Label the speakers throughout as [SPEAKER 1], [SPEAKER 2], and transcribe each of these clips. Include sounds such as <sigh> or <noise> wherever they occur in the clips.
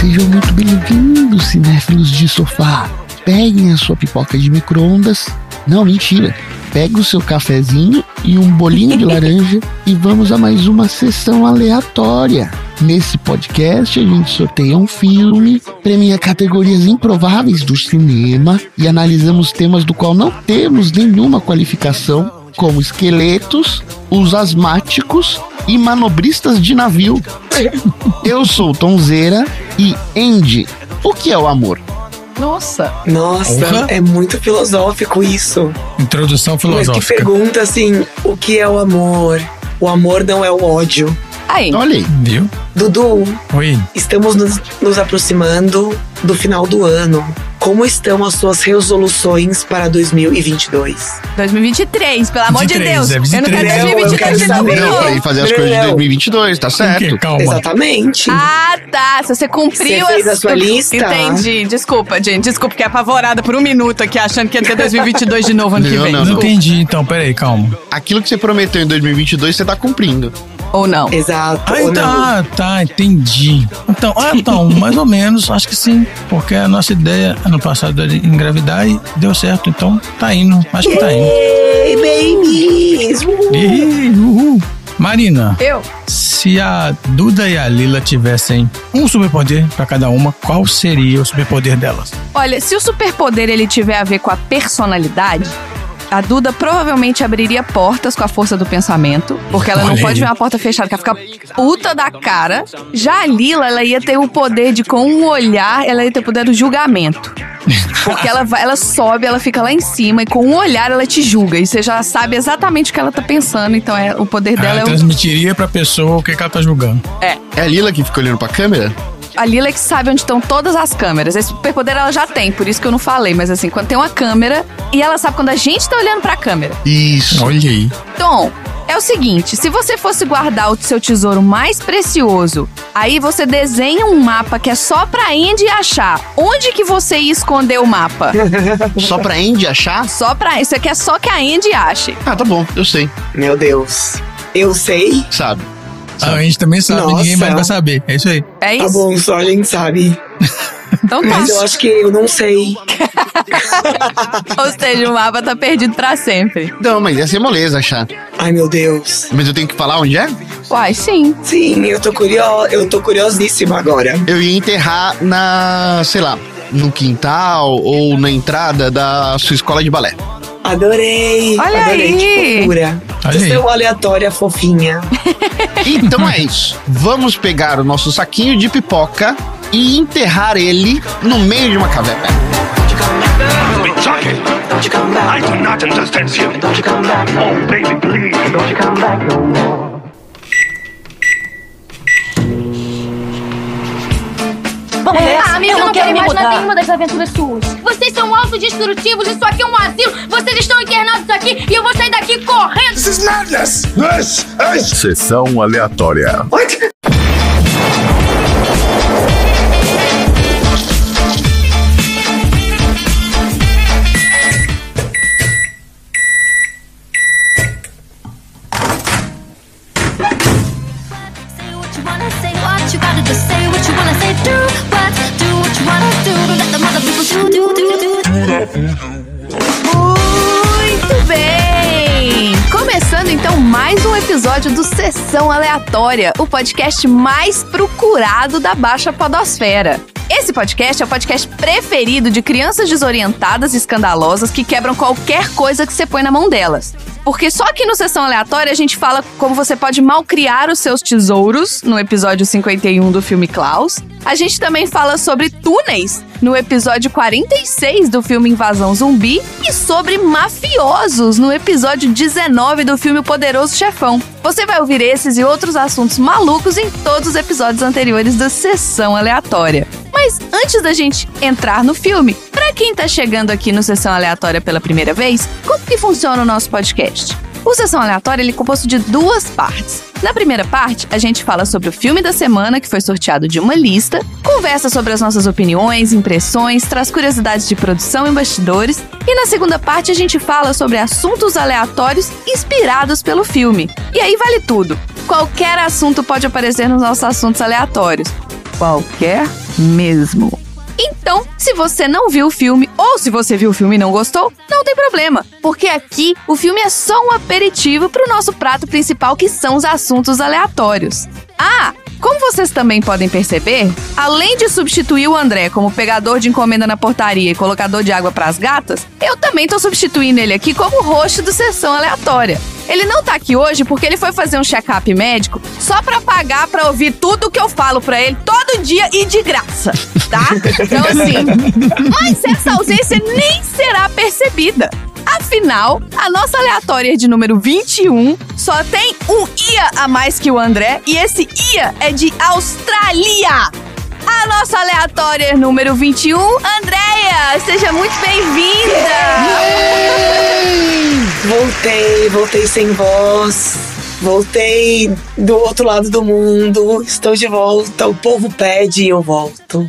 [SPEAKER 1] Sejam muito bem-vindos, cinéfilos de sofá. Peguem a sua pipoca de micro-ondas. Não, mentira. Pega o seu cafezinho e um bolinho de <laughs> laranja e vamos a mais uma sessão aleatória. Nesse podcast, a gente sorteia um filme, premia categorias improváveis do cinema e analisamos temas do qual não temos nenhuma qualificação, como esqueletos, os asmáticos e manobristas de navio. <laughs> Eu sou Tonzeira e Andy. O que é o amor?
[SPEAKER 2] Nossa.
[SPEAKER 3] Nossa, é muito filosófico isso.
[SPEAKER 4] Introdução
[SPEAKER 3] Mas que
[SPEAKER 4] filosófica.
[SPEAKER 3] pergunta assim, o que é o amor? O amor não é o ódio.
[SPEAKER 2] Aí.
[SPEAKER 1] Olha aí.
[SPEAKER 4] Viu?
[SPEAKER 3] Dudu,
[SPEAKER 4] Oi.
[SPEAKER 3] estamos nos, nos aproximando do final do ano. Como estão as suas resoluções para 2022?
[SPEAKER 2] 2023, pelo amor de
[SPEAKER 4] 23,
[SPEAKER 2] Deus.
[SPEAKER 4] é
[SPEAKER 2] eu não
[SPEAKER 4] 23.
[SPEAKER 2] quero
[SPEAKER 3] Não, eu
[SPEAKER 2] 2023
[SPEAKER 3] quero
[SPEAKER 2] de novo.
[SPEAKER 1] Não, pra
[SPEAKER 2] não.
[SPEAKER 1] ir fazer as
[SPEAKER 3] Não.
[SPEAKER 1] coisas de 2022, tá certo?
[SPEAKER 4] Calma.
[SPEAKER 3] Exatamente.
[SPEAKER 2] Ah, tá. Se você cumpriu
[SPEAKER 3] Você fez a sua lista?
[SPEAKER 2] Entendi. Desculpa, gente. Desculpa, fiquei apavorada por um minuto aqui, achando que ia ter 2022 de novo ano que
[SPEAKER 1] Não,
[SPEAKER 2] vem.
[SPEAKER 1] não,
[SPEAKER 4] Não entendi, então, peraí, calma.
[SPEAKER 1] Aquilo que você prometeu em 2022, você tá cumprindo.
[SPEAKER 2] Ou não.
[SPEAKER 3] Exato.
[SPEAKER 4] Ah,
[SPEAKER 3] não?
[SPEAKER 4] tá, tá, entendi. Então, ah, então, mais ou menos, acho que sim. Porque a nossa ideia ano passado era engravidar e deu certo, então tá indo. Acho que tá indo.
[SPEAKER 3] Ei, babies! Uhul.
[SPEAKER 4] Ih, uhul. Marina,
[SPEAKER 2] Eu?
[SPEAKER 4] se a Duda e a Lila tivessem um superpoder pra cada uma, qual seria o superpoder delas?
[SPEAKER 2] Olha, se o superpoder ele tiver a ver com a personalidade, a Duda provavelmente abriria portas com a força do pensamento, porque ela não
[SPEAKER 4] Olha
[SPEAKER 2] pode
[SPEAKER 4] aí.
[SPEAKER 2] ver uma porta fechada, que ela fica puta da cara. Já a Lila, ela ia ter o poder de, com um olhar, ela ia ter o poder do julgamento. Porque ela, vai, ela sobe, ela fica lá em cima e com um olhar ela te julga. E você já sabe exatamente o que ela tá pensando. Então é, o poder dela
[SPEAKER 4] ela
[SPEAKER 2] é o,
[SPEAKER 4] transmitiria pra pessoa o que, que ela tá julgando.
[SPEAKER 1] É a Lila que fica olhando pra câmera?
[SPEAKER 2] A Lila é que sabe onde estão todas as câmeras. Esse superpoder ela já tem, por isso que eu não falei. Mas assim, quando tem uma câmera e ela sabe quando a gente tá olhando pra câmera.
[SPEAKER 1] Isso.
[SPEAKER 4] Olha aí.
[SPEAKER 2] Tom, é o seguinte: se você fosse guardar o seu tesouro mais precioso, aí você desenha um mapa que é só pra Andy achar. Onde que você ia esconder o mapa? <laughs>
[SPEAKER 1] Só pra Andy achar?
[SPEAKER 2] Só pra. Isso aqui é só que a Andy ache.
[SPEAKER 1] Ah, tá bom, eu sei.
[SPEAKER 3] Meu Deus. Eu sei.
[SPEAKER 1] Sabe?
[SPEAKER 4] Ah, a gente também sabe,
[SPEAKER 3] Nossa.
[SPEAKER 4] ninguém mais vai saber. É isso aí.
[SPEAKER 2] É
[SPEAKER 3] Tá
[SPEAKER 2] isso?
[SPEAKER 3] bom, só a gente sabe.
[SPEAKER 2] Então tá.
[SPEAKER 3] Mas eu acho que eu não sei.
[SPEAKER 2] Ou seja, o mapa tá perdido pra sempre.
[SPEAKER 1] Não, mas ia ser moleza achar.
[SPEAKER 3] Ai, meu Deus.
[SPEAKER 1] Mas eu tenho que falar onde é?
[SPEAKER 2] Uai, sim.
[SPEAKER 3] Sim, eu tô curiosa. Eu tô curiosíssima agora.
[SPEAKER 1] Eu ia enterrar na, sei lá, no quintal ou na entrada da sua escola de balé.
[SPEAKER 3] Adorei.
[SPEAKER 2] Olha
[SPEAKER 3] adorei.
[SPEAKER 2] aí.
[SPEAKER 3] Que fofura. Seu aleatória fofinha. <laughs>
[SPEAKER 1] Então é isso. Vamos pegar o nosso saquinho de pipoca e enterrar ele no meio de uma caverna.
[SPEAKER 5] Kentucky. I do not understand you. Oh, baby, please. Don't you come back no more.
[SPEAKER 6] Nessa.
[SPEAKER 7] Ah, amigo, eu não,
[SPEAKER 6] quero
[SPEAKER 7] quero
[SPEAKER 6] me
[SPEAKER 7] imaginar
[SPEAKER 6] mudar.
[SPEAKER 7] nenhuma das aventuras suas. Vocês são autodestrutivos, isso aqui é um asilo. Vocês estão internados aqui e eu vou sair daqui correndo.
[SPEAKER 5] This is madness. This is
[SPEAKER 8] Sessão aleatória.
[SPEAKER 3] What?
[SPEAKER 2] Muito bem! Começando então mais um episódio do Sessão Aleatória, o podcast mais procurado da Baixa Podosfera. Esse podcast é o podcast preferido de crianças desorientadas e escandalosas que quebram qualquer coisa que você põe na mão delas. Porque só aqui no Sessão Aleatória a gente fala como você pode malcriar os seus tesouros no episódio 51 do filme Klaus. A gente também fala sobre túneis no episódio 46 do filme Invasão Zumbi e sobre mafiosos no episódio 19 do filme Poderoso Chefão. Você vai ouvir esses e outros assuntos malucos em todos os episódios anteriores da Sessão Aleatória. Mas antes da gente entrar no filme, pra quem tá chegando aqui no Sessão Aleatória pela primeira vez, como que funciona o nosso podcast? O Sessão Aleatória é composto de duas partes. Na primeira parte, a gente fala sobre o filme da semana, que foi sorteado de uma lista, conversa sobre as nossas opiniões, impressões, traz curiosidades de produção e bastidores, e na segunda parte a gente fala sobre assuntos aleatórios inspirados pelo filme. E aí vale tudo. Qualquer assunto pode aparecer nos nossos assuntos aleatórios. Qualquer mesmo. Então, se você não viu o filme ou se você viu o filme e não gostou, não tem problema, porque aqui o filme é só um aperitivo para o nosso prato principal, que são os assuntos aleatórios. Ah, como vocês também podem perceber, além de substituir o André como pegador de encomenda na portaria e colocador de água para as gatas, eu também tô substituindo ele aqui como host do Sessão Aleatória. Ele não tá aqui hoje porque ele foi fazer um check-up médico só pra pagar pra ouvir tudo que eu falo pra ele todo dia e de graça, tá? <laughs> Então assim, mas essa ausência nem será percebida. Afinal, a nossa aleatória de número 21 só tem um IA a mais que o André e esse IA é de Austrália. A nossa aleatória número 21, Andréia, seja muito bem-vinda!
[SPEAKER 3] Voltei, voltei sem voz. Voltei do outro lado do mundo. Estou de volta. O povo pede e eu volto.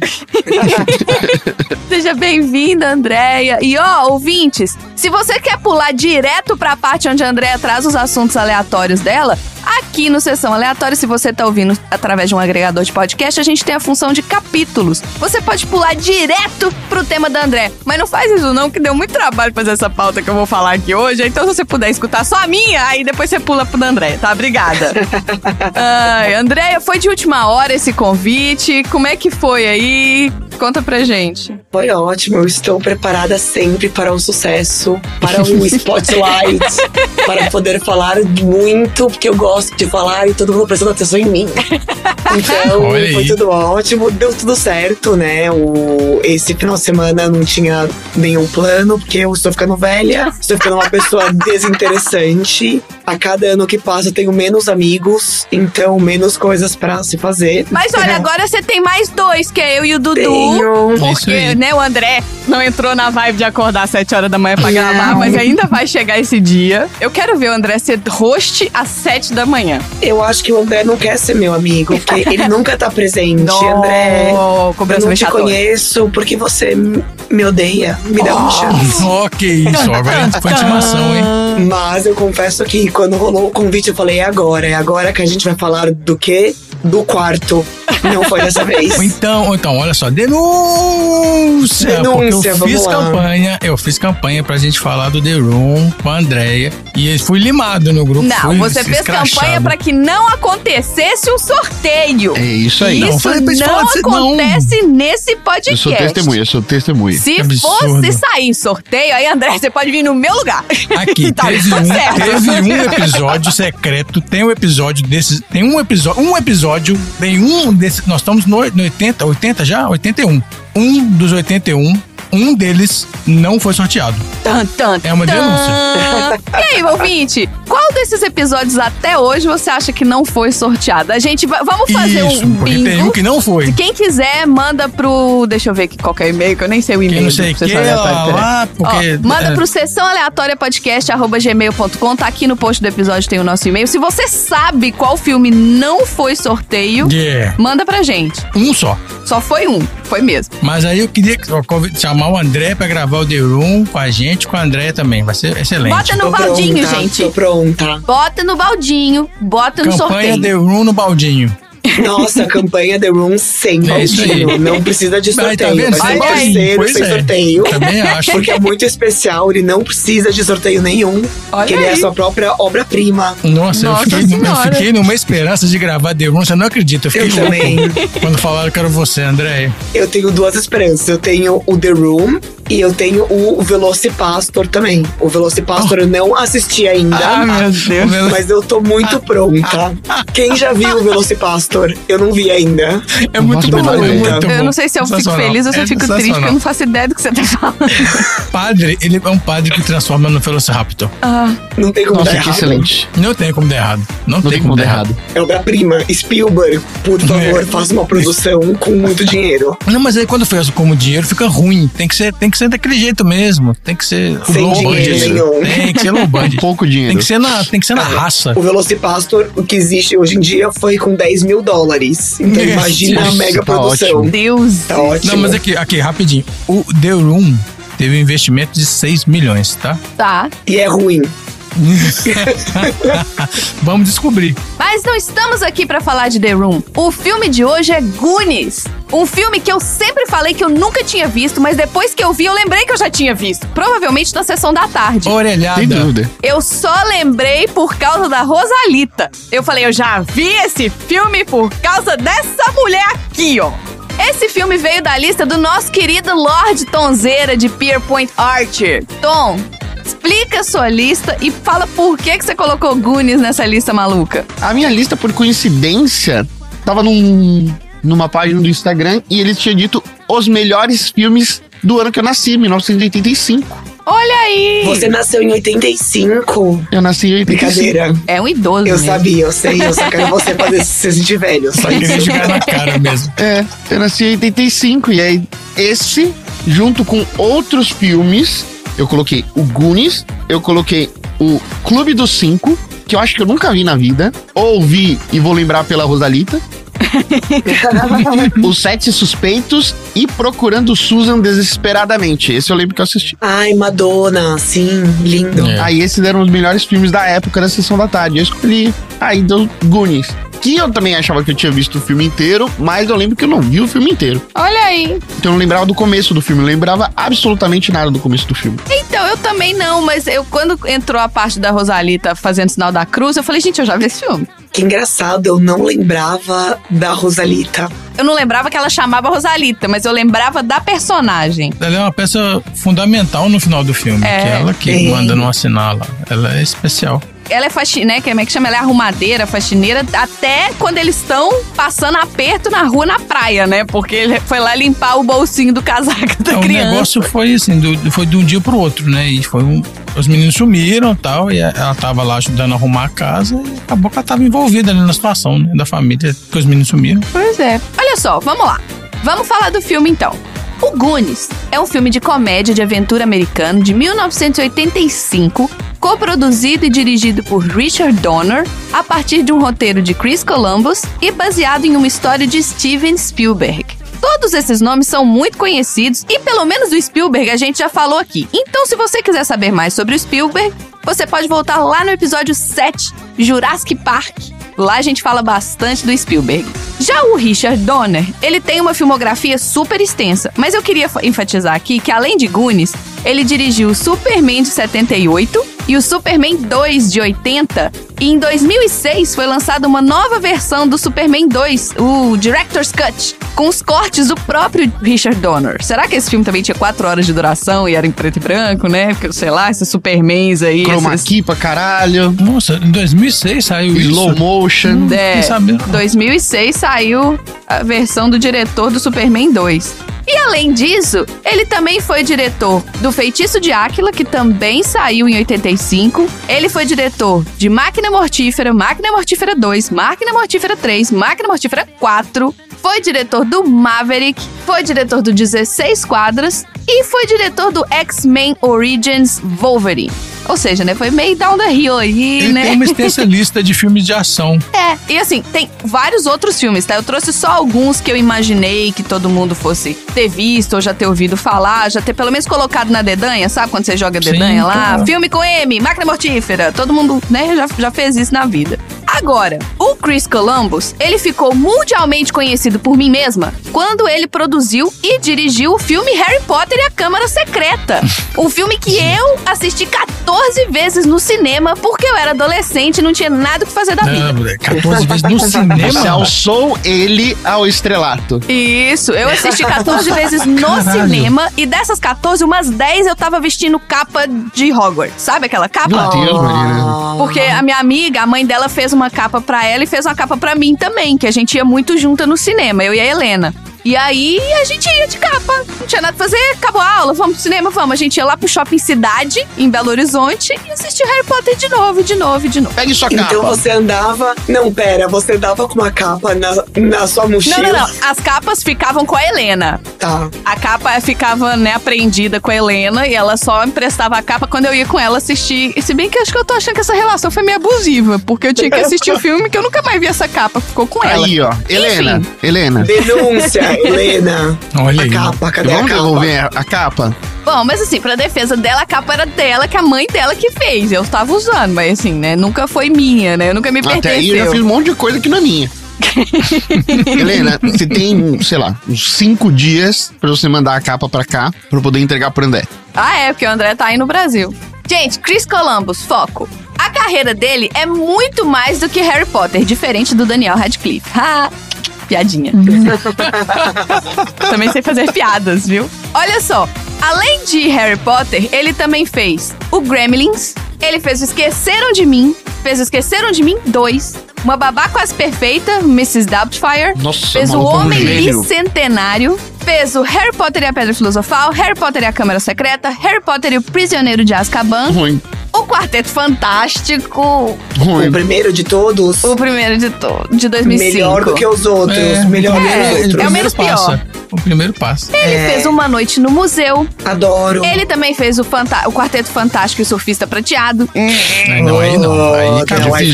[SPEAKER 3] <laughs>
[SPEAKER 2] Seja bem-vinda, Andréia. E ó, ouvintes, se você quer pular direto pra parte onde a Andréia traz os assuntos aleatórios dela, aqui no Sessão Aleatória, se você tá ouvindo através de um agregador de podcast, a gente tem a função de capítulos. Você pode pular direto pro tema da André. Mas não faz isso não, que deu muito trabalho fazer essa pauta que eu vou falar aqui hoje. Então, se você puder escutar só a minha, aí depois você pula pro da André, tá? Obrigada. <laughs> Ai, Andréia, foi de última hora esse convite. Como é que foi aí? Conta pra gente.
[SPEAKER 3] Foi ótimo. Eu estou preparada sempre para o sucesso, para o <laughs> spotlight, para poder falar muito, porque eu gosto de falar e todo mundo prestando atenção em mim. Então, foi tudo ótimo. Deu tudo certo, né? O, esse final de semana não tinha nenhum plano, porque eu estou ficando velha, estou ficando uma pessoa <laughs> desinteressante. A cada ano que passa, eu tenho menos amigos, então menos coisas pra se fazer.
[SPEAKER 2] Mas olha, agora você tem mais dois, que é eu e o Dudu.
[SPEAKER 3] Tenho.
[SPEAKER 4] Isso
[SPEAKER 2] Porque, né, o André não entrou na vibe de acordar às 7 horas da manhã pra gravar, mas ainda vai chegar esse dia. Eu quero ver o André ser host às 7 da manhã.
[SPEAKER 3] Eu acho que o André não quer ser meu amigo, porque <laughs> ele nunca tá presente. André, eu não te conheço porque você me odeia. Me dá uma chance. <laughs>
[SPEAKER 4] Ó, que isso, agora foi intimação, hein?
[SPEAKER 3] Mas eu confesso que quando rolou o convite, eu falei: é agora. É agora que a gente vai falar do quê? Do quarto. Não foi dessa <laughs> vez.
[SPEAKER 4] Então, então, olha só, denúncia!
[SPEAKER 3] Denúncia,
[SPEAKER 4] porque eu
[SPEAKER 3] vamos
[SPEAKER 4] fiz
[SPEAKER 3] lá.
[SPEAKER 4] campanha, eu fiz campanha pra gente falar do The Room com a Andrea e eu fui limado no grupo.
[SPEAKER 2] Não,
[SPEAKER 4] fui
[SPEAKER 2] você fez
[SPEAKER 4] escrachado.
[SPEAKER 2] campanha pra que não acontecesse um sorteio.
[SPEAKER 1] É isso aí.
[SPEAKER 4] Não,
[SPEAKER 2] Isso não
[SPEAKER 4] não.
[SPEAKER 2] acontece nesse podcast.
[SPEAKER 1] Eu sou testemunha, eu sou testemunha.
[SPEAKER 2] Se fosse sair sorteio, aí, André, você pode vir no meu lugar.
[SPEAKER 4] Aqui, <laughs>
[SPEAKER 2] Tá
[SPEAKER 4] teve, um, teve um episódio secreto, tem um episódio desses, tem um episódio, um episódio, tem um desses, nós estamos no 80, 80 já? 81. Um dos 81, um deles não foi sorteado.
[SPEAKER 2] Tan, tan,
[SPEAKER 4] É uma
[SPEAKER 2] tan.
[SPEAKER 4] denúncia. <laughs>
[SPEAKER 2] E aí, ouvinte, qual desses episódios até hoje você acha que não foi sorteado? A gente vai, vamos fazer
[SPEAKER 4] Isso,
[SPEAKER 2] um bingo.
[SPEAKER 4] tem um que não foi.
[SPEAKER 2] Quem quiser, manda pro. Deixa eu ver aqui qual que é o e-mail, que eu nem sei o e-mail.
[SPEAKER 4] Quem não sei que, lá, lá, porque...
[SPEAKER 2] Ó, manda
[SPEAKER 4] é,
[SPEAKER 2] pro sessão aleatória podcast gmail.com, tá aqui no post do episódio tem o nosso e-mail. Se você sabe qual filme não foi sorteio,
[SPEAKER 4] Yeah.
[SPEAKER 2] manda pra gente.
[SPEAKER 4] Um só.
[SPEAKER 2] Só foi um, foi mesmo.
[SPEAKER 4] Mas aí eu queria chamar o André pra gravar o The Room com a gente, com a André também. Vai ser excelente.
[SPEAKER 2] Bota no
[SPEAKER 3] Tô
[SPEAKER 2] baldinho,
[SPEAKER 3] pronta,
[SPEAKER 2] gente.
[SPEAKER 3] Tô pronta.
[SPEAKER 2] Bota no baldinho, bota no
[SPEAKER 4] Campanha
[SPEAKER 2] sorteio.
[SPEAKER 4] The Room no baldinho.
[SPEAKER 3] Nossa, campanha The Room sem
[SPEAKER 4] É aí.
[SPEAKER 3] baldinho. Não precisa de
[SPEAKER 4] tá
[SPEAKER 3] sorteio.
[SPEAKER 4] vendo?
[SPEAKER 3] Vai ser
[SPEAKER 4] Pois
[SPEAKER 3] sem
[SPEAKER 4] é.
[SPEAKER 3] sorteio.
[SPEAKER 4] Também acho.
[SPEAKER 3] Porque é muito especial, ele não precisa de sorteio nenhum.
[SPEAKER 2] Olha
[SPEAKER 3] que ele é a sua própria obra-prima.
[SPEAKER 4] Nossa,
[SPEAKER 2] Nossa
[SPEAKER 4] eu, fiquei, eu fiquei numa esperança de gravar The Room, você não acredita. Eu fiquei
[SPEAKER 3] Eu também.
[SPEAKER 4] quando falaram que era você, André.
[SPEAKER 3] Eu tenho duas esperanças. Eu tenho o The Room e eu tenho o Velocipastor também. O Velocipastor eu não assisti ainda.
[SPEAKER 2] Ah, meu Deus. <laughs>
[SPEAKER 3] Mas eu tô muito pronta. Quem já viu o Velocipastor? Eu não vi ainda.
[SPEAKER 4] É muito bom, é muito
[SPEAKER 2] Eu não sei se eu fico feliz ou se eu
[SPEAKER 4] É
[SPEAKER 2] fico triste, porque eu não faço ideia do que você tá falando.
[SPEAKER 4] Padre, ele é um padre que transforma no Velociraptor.
[SPEAKER 2] Ah,
[SPEAKER 3] Não tem como dar
[SPEAKER 1] Nossa, que
[SPEAKER 3] errado.
[SPEAKER 1] excelente.
[SPEAKER 4] Não tem como dar errado. Não,
[SPEAKER 1] Não tem como dar errado.
[SPEAKER 3] É obra-prima. Spielberg, por favor,
[SPEAKER 4] É.
[SPEAKER 3] faça uma produção com muito <laughs> dinheiro.
[SPEAKER 4] Não, mas aí quando faz como dinheiro fica ruim. Tem que ser, tem que ser ser daquele jeito mesmo. Tem que ser
[SPEAKER 3] Sem
[SPEAKER 4] low
[SPEAKER 3] dinheiro
[SPEAKER 4] budget.
[SPEAKER 3] nenhum.
[SPEAKER 4] Tem que ser low budget. <laughs>
[SPEAKER 1] Pouco dinheiro.
[SPEAKER 4] Tem que ser na, tem que ser na raça.
[SPEAKER 3] O Velocipastor, o que existe hoje em dia, foi com 10 mil dólares. Então imagina a mega
[SPEAKER 1] tá
[SPEAKER 3] produção.
[SPEAKER 1] ótimo.
[SPEAKER 2] Deus.
[SPEAKER 3] Tá ótimo.
[SPEAKER 4] Não, mas aqui, aqui, rapidinho. O The Room teve um investimento de 6 milhões, tá?
[SPEAKER 2] Tá.
[SPEAKER 3] E é ruim. <laughs>
[SPEAKER 4] Vamos descobrir.
[SPEAKER 2] Mas não estamos aqui pra falar de The Room. O filme de hoje é Goonies. Um filme que eu sempre falei que eu nunca tinha visto, mas depois que eu vi, eu lembrei que eu já tinha visto. Provavelmente na sessão da tarde.
[SPEAKER 4] Orelhada.
[SPEAKER 1] Sem dúvida.
[SPEAKER 2] Eu só lembrei por causa da Rosalita. Eu falei, eu já vi esse filme por causa dessa mulher aqui, ó. Esse filme veio da lista do nosso querido Lord Tonzeira de Pierpoint Archer. Tom, explica a sua lista e fala por que, que você colocou Goonies nessa lista maluca.
[SPEAKER 1] A minha lista, por coincidência, tava num, numa página do Instagram e eles tinham dito os melhores filmes do ano que eu nasci, 1985.
[SPEAKER 2] Olha aí!
[SPEAKER 3] Você nasceu em 85.
[SPEAKER 1] Eu nasci em 85.
[SPEAKER 3] Brincadeira.
[SPEAKER 2] É um idoso
[SPEAKER 3] Eu
[SPEAKER 2] mesmo.
[SPEAKER 3] sabia, eu sei. Eu só quero você fazer se sentir velho. Só
[SPEAKER 4] Só queria
[SPEAKER 3] isso.
[SPEAKER 4] jogar na cara mesmo.
[SPEAKER 1] É, eu nasci em 85 e aí esse, junto com outros filmes, eu coloquei o Goonies, eu coloquei o Clube dos Cinco, que eu acho que eu nunca vi na vida, ou vi e vou lembrar pela Rosalita, <laughs> Os Sete Suspeitos e Procurando Susan Desesperadamente. Esse eu lembro que eu assisti.
[SPEAKER 3] Ai, Madonna, sim, lindo.
[SPEAKER 4] É.
[SPEAKER 1] Aí esses eram os melhores filmes da época da Sessão da Tarde. Eu escolhi aí do Goonies. Que eu também achava que eu tinha visto o filme inteiro, mas eu lembro que eu não vi o filme inteiro.
[SPEAKER 2] Olha aí.
[SPEAKER 1] Então eu não lembrava do começo do filme, eu não lembrava absolutamente nada do começo do filme.
[SPEAKER 2] Então, eu também não, mas eu quando entrou a parte da Rosalita fazendo sinal da cruz, eu falei, gente, eu já vi esse filme.
[SPEAKER 3] Que engraçado, eu não lembrava da Rosalita.
[SPEAKER 2] Eu não lembrava que ela chamava Rosalita, mas eu lembrava da personagem.
[SPEAKER 4] Ela é uma peça fundamental no final do filme.
[SPEAKER 2] É.
[SPEAKER 4] Que é ela que
[SPEAKER 3] É.
[SPEAKER 4] manda não assinar lá. Ela é especial.
[SPEAKER 2] Ela é faxineira, né? Como é que chama? Ela é arrumadeira, faxineira, até quando eles estão passando aperto na rua, na praia, né? Porque ele foi lá limpar o bolsinho do casaco da
[SPEAKER 4] Então, o
[SPEAKER 2] criança.
[SPEAKER 4] negócio foi assim, do- foi de um dia pro outro, né? E foi um. Os meninos sumiram e tal, e ela tava lá ajudando a arrumar a casa e acabou que ela tava envolvida ali na situação, né? Da família, que os meninos sumiram.
[SPEAKER 2] Pois é. Olha só, vamos lá. Vamos falar do filme então. O Goonies é um filme de comédia de aventura americano de 1985, coproduzido e dirigido por Richard Donner, a partir de um roteiro de Chris Columbus e baseado em uma história de Steven Spielberg. Todos esses nomes são muito conhecidos e pelo menos o Spielberg a gente já falou aqui. Então, se você quiser saber mais sobre o Spielberg, você pode voltar lá no episódio 7, Jurassic Park. Lá a gente fala bastante do Spielberg. Já o Richard Donner, ele tem uma filmografia super extensa, mas eu queria fa- enfatizar aqui que além de Goonies, ele dirigiu Superman de 78 e o Superman 2 de 80. E em 2006 foi lançada uma nova versão do Superman 2, o Director's Cut, com os cortes do próprio Richard Donner. Será que esse filme também tinha 4 horas de duração e era em preto e branco, né? Porque, sei lá, esses Supermans aí.
[SPEAKER 1] Chroma
[SPEAKER 2] esses...
[SPEAKER 1] key pra caralho,
[SPEAKER 4] Nossa, em 2006 saiu
[SPEAKER 1] slow
[SPEAKER 4] isso.
[SPEAKER 1] motion.
[SPEAKER 2] É,
[SPEAKER 4] sabendo.
[SPEAKER 2] 2006 saiu a versão do diretor do Superman 2. E além disso, ele também foi diretor do Feitiço de Áquila, que também saiu em 85. Ele foi diretor de Máquina Mortífera, Máquina Mortífera 2, Máquina Mortífera 3, Máquina Mortífera 4. Foi diretor do Maverick, foi diretor do 16 Quadras e foi diretor do X-Men Origins Wolverine. Ou seja, né, foi meio down the hill aí,
[SPEAKER 4] Ele
[SPEAKER 2] né?
[SPEAKER 4] tem uma <laughs> extensa lista de filmes de ação.
[SPEAKER 2] É, e assim, tem vários outros filmes, tá? Eu trouxe só alguns que eu imaginei que todo mundo fosse ter visto, ou já ter ouvido falar, já ter pelo menos colocado na dedanha, sabe? Quando você joga
[SPEAKER 4] Sim,
[SPEAKER 2] dedanha lá,
[SPEAKER 4] claro.
[SPEAKER 2] filme com M, máquina mortífera, todo mundo, né, já, já fez isso na vida. Agora, o Chris Columbus, ele ficou mundialmente conhecido por mim mesma quando ele produziu e dirigiu o filme Harry Potter e a Câmara Secreta. <laughs> um filme que eu assisti 14 vezes no cinema porque eu era adolescente e não tinha nada o que fazer da vida.
[SPEAKER 4] Moleque, 14 vezes no <laughs>
[SPEAKER 1] Você
[SPEAKER 4] cinema.
[SPEAKER 1] alçou ele ao estrelato.
[SPEAKER 2] Isso, eu assisti <laughs> 14 vezes no
[SPEAKER 4] Caralho.
[SPEAKER 2] cinema e dessas 14, umas 10 eu tava vestindo capa de Hogwarts. Sabe aquela capa?
[SPEAKER 1] Meu Deus, Marina.
[SPEAKER 2] Porque a minha amiga, a mãe dela fez uma capa pra ela e fez uma capa pra mim também, que a gente ia muito junta no cinema, eu e a Helena. E aí a gente ia de capa. Não tinha nada pra fazer, acabou a aula, vamos pro cinema, vamos. A gente ia lá pro shopping cidade, em Belo Horizonte, e assistir Harry Potter de novo, de novo, de novo.
[SPEAKER 1] Pegue sua
[SPEAKER 3] Então
[SPEAKER 1] capa.
[SPEAKER 3] você andava. Não, pera, você dava com uma capa na, na sua
[SPEAKER 2] Não,
[SPEAKER 3] mochila.
[SPEAKER 2] não, não. As capas ficavam com a Helena.
[SPEAKER 3] Tá.
[SPEAKER 2] A capa ficava, né, apreendida com a Helena e ela só emprestava a capa quando eu ia com ela assistir. E se bem que eu acho que eu tô achando que essa relação foi meio abusiva, porque eu tinha que assistir o <laughs> filme que eu nunca mais vi essa capa, ficou com ela.
[SPEAKER 1] Aí, ó. Helena. Helena.
[SPEAKER 3] Denúncia, Helena.
[SPEAKER 4] Olha
[SPEAKER 3] a
[SPEAKER 4] aí.
[SPEAKER 3] capa, cadê
[SPEAKER 1] Vamos
[SPEAKER 3] a capa?
[SPEAKER 1] devolver a capa?
[SPEAKER 2] Bom, mas assim, pra defesa dela, a capa era dela, que a mãe dela que fez. Eu tava usando, mas assim, né, nunca foi minha, né? Eu nunca me
[SPEAKER 1] Até aí eu já fiz um monte de coisa que não é minha. <laughs> Helena, você tem, sei lá, uns cinco dias pra você mandar a capa pra cá pra eu poder entregar pro André.
[SPEAKER 2] Ah, é, porque o André tá aí no Brasil. Gente, Chris Columbus, foco. A carreira dele é muito mais do que Harry Potter, diferente do Daniel Radcliffe. Ha! Piadinha. <laughs> também sei fazer piadas, viu? Olha só, além de Harry Potter, ele também fez o Gremlins, ele fez o Esqueceram de Mim, fez o Esqueceram de Mim 2, Uma Babá Quase Perfeita, Mrs. Doubtfire,
[SPEAKER 1] Nossa,
[SPEAKER 2] fez o
[SPEAKER 1] é um
[SPEAKER 2] Homem. Bicentenário, fez o Harry Potter e a Pedra Filosofal, Harry Potter e a Câmara Secreta, Harry Potter e o Prisioneiro de Azkaban,
[SPEAKER 1] Ruim.
[SPEAKER 2] O Quarteto Fantástico,
[SPEAKER 1] Ruim.
[SPEAKER 3] O primeiro de todos.
[SPEAKER 2] o primeiro de, to de 2005.
[SPEAKER 3] Melhor do que os outros.
[SPEAKER 4] É.
[SPEAKER 3] melhor do que
[SPEAKER 2] É, é
[SPEAKER 3] outros.
[SPEAKER 2] o
[SPEAKER 4] primeiro
[SPEAKER 2] menos pior.
[SPEAKER 4] passa. O primeiro passa.
[SPEAKER 2] Ele
[SPEAKER 3] É.
[SPEAKER 2] fez Uma Noite no Museu.
[SPEAKER 3] Adoro.
[SPEAKER 2] Ele também fez o, Fanta- o Quarteto Fantástico e o Surfista Prateado.
[SPEAKER 4] Ai, não, aí não. Aí,
[SPEAKER 3] Oh,
[SPEAKER 4] cara,
[SPEAKER 3] não, aí.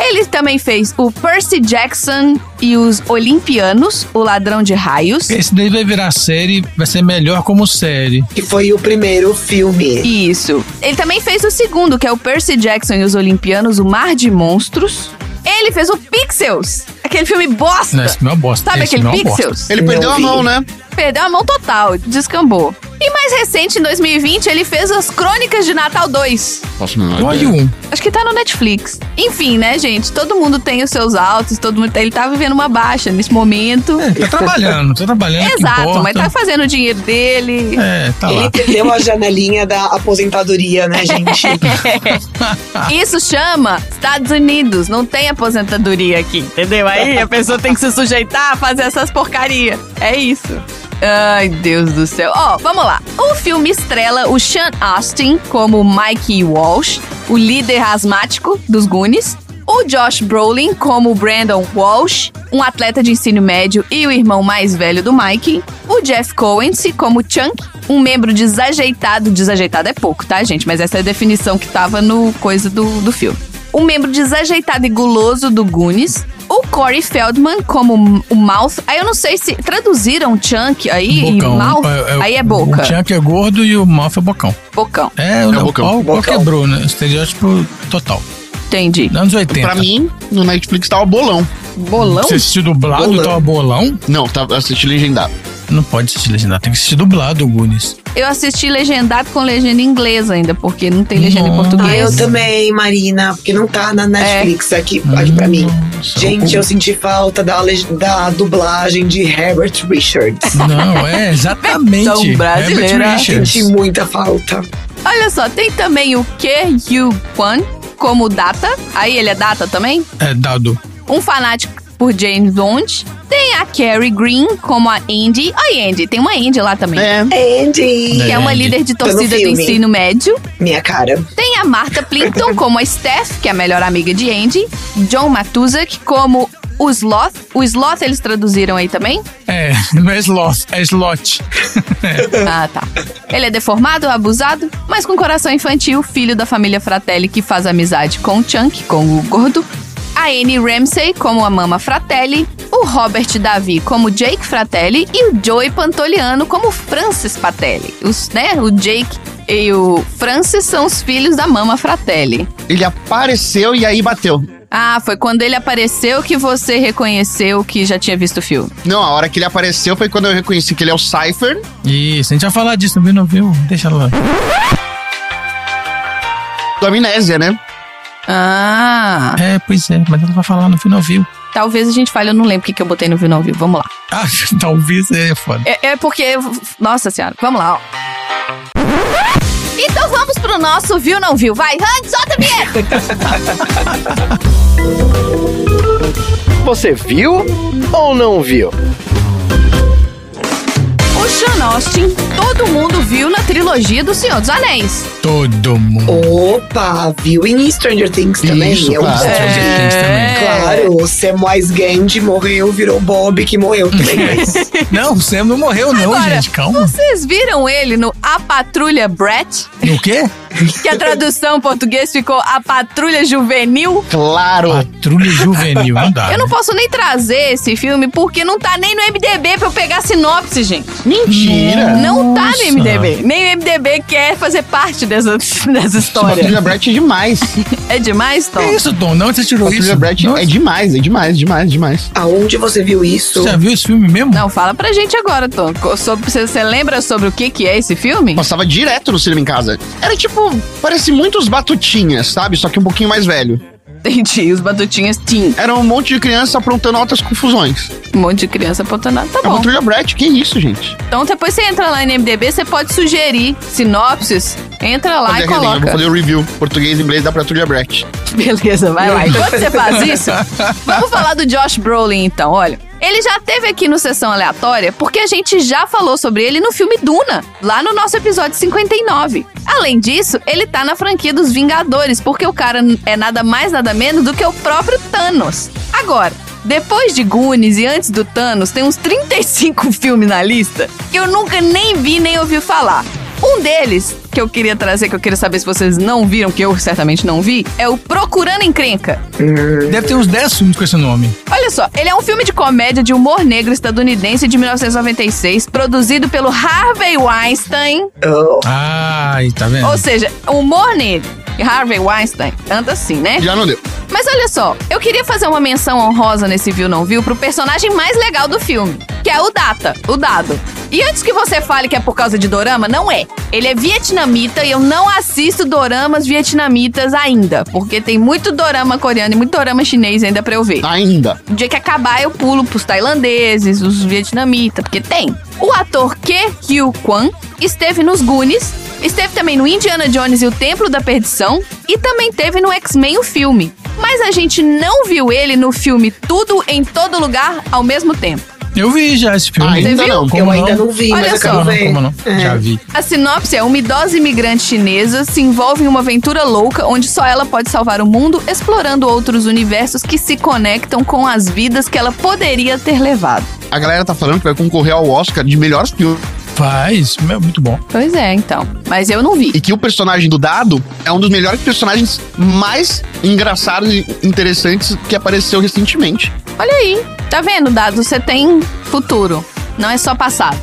[SPEAKER 2] Ele também fez o Percy Jackson e os Olimpianos, o Ladrão de Raios.
[SPEAKER 4] Esse daí vai virar série, vai ser melhor como série.
[SPEAKER 3] Que foi o primeiro filme.
[SPEAKER 2] Isso. Ele também fez o segundo, que é o Percy Jackson e os Olimpianos, o Mar de Monstros. Ele fez o Pixels, aquele filme bosta.
[SPEAKER 4] Não, esse filme é uma bosta.
[SPEAKER 2] Sabe
[SPEAKER 4] esse
[SPEAKER 2] aquele
[SPEAKER 4] é.
[SPEAKER 2] Pixels?
[SPEAKER 1] Ele perdeu a mão, né?
[SPEAKER 2] Perdeu a mão total, descambou. E mais recente, em 2020, ele fez as Crônicas de Natal 2.
[SPEAKER 1] Posso me
[SPEAKER 4] Olha um.
[SPEAKER 2] Acho que tá no Netflix. Enfim, né, gente? Todo mundo tem os seus altos, todo mundo. Ele tá vivendo uma baixa nesse momento.
[SPEAKER 4] É, tá trabalhando, tá trabalhando. que
[SPEAKER 2] Exato, mas tá fazendo o dinheiro dele.
[SPEAKER 4] É, tá
[SPEAKER 3] Ele
[SPEAKER 4] lá.
[SPEAKER 3] perdeu a janelinha da aposentadoria, né, gente? <laughs>
[SPEAKER 2] Isso chama Estados Unidos, não tem aposentadoria aqui, entendeu? Aí a pessoa tem que se sujeitar a fazer essas porcaria. É isso. Ai, Deus do céu. Ó, vamos lá. O filme estrela o Sean Astin como Mikey Walsh, o líder asmático dos Goonies. O Josh Brolin como Brandon Walsh, um atleta de ensino médio e o irmão mais velho do Mike. O Jeff Coense como Chunk, um membro desajeitado. Desajeitado é pouco, tá, gente? Mas essa é a definição que tava no coisa do, do filme. Um membro desajeitado e guloso do Goonies. O Corey Feldman como o Mouth. Aí eu não sei se traduziram Chunk aí e
[SPEAKER 4] Bocão.
[SPEAKER 2] Mouth. aí é boca.
[SPEAKER 4] O Chunk é gordo e o Mouth é bocão.
[SPEAKER 2] Bocão.
[SPEAKER 4] É, o,
[SPEAKER 1] É
[SPEAKER 4] o,
[SPEAKER 1] bocão.
[SPEAKER 4] pau- o pau
[SPEAKER 3] Bocão.
[SPEAKER 4] quebrou, né? Estereótipo total.
[SPEAKER 2] Entendi.
[SPEAKER 4] Anos 80.
[SPEAKER 1] Pra mim, no Netflix tava bolão.
[SPEAKER 2] Bolão?
[SPEAKER 4] Você assistiu dublado,
[SPEAKER 3] Bolão.
[SPEAKER 4] tava bolão?
[SPEAKER 1] Não, tava assistindo legendado.
[SPEAKER 4] Não pode assistir legendado, tem que assistir dublado, o Goonies.
[SPEAKER 2] Eu assisti legendado com legenda em inglês ainda, porque não tem legenda em
[SPEAKER 4] Nossa.
[SPEAKER 3] Ah,
[SPEAKER 2] português.
[SPEAKER 3] eu também, Marina, porque não tá na Netflix aqui, aqui pra mim.
[SPEAKER 4] Nossa,
[SPEAKER 3] Gente, eu senti falta da, da dublagem de Herbert Richards.
[SPEAKER 4] Não, é exatamente.
[SPEAKER 2] Versão brasileira.
[SPEAKER 3] Senti muita falta.
[SPEAKER 2] Olha só, tem também o Ke Yu Kwan como Data. Aí ele é Data também.
[SPEAKER 4] É, dado.
[SPEAKER 2] Um fanático por James Bond. Tem a Carrie Green como a Andy. Oi, Andy. Tem uma Andy lá também.
[SPEAKER 1] É.
[SPEAKER 3] Andy!
[SPEAKER 2] Que é uma
[SPEAKER 4] Andy.
[SPEAKER 2] líder de torcida do ensino médio.
[SPEAKER 3] Minha cara.
[SPEAKER 2] Tem a Martha Plimpton como a Steph, que é a melhor amiga de Andy. John Matuzak como o Sloth. O Sloth eles traduziram aí também?
[SPEAKER 4] É, <laughs> não é slot, é slot.
[SPEAKER 2] Ah, tá. Ele é deformado, abusado, mas com coração infantil, filho da família Fratelli que faz amizade com o Chunk, com o gordo. A Annie Ramsey como a Mama Fratelli, o Robert Davi como Jake Fratelli e o Joey Pantoliano como Francis Patelli. Os, né, o Jake e o Francis são os filhos da Mama Fratelli.
[SPEAKER 1] Ele apareceu e aí bateu.
[SPEAKER 2] Ah, foi quando ele apareceu que você reconheceu que já tinha visto o filme.
[SPEAKER 1] Não, a hora que ele apareceu foi quando eu reconheci que ele é o Cypher.
[SPEAKER 4] Isso, a gente vai falar disso, não viu? Não viu? Deixa lá.
[SPEAKER 1] Do Amnésia, né?
[SPEAKER 2] Ah,
[SPEAKER 4] É, pois é, mas ela vai falar no final, viu?
[SPEAKER 2] talvez a gente fale, eu não lembro o que que eu botei no Viu Não Viu. Vamos lá.
[SPEAKER 4] Ah, <laughs> talvez é foda.
[SPEAKER 2] É, é porque. Nossa senhora, vamos lá, ó. Então vamos pro nosso Viu Não Viu. Vai, Hans, solta a vinheta! <laughs>
[SPEAKER 9] Você viu ou não viu?
[SPEAKER 2] Sean Austin, todo mundo viu na trilogia do Senhor dos Anéis.
[SPEAKER 4] Todo mundo.
[SPEAKER 3] Opa, viu em Stranger Things também?
[SPEAKER 1] Isso,
[SPEAKER 3] Eu-
[SPEAKER 1] claro.
[SPEAKER 4] Stranger Things também.
[SPEAKER 3] Claro, o Samwise Gandhi morreu, virou Bob, que morreu também. <laughs>
[SPEAKER 4] Não, o Sam não morreu, não,
[SPEAKER 2] Agora,
[SPEAKER 4] gente. Calma.
[SPEAKER 2] Vocês viram ele no A Patrulha Brett?
[SPEAKER 4] No quê?
[SPEAKER 2] Que a tradução em português ficou A Patrulha Juvenil?
[SPEAKER 1] Claro.
[SPEAKER 4] Patrulha Juvenil, não dá.
[SPEAKER 2] Eu não
[SPEAKER 4] né?
[SPEAKER 2] posso nem trazer esse filme porque não tá nem no MDB pra eu pegar a sinopse, gente.
[SPEAKER 1] Mentira.
[SPEAKER 2] Não tá
[SPEAKER 4] Nossa.
[SPEAKER 2] no MDB. Nem o MDB quer fazer parte dessa, <laughs> dessa história.
[SPEAKER 1] Patrulha Brett é demais.
[SPEAKER 2] É demais, Tom?
[SPEAKER 4] Que isso, Tom? Não, você tirou
[SPEAKER 1] Patrulha
[SPEAKER 4] isso?
[SPEAKER 1] Brett
[SPEAKER 4] Nossa,
[SPEAKER 1] é demais, é demais, demais, demais.
[SPEAKER 3] aonde você viu isso?
[SPEAKER 4] Você já viu esse filme mesmo?
[SPEAKER 2] Não, fala pra gente agora, Tom. Sobre, você, você lembra sobre o que, que é esse filme?
[SPEAKER 1] Passava direto no cinema em casa. Era tipo, parece muitos batutinhas, sabe? Só que um pouquinho mais velho.
[SPEAKER 2] Entendi, os batutinhas Tim.
[SPEAKER 1] Era um monte de criança aprontando altas confusões.
[SPEAKER 2] Um monte de criança apontando. Tá
[SPEAKER 1] A
[SPEAKER 2] bom.
[SPEAKER 1] Patrulha Brett, que isso, gente?
[SPEAKER 2] Então depois você entra lá no MDB, você pode sugerir sinopses. Entra lá e
[SPEAKER 1] a resenha,
[SPEAKER 2] coloca.
[SPEAKER 1] vou fazer o review português e inglês da Patrulha Brett.
[SPEAKER 2] Beleza, vai lá. <laughs> Enquanto você faz isso, vamos falar do Josh Brolin então. Olha, ele já teve aqui no Sessão Aleatória porque a gente já falou sobre ele no filme Duna, lá no nosso episódio 59. Além disso, ele tá na franquia dos Vingadores, porque o cara é nada mais nada menos do que o próprio Thanos. Agora, depois de Goonies e antes do Thanos, tem uns 35 <laughs> filmes na lista que eu nunca nem vi nem ouvi falar. Um deles, que eu queria trazer, que eu queria saber se vocês não viram, que eu certamente não vi, é o Procurando Encrenca.
[SPEAKER 4] Deve ter uns 10 filmes com esse nome.
[SPEAKER 2] Olha só, ele é um filme de comédia de humor negro estadunidense de 1996, produzido pelo Harvey Weinstein.
[SPEAKER 3] Oh,
[SPEAKER 4] Ai, tá vendo?
[SPEAKER 2] Ou seja, humor negro. E Harvey Weinstein anda assim, né?
[SPEAKER 1] Já não deu.
[SPEAKER 2] Mas olha só, eu queria fazer uma menção honrosa nesse Viu Não Viu pro personagem mais legal do filme, que é o Data, o Dado. E antes que você fale que é por causa de dorama, não é. Ele é vietnamita e eu não assisto doramas vietnamitas ainda, porque tem muito dorama coreano e muito dorama chinês ainda pra eu ver.
[SPEAKER 1] Ainda.
[SPEAKER 2] O dia que acabar, eu pulo pros tailandeses, os vietnamitas, porque tem. O ator Ke Hugh Kwan esteve nos Goonies, esteve também no Indiana Jones e o Templo da Perdição e também teve no X-Men o filme. Mas a gente não viu ele no filme Tudo em Todo Lugar ao mesmo tempo.
[SPEAKER 4] Eu vi já esse filme.
[SPEAKER 1] Ainda
[SPEAKER 2] Você viu?
[SPEAKER 1] não.
[SPEAKER 4] Como
[SPEAKER 3] eu ainda não vi,
[SPEAKER 2] Olha
[SPEAKER 3] mas eu
[SPEAKER 2] só.
[SPEAKER 3] quero
[SPEAKER 4] Como não,
[SPEAKER 3] ver.
[SPEAKER 4] como não?
[SPEAKER 3] É.
[SPEAKER 4] Já vi.
[SPEAKER 2] A sinopse é uma idosa imigrante chinesa se envolve em uma aventura louca onde só ela pode salvar o mundo, explorando outros universos que se conectam com as vidas que ela poderia ter levado.
[SPEAKER 1] A galera tá falando que vai concorrer ao Oscar de melhor filme.
[SPEAKER 4] Faz, é muito bom.
[SPEAKER 2] Pois é, então. Mas eu não vi.
[SPEAKER 1] E que o personagem do Dado é um dos melhores personagens mais engraçados e interessantes que apareceu recentemente.
[SPEAKER 2] Olha aí, tá vendo, Dado? Você tem futuro, não é só passado.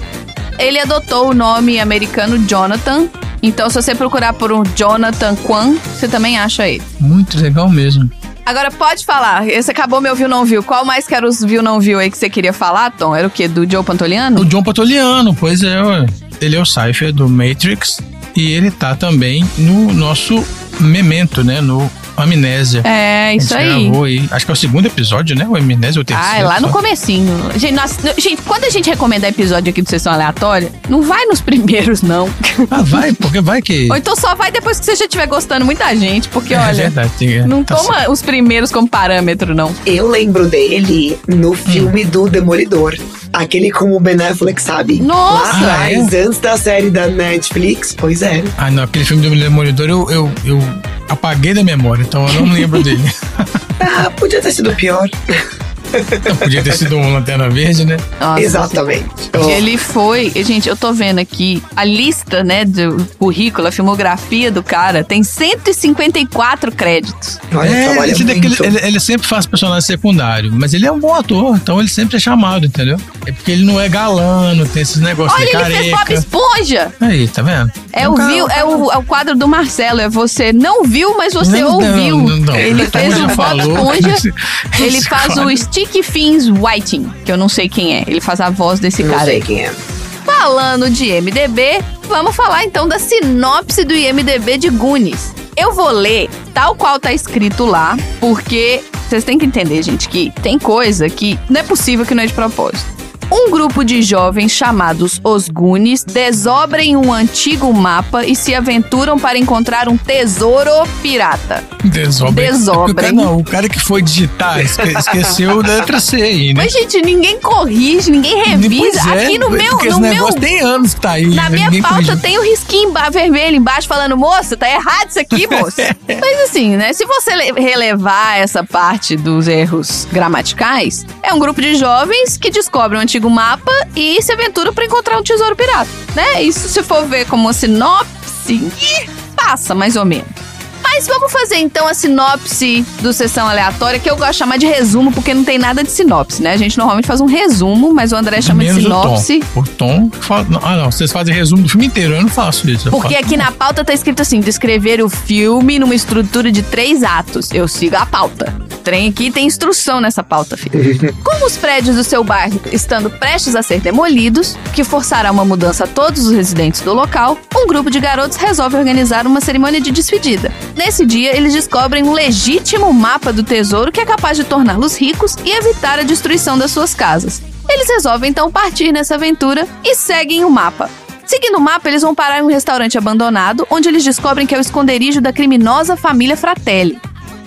[SPEAKER 2] Ele adotou o nome americano Jonathan, então se você procurar por um Jonathan Kwan, você também acha ele.
[SPEAKER 4] Muito legal mesmo.
[SPEAKER 2] Agora pode falar, esse acabou meu viu não viu. Qual mais que era os viu não viu aí que você queria falar, Tom? Era o quê? Do Joe Pantoliano?
[SPEAKER 4] O John Patoliano, pois é, ué. ele é o Cypher do Matrix e ele tá também no nosso Memento, né? No Amnésia.
[SPEAKER 2] É, isso
[SPEAKER 4] A gente
[SPEAKER 2] aí.
[SPEAKER 4] gravou aí. Acho que é o segundo episódio, né? O Amnésia, o terceiro.
[SPEAKER 2] Ah, é lá no
[SPEAKER 4] só.
[SPEAKER 2] comecinho. Gente, nós- gente, quando a gente recomenda episódio aqui do Sessão Aleatória, não vai nos primeiros, não.
[SPEAKER 4] Ah, vai, porque vai que...
[SPEAKER 2] Ou então só vai depois que você já estiver gostando muita gente, porque
[SPEAKER 4] é
[SPEAKER 2] olha...
[SPEAKER 4] verdade. Tem,
[SPEAKER 2] Não
[SPEAKER 4] tá
[SPEAKER 2] toma os primeiros como parâmetro, não.
[SPEAKER 3] Eu lembro dele no filme do Demolidor. Aquele com o Ben Affleck, sabe?
[SPEAKER 2] Nossa!
[SPEAKER 3] Lá atrás,
[SPEAKER 4] Ah,
[SPEAKER 3] antes da série da Netflix. Pois é.
[SPEAKER 4] Ah, não, aquele filme do Demolidor eu, eu, eu apaguei da memória, então eu não lembro dele. <laughs>
[SPEAKER 3] Ah, podia ter sido pior. <laughs> <laughs>
[SPEAKER 4] Podia ter sido um Lanterna Verde, né?
[SPEAKER 2] Nossa,
[SPEAKER 3] Exatamente. Oh,
[SPEAKER 2] Ele foi, gente, eu tô vendo aqui a lista, né, do currículo, a filmografia do cara, tem 154 créditos.
[SPEAKER 3] olha,
[SPEAKER 4] esse daqui,
[SPEAKER 3] muito.
[SPEAKER 4] ele, ele sempre faz personagem secundário, mas ele é um bom ator, então ele sempre é chamado, entendeu? É porque ele não é galã, não tem esses negócios
[SPEAKER 2] Olha,
[SPEAKER 4] de
[SPEAKER 2] ele fez Bob
[SPEAKER 4] careca.
[SPEAKER 2] Esponja!
[SPEAKER 4] Aí, tá vendo?
[SPEAKER 2] É,
[SPEAKER 4] um
[SPEAKER 2] o,
[SPEAKER 4] cara-
[SPEAKER 2] viu, é, o, é o quadro do Marcelo, é você não viu, mas você
[SPEAKER 4] Não,
[SPEAKER 2] ouviu.
[SPEAKER 4] não, não.
[SPEAKER 2] Ele fez o Bob Esponja, <laughs>
[SPEAKER 4] esse-
[SPEAKER 2] ele
[SPEAKER 4] esse
[SPEAKER 2] faz o
[SPEAKER 4] quadro.
[SPEAKER 2] Sticky Fins Whiting, que eu não sei quem é, ele faz a voz desse
[SPEAKER 3] Não
[SPEAKER 2] cara
[SPEAKER 3] sei
[SPEAKER 2] aí.
[SPEAKER 3] quem é.
[SPEAKER 2] Falando de MDB, vamos falar então da sinopse do IMDB de Goonies. Eu vou ler tal qual tá escrito lá, porque vocês têm que entender, gente, que tem coisa que não é possível que não é de propósito. Um grupo de jovens chamados os Goonies descobrem um antigo mapa e se aventuram para encontrar um tesouro pirata.
[SPEAKER 4] Desobra.
[SPEAKER 2] Desobra,
[SPEAKER 4] O cara,
[SPEAKER 2] hein?
[SPEAKER 4] não, o cara que foi digitar esque- esqueceu da letra C aí, né?
[SPEAKER 2] Mas, gente, ninguém corrige, ninguém revisa.
[SPEAKER 4] É,
[SPEAKER 2] Aqui no meu.
[SPEAKER 4] Porque
[SPEAKER 2] No
[SPEAKER 4] esse
[SPEAKER 2] meu
[SPEAKER 4] negócio tem anos que tá aí.
[SPEAKER 2] na
[SPEAKER 4] né?
[SPEAKER 2] minha pauta tem o risquinho emba- vermelho embaixo falando, moça, tá errado isso aqui, moça. <laughs> Mas assim, né? Se você le- relevar essa parte dos erros gramaticais, é um grupo de jovens que descobre um antigo mapa e se aventura pra encontrar um tesouro pirata, né? Isso se for ver como uma sinopse, passa mais ou menos. Mas vamos fazer então a sinopse do Sessão Aleatória, que eu gosto de chamar de resumo, porque não tem nada de sinopse, né? A gente normalmente faz um resumo, mas o André chama de
[SPEAKER 4] Menos
[SPEAKER 2] sinopse.
[SPEAKER 4] O tom. O tom fala- ah, não. Vocês fazem resumo do filme inteiro. Eu não faço isso.
[SPEAKER 2] Porque
[SPEAKER 4] faço-
[SPEAKER 2] aqui na pauta tá escrito assim: descrever o filme numa estrutura de três atos. Eu sigo a pauta. Trem aqui tem instrução nessa pauta, filho. <laughs> Como os prédios do seu bairro estando prestes a ser demolidos, que forçará uma mudança a todos os residentes do local, um grupo de garotos resolve organizar uma cerimônia de despedida. Nesse dia, eles descobrem um legítimo mapa do tesouro que é capaz de torná-los ricos e evitar a destruição das suas casas. Eles resolvem então partir nessa aventura e seguem o mapa. Seguindo o mapa, eles vão parar em um restaurante abandonado, onde eles descobrem que é o esconderijo da criminosa família Fratelli.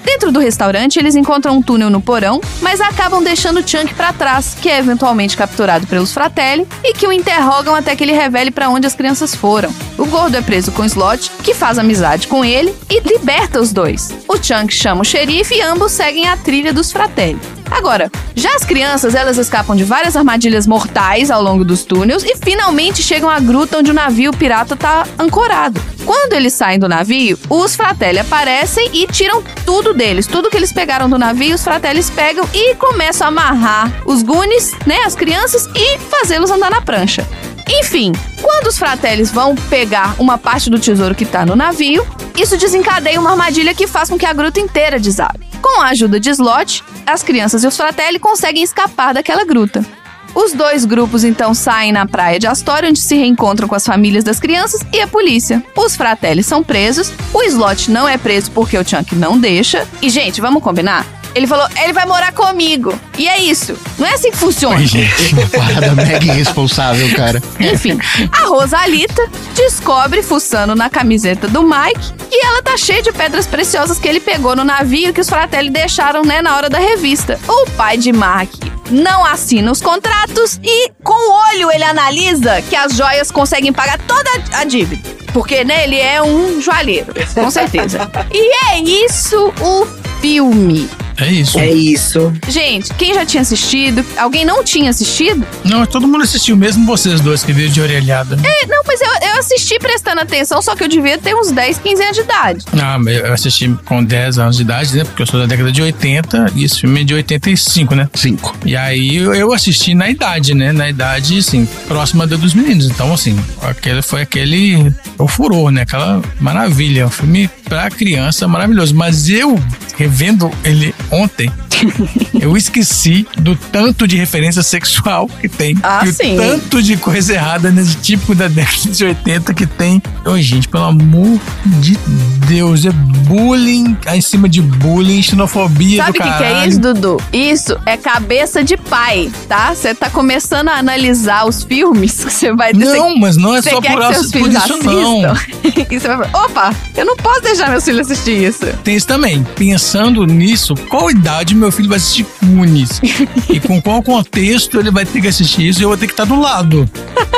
[SPEAKER 2] Dentro do restaurante, eles encontram um túnel no porão, mas acabam deixando Chunk pra trás, que é eventualmente capturado pelos Fratelli e que o interrogam até que ele revele pra onde as crianças foram. O gordo é preso com Slot, que faz amizade com ele e liberta os dois. O Chunk chama o xerife e ambos seguem a trilha dos Fratelli. Agora, já as crianças, elas escapam de várias armadilhas mortais ao longo dos túneis e finalmente chegam à gruta onde o navio pirata tá ancorado. Quando eles saem do navio, os Fratelli aparecem e tiram tudo deles. Tudo que eles pegaram do navio, os Fratellis pegam e começam a amarrar os Goonies, né, as crianças, e fazê-los andar na prancha. Enfim, quando os Fratellis vão pegar uma parte do tesouro que tá no navio, isso desencadeia uma armadilha que faz com que a gruta inteira desabe. Com a ajuda de Slot, as crianças e os Fratelli conseguem escapar daquela gruta. Os dois grupos então saem na praia de Astoria, onde se reencontram com as famílias das crianças e a polícia. Os Fratelli são presos, o Slot não é preso porque o Chunk não deixa. E, gente, vamos combinar? Ele falou, ele vai morar comigo. E é isso. Não é assim que funciona.
[SPEAKER 4] Ai, gente.
[SPEAKER 1] Uma parada mega irresponsável, cara.
[SPEAKER 2] Enfim, a Rosalita descobre, fuçando na camiseta do Mike, que ela tá cheia de pedras preciosas que ele pegou no navio que os Fratelli deixaram, né, na hora da revista. O pai de Mark não assina os contratos e, com o olho, ele analisa que as joias conseguem pagar toda a dívida. Porque, né, ele é um joalheiro, com certeza. e é isso o filme.
[SPEAKER 4] É isso.
[SPEAKER 3] É isso.
[SPEAKER 2] Gente, quem já tinha assistido? Alguém não tinha assistido?
[SPEAKER 4] Não, todo mundo assistiu, mesmo vocês dois que viram de orelhada.
[SPEAKER 2] É, não, mas eu, eu assisti prestando atenção, só que eu devia ter uns 10, 15 anos de idade.
[SPEAKER 4] Ah, mas eu assisti com 10 anos de idade, né? Porque eu sou da década de 80 e esse filme é de 85, né?
[SPEAKER 1] Cinco.
[SPEAKER 4] E aí eu eu assisti na idade, né? Na idade, assim, próxima da dos meninos. Então, assim, aquele foi aquele. O furor, né? Aquela maravilha. Um filme pra criança maravilhoso. Mas eu, revendo ele ontem, <laughs> eu esqueci do tanto de referência sexual que tem.
[SPEAKER 2] Ah,
[SPEAKER 4] e
[SPEAKER 2] sim.
[SPEAKER 4] o tanto de coisa errada nesse tipo da década de 80 que tem. Ô, gente, pelo amor de Deus, é bullying em cima de bullying, xenofobia
[SPEAKER 2] Sabe
[SPEAKER 4] do
[SPEAKER 2] o que, que é isso, Dudu? Isso é cabeça de pai, tá? Você tá começando a analisar os filmes, você vai
[SPEAKER 4] Não, mas não é só por,
[SPEAKER 2] que seus
[SPEAKER 4] por isso, não.
[SPEAKER 2] e você vai falar, opa, eu não posso deixar meus filhos assistir isso.
[SPEAKER 4] Tem isso também. Pensando nisso, qual idade meu filho vai assistir Goonies? e com qual contexto ele vai ter que assistir isso e eu vou ter que estar do lado.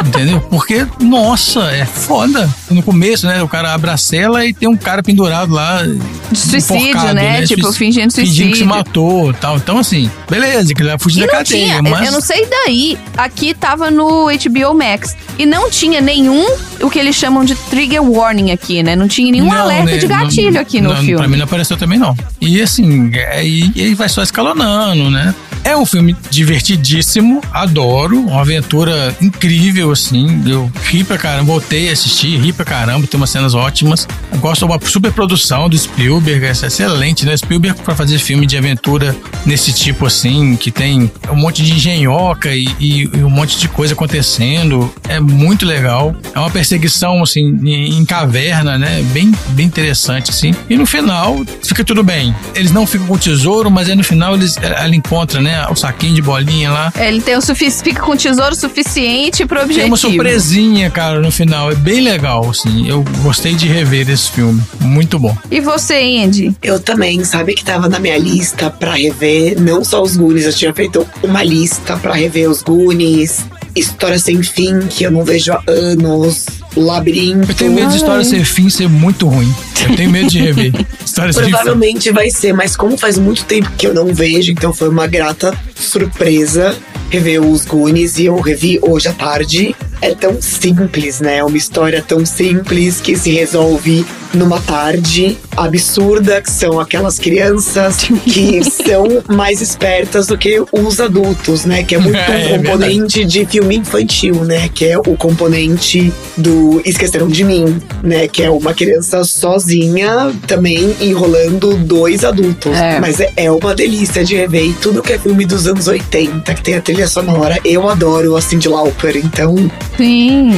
[SPEAKER 4] Entendeu? Porque, nossa, é foda. No começo, né? O cara abre a cela e tem um cara pendurado lá.
[SPEAKER 2] De suicídio,
[SPEAKER 4] enforcado,
[SPEAKER 2] né? Tipo,
[SPEAKER 4] Suic-
[SPEAKER 2] fingindo
[SPEAKER 4] Fingindo que se
[SPEAKER 2] suicídio.
[SPEAKER 4] matou e tal. Então, assim, beleza, que ele vai fugir da cadeia.
[SPEAKER 2] tinha,
[SPEAKER 4] mas...
[SPEAKER 2] eu não sei daí. Aqui tava no HBO Max. E não tinha nenhum, o que eles chamam de trigger warning aqui, né? Não tinha nenhum
[SPEAKER 4] Não,
[SPEAKER 2] alerta
[SPEAKER 4] né,
[SPEAKER 2] de gatilho
[SPEAKER 4] não-
[SPEAKER 2] aqui no
[SPEAKER 4] não,
[SPEAKER 2] filme.
[SPEAKER 4] Pra mim não apareceu também, não. E assim, é, aí vai só escalonando, né? É um filme divertidíssimo, adoro, uma aventura incrível, assim. Eu ri pra caramba, voltei a assistir, ri pra caramba, tem umas cenas ótimas. Eu gosto de uma super produção do Spielberg, é excelente, né? Spielberg pra fazer filme de aventura nesse tipo assim, que tem um monte de engenhoca e, e- e um monte de coisa acontecendo. É muito legal. É uma perseguição, assim, em, em caverna, né? Bem, bem interessante, assim. E no final, fica tudo bem. Eles não ficam com o tesouro, mas aí no final eles, ela encontra, né? Né? O saquinho de bolinha lá.
[SPEAKER 2] Ele tem o sufici... fica com tesouro suficiente pro objetivo.
[SPEAKER 4] Tem uma surpresinha, cara, no final. É bem legal, assim. Eu gostei de rever esse filme. Muito bom.
[SPEAKER 2] E você, Andy?
[SPEAKER 3] Eu também, sabe que tava na minha lista pra rever, não só os Goonies, eu tinha feito uma lista pra rever os Goonies, História Sem Fim, que eu não vejo há anos, Labirinto.
[SPEAKER 4] Eu tenho medo de história sem fim ser muito ruim. Eu tenho medo de rever. <laughs> História.
[SPEAKER 3] Provavelmente vai ser, mas como faz muito tempo que eu não vejo, então foi uma grata surpresa rever os Goonies e eu revi hoje à tarde. É tão simples, né? Uma história tão simples que se resolve numa tarde absurda, que são aquelas crianças que são mais espertas do que os adultos, né? Que é muito <laughs>
[SPEAKER 4] É,
[SPEAKER 3] um componente de filme infantil, né? Que é o componente do Esqueceram de Mim, né? Que é uma criança sozinha também enrolando dois adultos.
[SPEAKER 2] É.
[SPEAKER 3] Mas é, é uma delícia de rever. E tudo que é filme dos anos 80, que tem a trilha sonora, eu adoro a Cindy Lauper. Então,
[SPEAKER 2] Sim.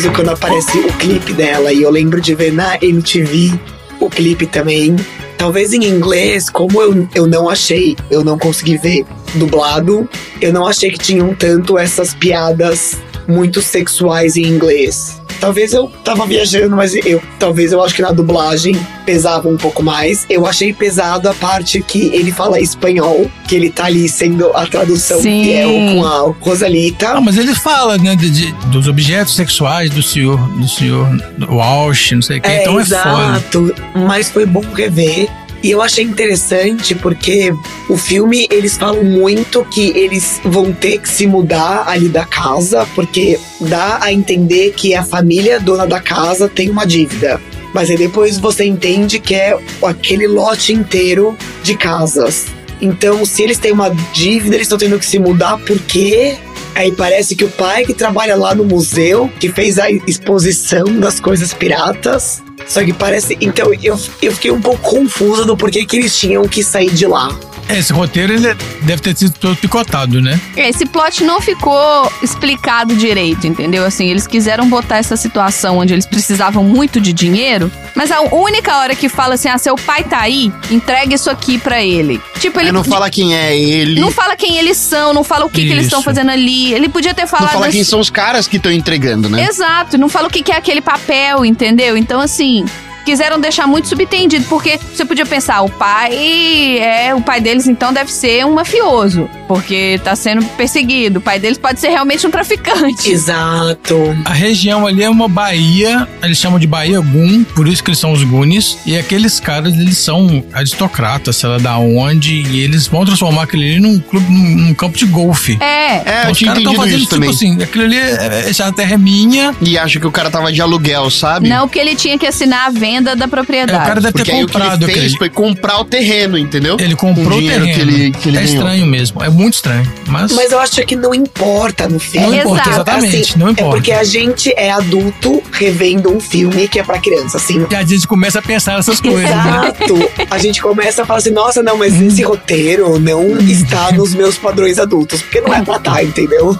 [SPEAKER 3] Maravilhoso quando aparece o clipe dela. E eu lembro de ver na MTV o clipe também. Talvez em inglês, como eu, eu não achei, eu não consegui ver dublado, eu não achei que tinham tanto essas piadas muito sexuais em inglês. Talvez eu tava viajando, mas eu talvez eu acho que na dublagem pesava um pouco mais. Eu achei pesado a parte que ele fala espanhol, que ele tá ali sendo a tradução
[SPEAKER 2] Sim.
[SPEAKER 3] fiel com a Rosalita.
[SPEAKER 4] Ah, mas ele fala, né, de, de- dos objetos sexuais do senhor, do senhor Walsh, não sei o que. então é foda.
[SPEAKER 3] exato, mas foi bom rever. E eu achei interessante porque o filme eles falam muito que eles vão ter que se mudar ali da casa, porque dá a entender que a família dona da casa tem uma dívida. Mas aí depois você entende que é aquele lote inteiro de casas. Então, se eles têm uma dívida, eles estão tendo que se mudar porque Aí parece que o pai que trabalha lá no museu, que fez a exposição das coisas piratas. Só que parece. Então eu, eu fiquei um pouco confusa do porquê que eles tinham que sair de lá.
[SPEAKER 4] Esse roteiro ele deve ter sido todo picotado, né?
[SPEAKER 2] Esse plot não ficou explicado direito, entendeu? Assim, eles quiseram botar essa situação onde eles precisavam muito de dinheiro, mas a única hora que fala assim: ah, seu pai tá aí, entrega isso aqui pra ele. Tipo, ele
[SPEAKER 1] não fala quem é ele.
[SPEAKER 2] não fala quem eles são, não fala o que, que eles estão fazendo ali. Ele podia ter
[SPEAKER 1] Não
[SPEAKER 2] falado.
[SPEAKER 1] fala quem
[SPEAKER 2] assim-
[SPEAKER 1] são os caras que estão entregando, né?
[SPEAKER 2] Exato, não fala o que que é aquele papel, entendeu? Então, assim, Sim, quiseram deixar muito subentendido, porque você podia pensar, o pai é. O pai deles, então, deve ser um mafioso, porque tá sendo perseguido. O pai deles pode ser realmente um traficante.
[SPEAKER 3] Exato.
[SPEAKER 4] A região ali é uma baía, eles chamam de Baía Gun, por isso que eles são os Gunis. E aqueles caras, eles são aristocratas, sei lá da onde, e eles vão transformar aquele ali num clube, num, num campo de golfe.
[SPEAKER 2] É.
[SPEAKER 1] É, eu
[SPEAKER 4] Então, os
[SPEAKER 1] tinha entendido
[SPEAKER 4] fazendo
[SPEAKER 1] isso
[SPEAKER 4] tipo
[SPEAKER 1] também.
[SPEAKER 4] assim, aquilo ali, é, essa terra é minha.
[SPEAKER 1] E acho que o cara tava de aluguel, sabe?
[SPEAKER 2] Não, porque ele tinha que assinar a venda da
[SPEAKER 4] É, o
[SPEAKER 2] propriedade.
[SPEAKER 4] cara deve
[SPEAKER 1] Porque
[SPEAKER 4] ter
[SPEAKER 1] aí o que ele
[SPEAKER 4] comprado
[SPEAKER 1] fez
[SPEAKER 4] aquele.
[SPEAKER 1] foi comprar o terreno, entendeu?
[SPEAKER 4] Ele
[SPEAKER 1] Com
[SPEAKER 4] comprou
[SPEAKER 1] o
[SPEAKER 4] o terreno.
[SPEAKER 1] que ele, que ele
[SPEAKER 4] é
[SPEAKER 1] ganhou.
[SPEAKER 4] estranho mesmo, é muito estranho. Mas,
[SPEAKER 3] Mas eu acho que não importa no filme.
[SPEAKER 4] não importa,
[SPEAKER 2] Exato.
[SPEAKER 4] exatamente,
[SPEAKER 3] Assim,
[SPEAKER 4] não
[SPEAKER 3] É
[SPEAKER 4] importa.
[SPEAKER 3] porque a gente é adulto revendo um filme que é pra criança, assim.
[SPEAKER 4] E a gente começa a pensar nessas coisas, né?
[SPEAKER 3] Exato. A gente começa a falar assim, nossa, não, mas esse roteiro não está nos meus padrões adultos. Porque não é pra tá, entendeu?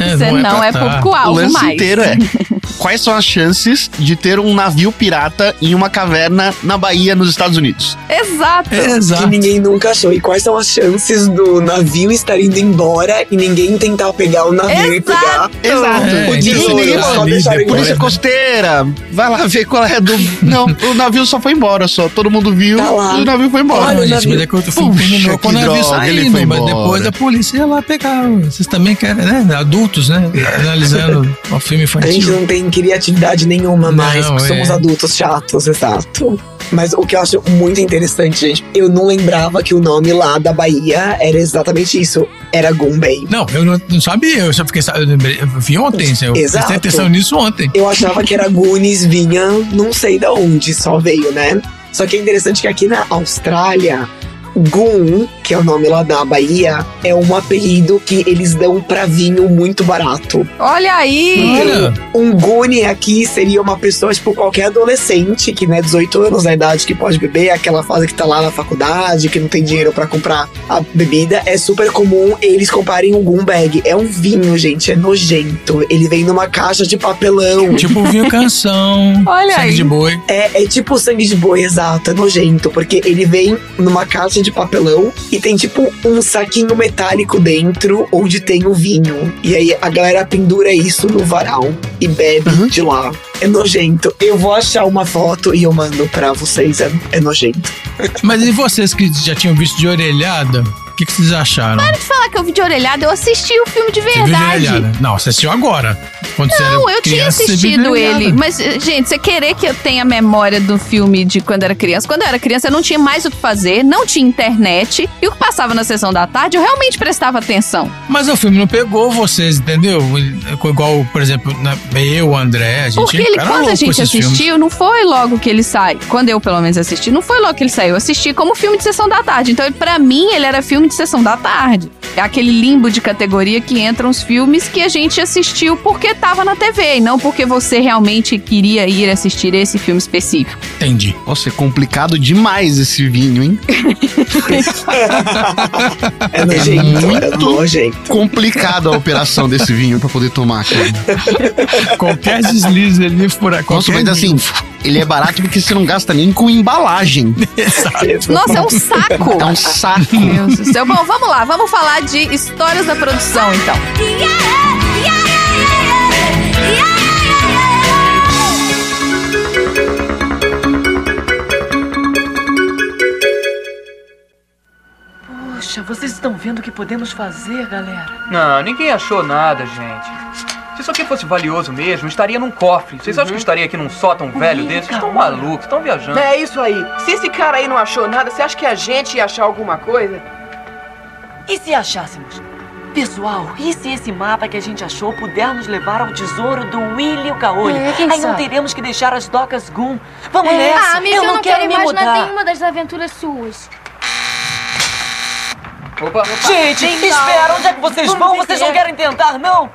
[SPEAKER 4] É,
[SPEAKER 2] Você não,
[SPEAKER 4] pra
[SPEAKER 2] é
[SPEAKER 4] tá.
[SPEAKER 1] O
[SPEAKER 2] público-alvo
[SPEAKER 1] lance
[SPEAKER 2] mais.
[SPEAKER 1] inteiro é <laughs> quais são as chances de ter um navio pirata em uma caverna na Bahia, nos Estados Unidos?
[SPEAKER 2] Exato.
[SPEAKER 3] Que
[SPEAKER 4] Exato.
[SPEAKER 3] ninguém nunca achou. E quais são as chances do navio estar indo embora e ninguém tentar pegar o navio e pegar
[SPEAKER 2] Exato.
[SPEAKER 4] É,
[SPEAKER 3] o Só
[SPEAKER 4] depois,
[SPEAKER 1] Polícia
[SPEAKER 4] né?
[SPEAKER 1] costeira, vai lá ver qual é do. <laughs> Não, o navio só foi embora, só. Todo mundo viu
[SPEAKER 3] Tá
[SPEAKER 1] e o navio foi embora.
[SPEAKER 3] Olha,
[SPEAKER 4] Não,
[SPEAKER 3] o
[SPEAKER 4] gente,
[SPEAKER 3] navio.
[SPEAKER 4] mas é que
[SPEAKER 1] Puxa, que
[SPEAKER 4] com o navio
[SPEAKER 1] droga, ele
[SPEAKER 4] saindo,
[SPEAKER 1] foi
[SPEAKER 4] mas depois a polícia ia lá pegar. Vocês também querem, né? Adultos, né? Analisando <laughs> o filme
[SPEAKER 3] A gente
[SPEAKER 4] infantil.
[SPEAKER 3] não tem criatividade nenhuma mais,
[SPEAKER 4] Não,
[SPEAKER 3] porque
[SPEAKER 4] é.
[SPEAKER 3] somos adultos chatos, exato. Mas o que eu acho muito interessante, gente, eu não lembrava que o nome lá da Bahia era exatamente isso. Era Gumbay.
[SPEAKER 4] Não, eu não, sabia, eu só fiquei. Eu, vi ontem, eu
[SPEAKER 3] Exato.
[SPEAKER 4] prestei atenção nisso ontem.
[SPEAKER 3] Eu achava que era Goonies, vinha não sei da onde, só veio, né? Só que é interessante que aqui na Austrália, Goon, que é o nome lá da Bahia, é um apelido que eles dão pra vinho muito barato.
[SPEAKER 2] Olha aí!
[SPEAKER 4] Olha,
[SPEAKER 3] Um Goonie aqui seria uma pessoa, tipo, qualquer adolescente que, né, 18 anos na idade, que pode beber, aquela fase que tá lá na faculdade, que não tem dinheiro pra comprar a bebida. É super comum eles comprarem um Goon Bag. É um vinho, gente, é nojento. Ele vem numa caixa de papelão.
[SPEAKER 4] tipo vinho canção, <laughs>
[SPEAKER 2] Olha
[SPEAKER 4] sangue
[SPEAKER 2] aí.
[SPEAKER 4] de boi.
[SPEAKER 3] É, é tipo sangue de boi, exato, é nojento, porque ele vem numa caixa de papelão e tem tipo um saquinho metálico dentro onde tem o vinho. E aí a galera pendura isso no varal e bebe de lá. É nojento. Eu vou achar uma foto e eu mando pra vocês. É, é nojento.
[SPEAKER 4] Mas e vocês que já tinham visto de orelhada, que, que vocês acharam?
[SPEAKER 2] Para de falar que eu vi de orelhada, eu assisti o filme de
[SPEAKER 4] Você viu de
[SPEAKER 2] verdade.
[SPEAKER 4] Não, você assistiu agora. Quando
[SPEAKER 2] Não, eu tinha
[SPEAKER 4] criança, de
[SPEAKER 2] assistido ele. Mas, gente, você querer que eu tenha memória do filme de quando era criança. Quando eu era criança, eu não tinha mais o que fazer, não tinha internet. E o que passava na sessão da tarde, eu realmente prestava atenção.
[SPEAKER 4] Mas o filme não pegou vocês, entendeu? Igual, por exemplo, eu, o André, a gente
[SPEAKER 2] Porque ele, quando a gente
[SPEAKER 4] esses filmes.
[SPEAKER 2] assistiu, não foi logo que ele sai. Quando eu, pelo menos, assisti, não foi logo que ele saiu. Eu assisti como filme de sessão da tarde. Então, pra mim, ele era filme de sessão da tarde. É aquele limbo de categoria que entram os filmes que a gente assistiu porque tava na TV e não porque você realmente queria ir assistir esse filme específico.
[SPEAKER 4] Entendi.
[SPEAKER 1] Nossa, é complicado demais esse vinho, hein? <laughs>
[SPEAKER 3] É nojento. É,
[SPEAKER 1] muito-
[SPEAKER 3] nojento.
[SPEAKER 1] Complicado a operação desse vinho pra poder tomar, cara.
[SPEAKER 4] Qualquer deslize ali fora.
[SPEAKER 1] Nossa,
[SPEAKER 4] qualquer
[SPEAKER 1] mas assim, ele é barato porque você não gasta nem com embalagem. <laughs>
[SPEAKER 2] Nossa, é um saco!
[SPEAKER 1] É um saco.
[SPEAKER 2] Meu Deus do céu. Bom, vamos lá, vamos falar de histórias da produção, então.
[SPEAKER 9] Poxa, vocês estão vendo o que podemos fazer, galera?
[SPEAKER 10] Não, ninguém achou nada, gente. Se isso aqui fosse valioso mesmo, estaria num cofre. Vocês acham que estaria aqui num sótão velho desse? Vocês estão malucos, estão viajando.
[SPEAKER 9] É isso aí. Se esse cara aí não achou nada, você acha que a gente ia achar alguma coisa? E se achássemos? Pessoal, e se esse mapa que a gente achou puder nos levar ao tesouro do Willy o Caolho?
[SPEAKER 7] É, quem
[SPEAKER 9] aí não
[SPEAKER 7] sabe?
[SPEAKER 9] teremos que deixar as docas Goon. Vamos
[SPEAKER 7] É,
[SPEAKER 9] nessa.
[SPEAKER 7] ah, amiga, eu, não,
[SPEAKER 9] quero
[SPEAKER 7] quero
[SPEAKER 9] me
[SPEAKER 7] imaginar
[SPEAKER 9] mudar.
[SPEAKER 7] nenhuma das aventuras suas.
[SPEAKER 10] Opa,
[SPEAKER 9] Gente, espera, onde é que vocês
[SPEAKER 7] Vamos
[SPEAKER 9] vão? Vocês não querem tentar, não?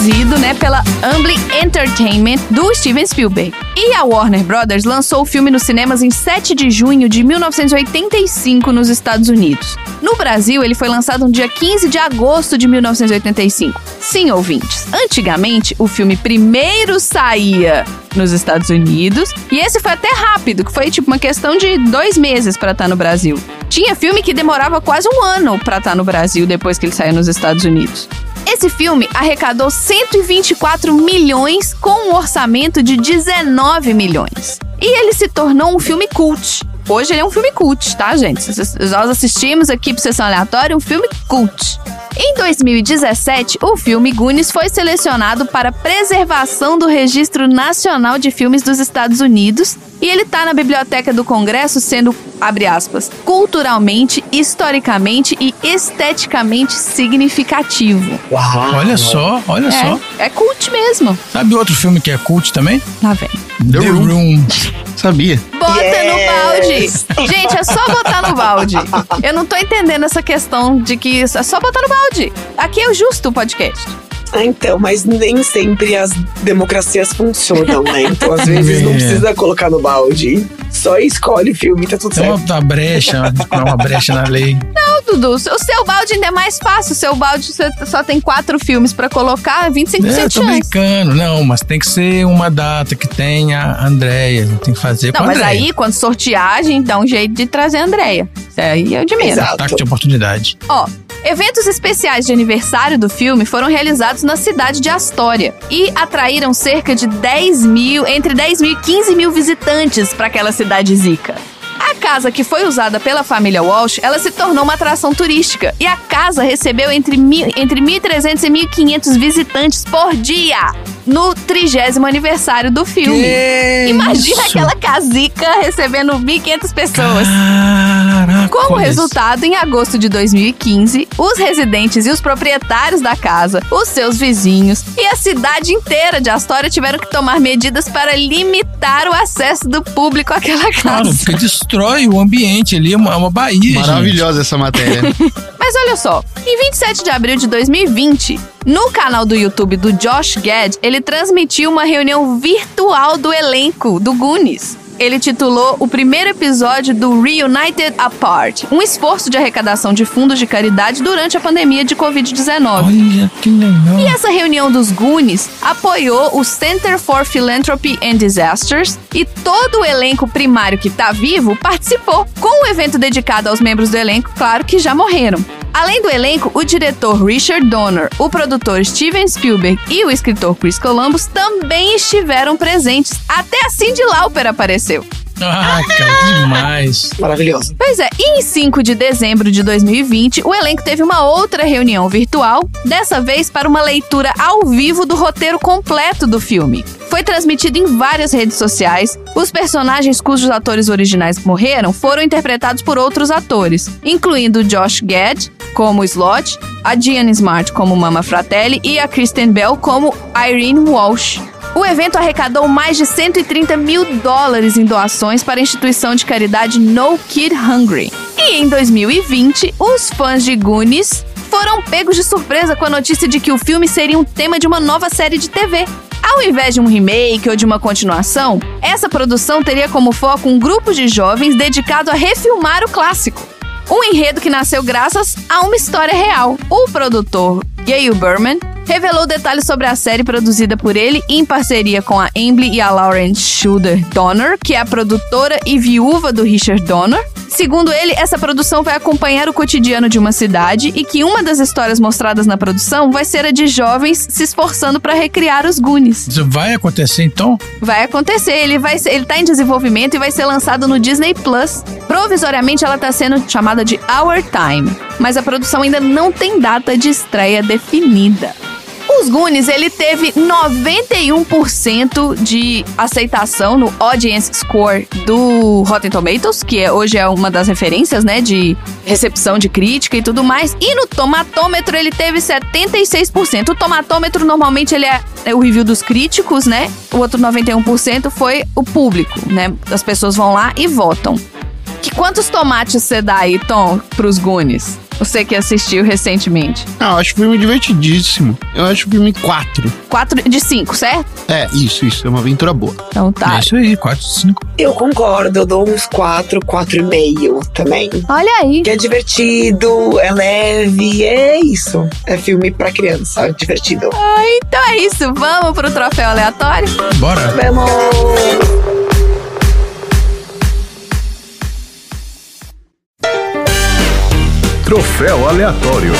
[SPEAKER 2] Produzido, né, pela Amblin Entertainment do Steven Spielberg. E a Warner Brothers lançou o filme nos cinemas em 7 de junho de 1985 nos Estados Unidos. No Brasil, ele foi lançado no dia 15 de agosto de 1985. Sim, ouvintes, antigamente o filme primeiro saía nos Estados Unidos e esse foi até rápido, que foi tipo uma questão de dois meses pra estar no Brasil. Tinha filme que demorava quase um ano pra estar no Brasil depois que ele saiu nos Estados Unidos. Esse filme arrecadou 124 milhões com um orçamento de 19 milhões. E ele se tornou um filme cult. Hoje ele é um filme cult, tá, gente? Nós assistimos aqui pro Sessão Aleatória um filme cult. Em 2017, o filme Goonies foi selecionado para preservação do Registro Nacional de Filmes dos Estados Unidos e ele tá na Biblioteca do Congresso sendo, abre aspas, culturalmente, historicamente e esteticamente significativo.
[SPEAKER 3] Uau.
[SPEAKER 4] Olha só, olha só.
[SPEAKER 2] É, é cult mesmo.
[SPEAKER 4] Sabe outro filme que é cult também?
[SPEAKER 2] Lá vem.
[SPEAKER 4] The Room.
[SPEAKER 1] Sabia?
[SPEAKER 2] Bota
[SPEAKER 3] Yes!
[SPEAKER 2] no balde. Gente, é só botar no balde. Eu não tô entendendo essa questão de que é só botar no balde. Aqui é o justo o podcast.
[SPEAKER 3] Ah, então, mas nem sempre as democracias funcionam, né? Então, às vezes, não
[SPEAKER 4] É.
[SPEAKER 3] precisa colocar no balde. Só escolhe o filme, tá tudo certo.
[SPEAKER 4] uma, uma brecha, uma brecha na lei.
[SPEAKER 2] Não, Dudu, o seu balde ainda é mais fácil. O seu balde você só tem quatro filmes pra colocar, 25%
[SPEAKER 4] É,
[SPEAKER 2] de
[SPEAKER 4] tô
[SPEAKER 2] chance.
[SPEAKER 4] brincando. Não, mas tem que ser uma data que tenha a Andréia. Tem que fazer
[SPEAKER 2] Não,
[SPEAKER 4] com a
[SPEAKER 2] mas
[SPEAKER 4] Andréia.
[SPEAKER 2] aí, quando sortear, a gente dá um jeito de trazer a Andréia. Isso aí é o de menos.
[SPEAKER 3] Exato.
[SPEAKER 4] Ataque de oportunidade.
[SPEAKER 2] Ó, eventos especiais de aniversário do filme foram realizados na cidade de Astória e atraíram cerca de 10 mil, entre 10 mil e 15 mil visitantes para aquela cidade zica. casa que foi usada pela família Walsh, ela se tornou uma atração turística. E a casa recebeu entre, mil, entre 1.300 e 1.500 visitantes por dia no trigésimo aniversário do filme.
[SPEAKER 4] Que
[SPEAKER 2] Imagina
[SPEAKER 4] isso?
[SPEAKER 2] aquela casica recebendo 1.500 pessoas.
[SPEAKER 4] Caraca,
[SPEAKER 2] Como
[SPEAKER 4] olha isso.
[SPEAKER 2] resultado, em agosto de 2015, os residentes e os proprietários da casa, os seus vizinhos e a cidade inteira de Astoria tiveram que tomar medidas para limitar o acesso do público àquela
[SPEAKER 4] Claro,
[SPEAKER 2] casa.
[SPEAKER 4] porque destrói o ambiente ali, é uma, é uma baía, gente.
[SPEAKER 1] Maravilhosa essa matéria. <laughs>
[SPEAKER 2] Mas olha só, em 27 de abril de 2020, no canal do YouTube do Josh Gad, ele transmitiu uma reunião virtual do elenco do Goonies. Ele titulou o primeiro episódio do Reunited Apart, um esforço de arrecadação de fundos de caridade durante a pandemia de Covid-19.
[SPEAKER 4] Olha que legal.
[SPEAKER 2] E essa reunião dos Goonies apoiou o Center for Philanthropy and Disasters e todo o elenco primário que tá vivo participou, com um evento dedicado aos membros do elenco, claro que já morreram. Além do elenco, o diretor Richard Donner, o produtor Steven Spielberg e o escritor Chris Columbus também estiveram presentes. Até a Cyndi Lauper apareceu.
[SPEAKER 4] Ah, cara, demais.
[SPEAKER 3] Maravilhoso.
[SPEAKER 2] Pois é, e em 5 de dezembro de 2020, o elenco teve uma outra reunião virtual, dessa vez para uma leitura ao vivo do roteiro completo do filme. Foi transmitido em várias redes sociais. Os personagens cujos atores originais morreram foram interpretados por outros atores, incluindo Josh Gad como Slot, a Diane Smart como Mama Fratelli e a Kristen Bell como Irene Walsh. O evento arrecadou mais de 130 mil dólares em doações para a instituição de caridade No Kid Hungry. E em 2020, os fãs de Goonies foram pegos de surpresa com a notícia de que o filme seria um tema de uma nova série de TV. Ao invés de um remake ou de uma continuação, essa produção teria como foco um grupo de jovens dedicado a refilmar o clássico. Um enredo que nasceu graças a uma história real. O produtor Gail Berman revelou detalhes sobre a série produzida por ele em parceria com a Emily e a Lauren Schulder Donner, que é a produtora e viúva do Richard Donner. Segundo ele, essa produção vai acompanhar o cotidiano de uma cidade e que uma das histórias mostradas na produção vai ser a de jovens se esforçando para recriar os Goonies.
[SPEAKER 4] Isso vai acontecer então?
[SPEAKER 2] Vai acontecer, ele vai ser, ele tá em desenvolvimento e vai ser lançado no Disney Plus. Provisoriamente ela tá sendo chamada de Our Time, mas a produção ainda não tem data de estreia definida. Os Goonies, ele teve 91% de aceitação no Audience Score do Rotten Tomatoes, que é, hoje é uma das referências, né, de recepção de crítica e tudo mais. E no Tomatômetro ele teve 76%. O Tomatômetro normalmente ele é, é o review dos críticos, né? O outro 91% foi o público, né? As pessoas vão lá e votam. Que quantos tomates você dá aí, Tom, pros Goonies? Você que assistiu recentemente.
[SPEAKER 1] Ah, eu acho o filme divertidíssimo. Eu acho o filme 4.
[SPEAKER 2] 4 de 5, certo?
[SPEAKER 1] É, isso, isso. É uma aventura boa.
[SPEAKER 2] Então tá.
[SPEAKER 4] É isso aí, 4, 5.
[SPEAKER 3] Eu concordo, eu dou uns 4, 4,5 também.
[SPEAKER 2] Olha aí.
[SPEAKER 3] Que é divertido, é leve, é isso. É filme pra criança, divertido.
[SPEAKER 2] Ah, então é isso. Vamos pro troféu aleatório?
[SPEAKER 4] Bora.
[SPEAKER 3] Vamos!
[SPEAKER 8] Troféu aleatório.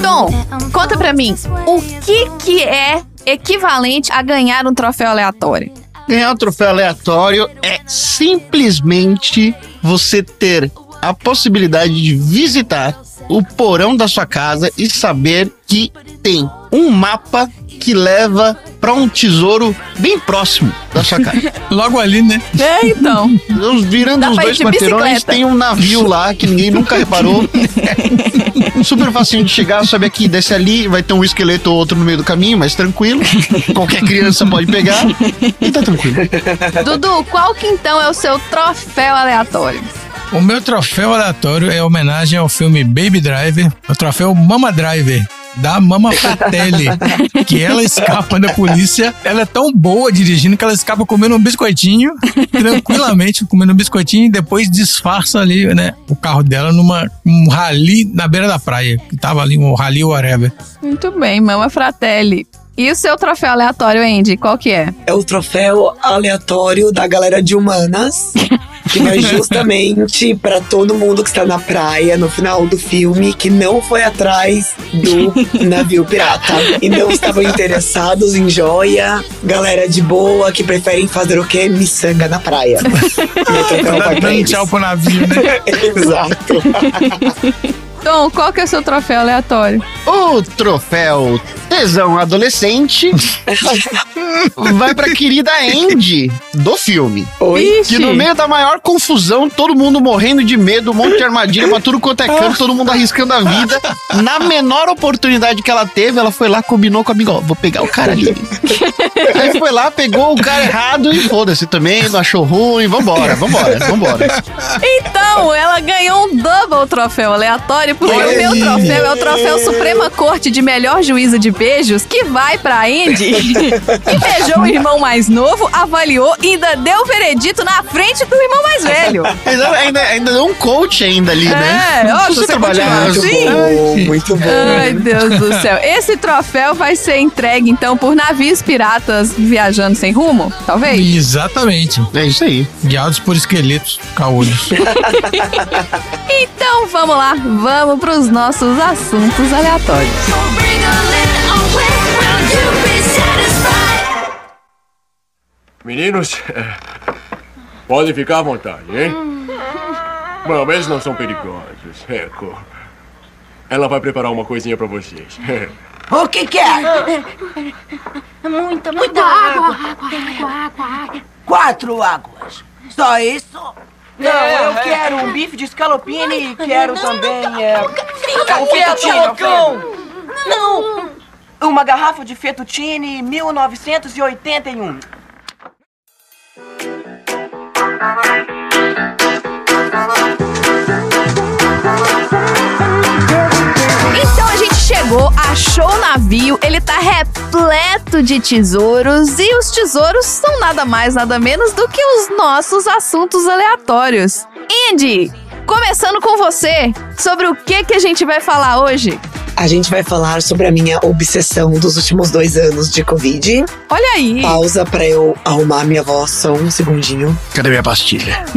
[SPEAKER 2] Tom, conta pra mim, o que que é equivalente a ganhar um troféu aleatório?
[SPEAKER 1] Ganhar o troféu aleatório é simplesmente você ter a possibilidade de visitar o porão da sua casa e saber que tem um mapa que leva pra um tesouro bem próximo da sua casa. <laughs>
[SPEAKER 4] Logo ali, né?
[SPEAKER 2] É, então.
[SPEAKER 1] Os- Virando
[SPEAKER 2] Dá
[SPEAKER 1] os dois quarteirões, tem um navio lá que ninguém nunca reparou. <laughs> Super facinho de chegar, sobe aqui, desce ali, vai ter um esqueleto ou outro no meio do caminho, mas tranquilo. Qualquer criança pode pegar e tá tranquilo.
[SPEAKER 2] Dudu, qual que então é o seu troféu aleatório?
[SPEAKER 4] O meu troféu aleatório é homenagem ao filme Baby Driver, o troféu Mama Driver. Da Mama Fratelli, <laughs> que ela escapa da polícia. Ela é tão boa dirigindo que ela escapa comendo um biscoitinho, tranquilamente comendo um biscoitinho, e depois disfarça ali, né, o carro dela numa um rally na beira da praia, que tava ali um rally whatever.
[SPEAKER 2] Muito bem, Mama Fratelli. E o seu troféu aleatório, Andy, qual que é?
[SPEAKER 3] É o troféu aleatório da galera de humanas. <laughs> que vai justamente pra todo mundo que está na praia no final do filme que não foi atrás do <laughs> navio pirata e não estavam interessados em joia, galera de boa que preferem fazer o quê? Miçanga na praia. <laughs> O troféu vai pra eles.
[SPEAKER 4] tchau pro navio, né?
[SPEAKER 3] Exato.
[SPEAKER 2] Tom, qual que é o seu troféu aleatório?
[SPEAKER 1] O troféu tesão adolescente <laughs> vai pra querida Andy do filme.
[SPEAKER 3] Oi?
[SPEAKER 1] Que no meio da maior confusão, todo mundo morrendo de medo, um monte de armadilha pra tudo quanto é canto, todo mundo arriscando a vida. Na menor oportunidade que ela teve, ela foi lá, combinou com a amiga, ó, vou pegar o cara ali. Aí foi lá, pegou o cara errado e foda-se também, não achou ruim, vambora, vambora, vambora.
[SPEAKER 2] Então, ela ganhou um double troféu aleatório, porque o meu troféu é o troféu Suprema Corte de Melhor Juíza de Beijos, que vai pra Andy, <laughs> que beijou o irmão mais novo, avaliou e ainda deu o veredito na frente do irmão mais velho. <laughs>
[SPEAKER 1] Ainda, ainda, ainda deu um coach ainda ali, né?
[SPEAKER 2] É, ó, se
[SPEAKER 1] Precisa
[SPEAKER 2] você
[SPEAKER 1] trabalhar.
[SPEAKER 2] assim.
[SPEAKER 3] Bom, muito bom.
[SPEAKER 2] Ai, Deus do céu. Esse troféu vai ser entregue, então, por navios piratas viajando sem rumo? Talvez?
[SPEAKER 4] Exatamente.
[SPEAKER 1] É isso aí.
[SPEAKER 4] Guiados por esqueletos caolhos. <laughs>
[SPEAKER 2] Então, vamos lá. Vamos pros nossos assuntos aleatórios.
[SPEAKER 11] Meninos, é, podem ficar à vontade, hein? Não, eles não são perigosos. Eco. Ela vai preparar uma coisinha pra vocês.
[SPEAKER 12] O que quer?
[SPEAKER 7] Muita, muita água. Água, água, água, água.
[SPEAKER 12] Quatro águas. Só isso?
[SPEAKER 9] Não, eu quero um bife de escalopine e quero também. É, o fettuccine, Alfredo.
[SPEAKER 7] Não.
[SPEAKER 9] Uma garrafa de fettuccine 1981.
[SPEAKER 2] Então a gente chegou, achou o navio, ele tá repleto de tesouros e os tesouros são nada mais, nada menos do que os nossos assuntos aleatórios. Andy, começando com você, sobre o que que a gente vai falar hoje?
[SPEAKER 3] A gente vai falar sobre a minha obsessão dos últimos dois anos de Covid.
[SPEAKER 2] Olha aí.
[SPEAKER 3] Pausa pra eu arrumar minha voz só um segundinho.
[SPEAKER 1] Cadê minha pastilha? <laughs>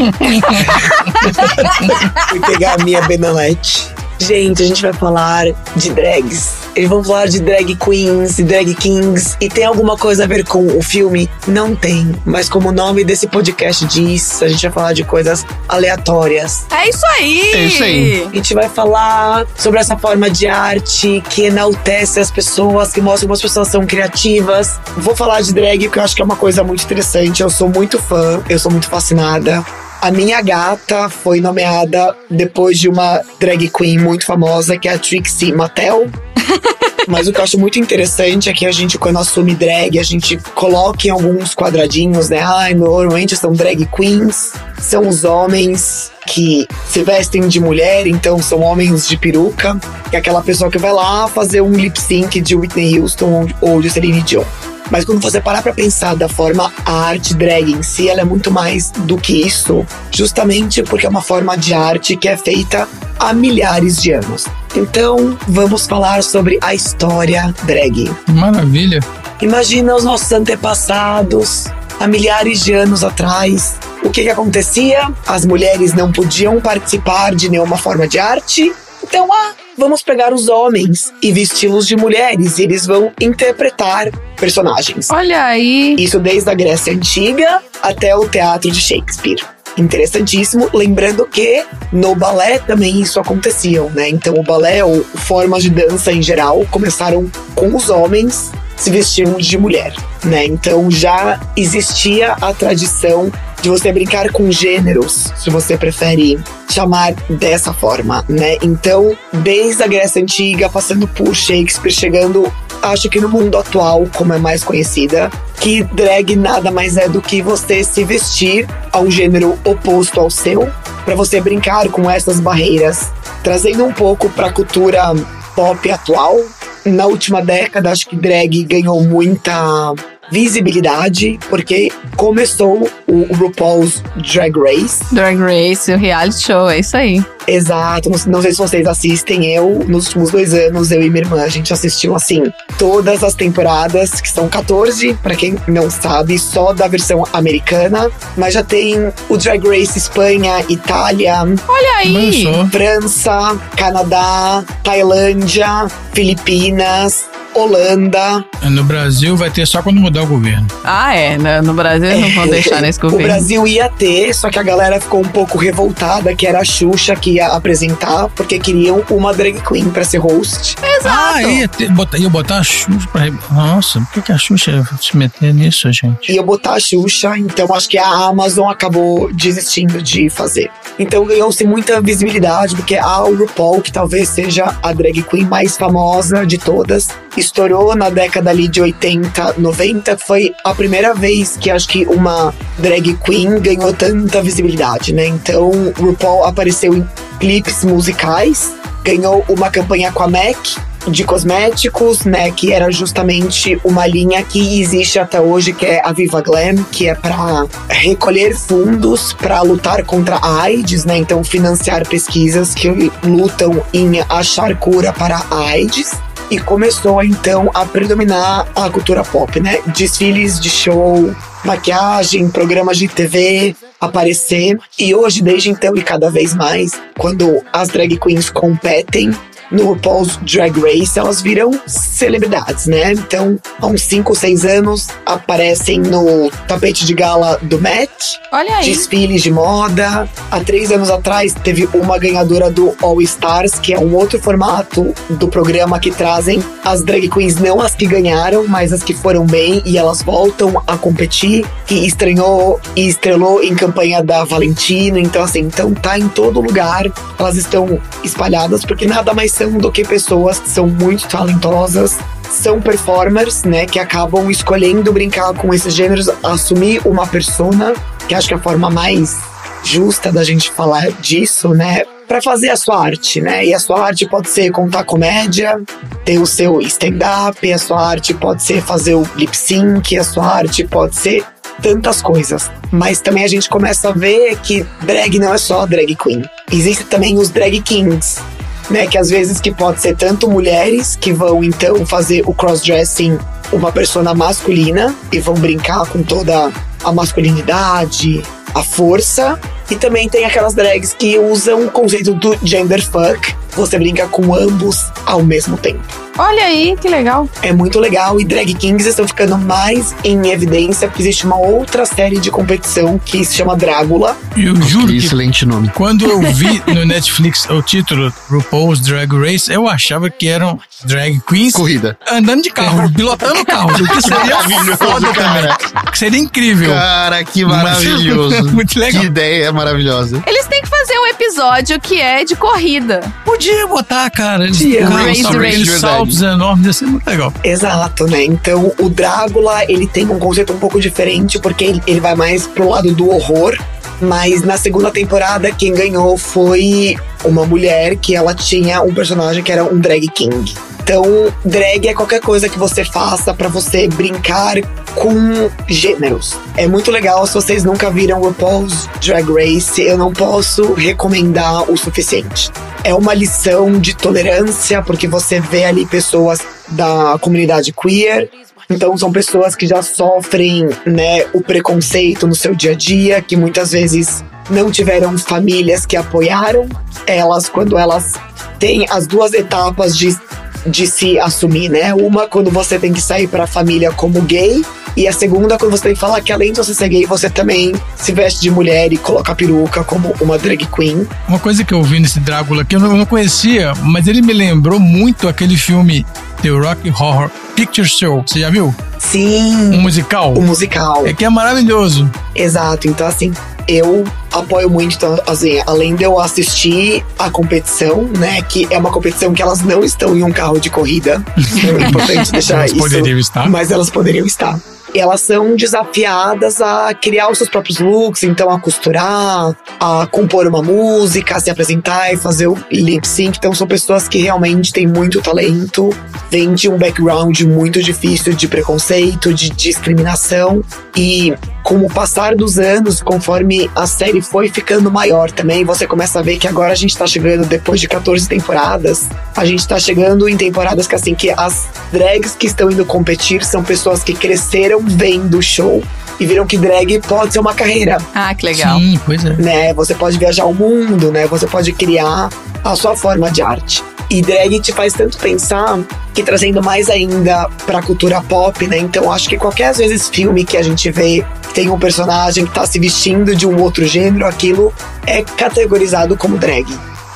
[SPEAKER 3] Fui pegar a minha Benalete. Gente, a gente vai falar de drags. Eles vão falar de drag queens e drag kings. E tem alguma coisa a ver com o filme? Não tem. Mas como o nome desse podcast diz, a gente vai falar de coisas aleatórias.
[SPEAKER 2] É isso aí.
[SPEAKER 1] É isso aí.
[SPEAKER 3] A gente vai falar sobre essa forma de arte que enaltece as pessoas, que mostra como as pessoas são criativas. Vou falar de drag porque eu acho que é uma coisa muito interessante. Eu sou muito fã, eu sou muito fascinada. A minha gata foi nomeada depois de uma drag queen muito famosa, que é a Trixie Mattel. <laughs> Mas o que eu acho muito interessante é que a gente, quando assume drag, a gente coloca em alguns quadradinhos, né? Ai, normalmente são drag queens, são os homens que se vestem de mulher, então são homens de peruca, que é aquela pessoa que vai lá fazer um lip sync de Whitney Houston ou ou de Celine Dion. Mas quando você parar pra pensar da forma a arte drag em si, ela é muito mais do que isso, justamente porque é uma forma de arte que é feita há milhares de anos. Então, vamos falar sobre a história drag.
[SPEAKER 4] Maravilha.
[SPEAKER 3] Imagina os nossos antepassados, há milhares de anos atrás. O que, que acontecia? As mulheres não podiam participar de nenhuma forma de arte. Então, ah, vamos pegar os homens e vesti-los de mulheres e eles vão interpretar personagens.
[SPEAKER 2] Olha aí.
[SPEAKER 3] Isso desde a Grécia Antiga até o teatro de Shakespeare. Interessantíssimo, lembrando que no balé também isso acontecia, né? Então o balé ou formas de dança em geral começaram com os homens se vestindo de mulher, né? Então já existia a tradição de você brincar com gêneros, se você prefere chamar dessa forma, né? Então, desde a Grécia Antiga, passando por Shakespeare, chegando, acho que no mundo atual, como é mais conhecida, que drag nada mais é do que você se vestir a um gênero oposto ao seu, para você brincar com essas barreiras, trazendo um pouco para a cultura pop atual. Na última década, acho que drag ganhou muita visibilidade, porque começou o, o RuPaul's Drag Race.
[SPEAKER 2] Drag Race, o reality show, é isso aí.
[SPEAKER 3] Exato, não, não sei se vocês assistem. Eu, nos últimos dois anos, eu e minha irmã, a gente assistiu, assim, todas as temporadas, que são 14, pra quem não sabe, só da versão americana. Mas já tem o Drag Race Espanha, Itália,
[SPEAKER 2] Olha aí!
[SPEAKER 3] França, Canadá, Tailândia, Filipinas, Holanda.
[SPEAKER 4] No Brasil vai ter só quando mudar o governo.
[SPEAKER 2] Ah, é. No, no Brasil eles não vão deixar nesse
[SPEAKER 3] O
[SPEAKER 2] governo.
[SPEAKER 3] Brasil ia ter, só que a galera ficou um pouco revoltada, que era a Xuxa que ia apresentar, porque queriam uma drag queen pra ser host.
[SPEAKER 4] Ah, ia, ter, botar, ia botar a Xuxa pra. Nossa, por que, que a Xuxa ia se meter nisso, gente?
[SPEAKER 3] Ia botar a Xuxa, então acho que a Amazon acabou desistindo de fazer. Então ganhou-se muita visibilidade, porque a RuPaul, que talvez seja a drag queen mais famosa de todas, estourou na década ali de 80, 90. Foi a primeira vez que acho que uma drag queen ganhou tanta visibilidade, né? Então RuPaul apareceu em clipes musicais, ganhou uma campanha com a MAC de cosméticos, né, que era justamente uma linha que existe até hoje, que é a Viva Glam, que é para recolher fundos para lutar contra a AIDS, né? Então financiar pesquisas que lutam em achar cura para a AIDS. E começou então a predominar a cultura pop, né? Desfiles de show, maquiagem, programas de TV aparecer. E hoje, desde então e cada vez mais, quando as drag queens competem no RuPaul's Drag Race, elas viram celebridades, né? Então, há uns 5 ou 6 anos, aparecem no tapete de gala do Met,
[SPEAKER 2] Olha aí.
[SPEAKER 3] desfiles de moda. Há três anos atrás, teve uma ganhadora do All Stars, que é um outro formato do programa que trazem as drag queens, não as que ganharam, mas as que foram bem e elas voltam a competir. Que estranhou e estrelou em campanha da Valentina. Então, assim, então tá em todo lugar. Elas estão espalhadas porque nada mais são do que pessoas que são muito talentosas são performers, né, que acabam escolhendo brincar com esses gêneros, assumir uma persona, que acho que é a forma mais justa da gente falar disso, né, para fazer a sua arte, né? E a sua arte pode ser contar comédia, ter o seu stand-up, a sua arte pode ser fazer o lip sync, a sua arte pode ser tantas coisas. Mas também a gente começa a ver que drag não é só drag queen. Existem também os drag kings, né? Que às vezes que pode ser tanto mulheres que vão então fazer o crossdressing uma persona masculina e vão brincar com toda a masculinidade, a força. E também tem aquelas drags que usam o conceito do gender fuck. Você brinca com ambos ao mesmo tempo.
[SPEAKER 2] Olha aí, que legal.
[SPEAKER 3] É muito legal e drag kings estão ficando mais em evidência porque existe uma outra série de competição que se chama Drácula.
[SPEAKER 4] Eu juro que
[SPEAKER 1] Excelente nome.
[SPEAKER 4] quando eu vi no Netflix o título RuPaul's Drag Race, eu achava que eram drag queens
[SPEAKER 1] Corrida.
[SPEAKER 4] andando de carro, pilotando carro. O que seria
[SPEAKER 1] Maravilhoso,
[SPEAKER 4] foda
[SPEAKER 1] cara.
[SPEAKER 4] também. Que seria incrível.
[SPEAKER 1] Cara, que maravilhoso. <laughs>
[SPEAKER 4] Muito legal.
[SPEAKER 1] Que ideia maravilhosa.
[SPEAKER 2] Eles têm que fazer um episódio que é de corrida.
[SPEAKER 4] Podia botar, cara. Eles
[SPEAKER 3] Podia.
[SPEAKER 4] com
[SPEAKER 2] Race Race.
[SPEAKER 4] aqueles saltos enormes, ia ser muito legal.
[SPEAKER 3] Exato, né? Então o Drácula, ele tem um conceito um pouco diferente, porque ele vai mais pro lado do horror. Mas na segunda temporada, quem ganhou foi uma mulher que ela tinha um personagem que era um drag king. Então, drag é qualquer coisa que você faça pra você brincar com gêneros. É muito legal, se vocês nunca viram RuPaul's Drag Race, eu não posso recomendar o suficiente. É uma lição de tolerância, porque você vê ali pessoas da comunidade queer, então são pessoas que já sofrem, né, o preconceito no seu dia a dia, que muitas vezes não tiveram famílias que apoiaram elas quando elas têm as duas etapas de, de se assumir, né? Uma quando você tem que sair para a família como gay e a segunda quando você tem que falar que além de você ser gay, você também se veste de mulher e coloca peruca como uma drag queen.
[SPEAKER 4] Uma coisa que eu vi nesse Drácula que eu não, conhecia, mas ele me lembrou muito aquele filme The Rock Horror Picture Show. Você já viu?
[SPEAKER 3] Sim.
[SPEAKER 4] Um musical?
[SPEAKER 3] O musical.
[SPEAKER 4] É que é maravilhoso.
[SPEAKER 3] Exato, então assim, eu apoio muito, então, assim, além de eu assistir a competição, né, que é uma competição que elas não estão em um carro de corrida, <laughs> é importante deixar
[SPEAKER 4] Elas
[SPEAKER 3] isso,
[SPEAKER 4] poderiam estar.
[SPEAKER 3] mas elas poderiam estar. Elas são desafiadas a criar os seus próprios looks, então a costurar, a compor uma música, a se apresentar e fazer o lip sync. Então são pessoas que realmente têm muito talento, vêm de um background muito difícil de preconceito, de discriminação e com o passar dos anos, conforme a série foi ficando maior também, você começa a ver que agora a gente tá chegando depois de 14 temporadas, a gente tá chegando em temporadas que assim que as drags que estão indo competir são pessoas que cresceram vendo o show e viram que drag pode ser uma carreira.
[SPEAKER 2] Ah, que legal.
[SPEAKER 4] Sim, pois é.
[SPEAKER 3] Né? Você pode viajar o mundo, né? Você pode criar a sua forma de arte. E drag te faz tanto pensar que trazendo mais ainda pra cultura pop, né? Então acho que qualquer às vezes filme que a gente vê tem um personagem que tá se vestindo de um outro gênero, aquilo é categorizado como drag.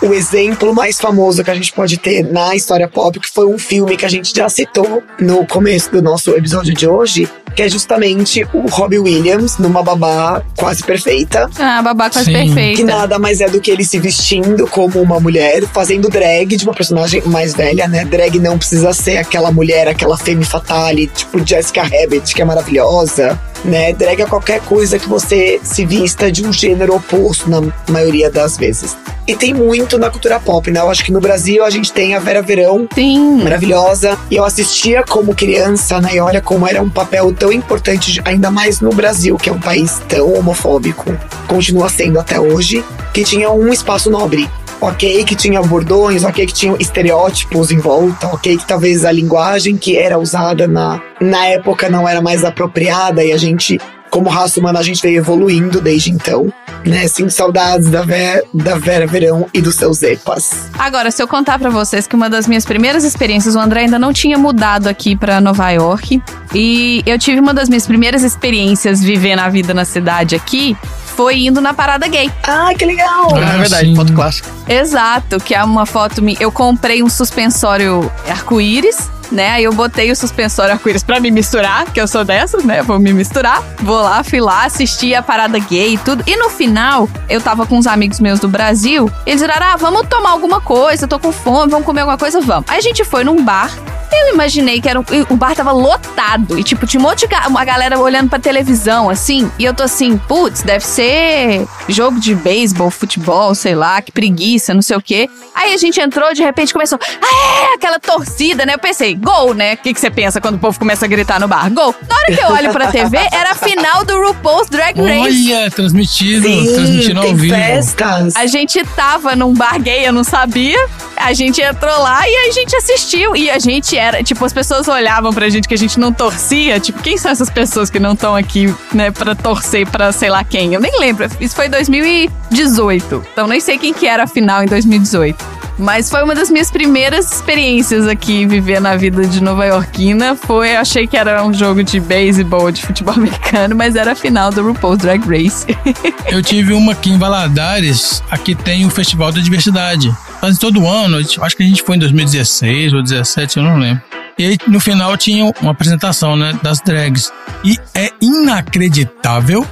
[SPEAKER 3] O exemplo mais famoso que a gente pode ter na história pop, que foi um filme que a gente já citou no começo do nosso episódio de hoje, que é justamente o Robbie Williams numa babá quase perfeita.
[SPEAKER 2] Ah, babá quase
[SPEAKER 4] Sim.
[SPEAKER 2] perfeita.
[SPEAKER 3] Que nada mais é do que ele se vestindo como uma mulher, fazendo drag de uma personagem mais velha, né? Drag não precisa ser aquela mulher, aquela femme fatale, tipo Jessica Rabbit, que é maravilhosa, né? Drag é qualquer coisa que você se vista de um gênero oposto na maioria das vezes. E tem muito na cultura pop, né? Eu acho que no Brasil a gente tem a Vera Verão,
[SPEAKER 2] Sim.
[SPEAKER 3] maravilhosa. E eu assistia como criança, né? E olha como era um papel tão importante, ainda mais no Brasil, que é um país tão homofóbico, continua sendo até hoje, que tinha um espaço nobre. Ok, que tinha bordões, ok, que tinha estereótipos em volta, ok, que talvez a linguagem que era usada na, na época não era mais apropriada e a gente, como raça humana, a gente veio evoluindo desde então. Né, sinto saudades da Vera, da Vera Verão e dos seus epas.
[SPEAKER 2] Agora, se eu contar pra vocês que uma das minhas primeiras experiências, o André ainda não tinha mudado aqui pra Nova York. E eu tive uma das minhas primeiras experiências vivendo a vida na cidade aqui. Foi indo na parada gay.
[SPEAKER 3] Ah, que legal!
[SPEAKER 4] Ah,
[SPEAKER 1] é verdade,
[SPEAKER 4] sim.
[SPEAKER 1] foto clássica.
[SPEAKER 2] Exato, que é uma foto. Eu comprei um suspensório arco-íris, né? Aí eu botei o suspensório arco-íris pra me misturar, que eu sou dessas, né? Vou me misturar. Vou lá, fui lá, assisti a parada gay e tudo. E no final, eu tava com uns amigos meus do Brasil. Eles falaram: ah, vamos tomar alguma coisa, tô com fome, vamos comer alguma coisa, vamos. Aí a gente foi num bar. Eu imaginei que era um, o bar tava lotado. E, tipo, tinha um monte de uma galera olhando pra televisão, assim. E eu tô assim, putz, deve ser jogo de beisebol, futebol, sei lá, que preguiça, não sei o quê. Aí a gente entrou, de repente começou, ah, aquela torcida, né? Eu pensei, gol, né? O que, que você pensa quando o povo começa a gritar no bar? Gol. Na hora que eu olho pra TV, <laughs> era a final do RuPaul's Drag Race.
[SPEAKER 4] Olha, transmitido,
[SPEAKER 3] Sim,
[SPEAKER 4] transmitindo ao vivo.
[SPEAKER 3] festas.
[SPEAKER 2] A gente tava num bar gay, eu não sabia. A gente entrou lá e a gente assistiu. E a gente era, tipo, as pessoas olhavam pra gente que a gente não torcia. Tipo, quem são essas pessoas que não estão aqui, né, pra torcer pra sei lá quem? Eu nem lembro. Isso foi em 2018. Então nem sei quem que era a final em 2018. Mas foi uma das minhas primeiras experiências aqui, viver na vida de nova iorquina. Foi, achei que era um jogo de beisebol, de futebol <laughs> americano, mas era a final do RuPaul's Drag Race. <laughs>
[SPEAKER 4] Eu tive uma aqui em Valadares, aqui tem o Festival da Diversidade. Fazem todo ano, acho que a gente foi em 2016 ou 2017, eu não lembro. E aí, no final tinha uma apresentação, né, das drags. E é inacreditável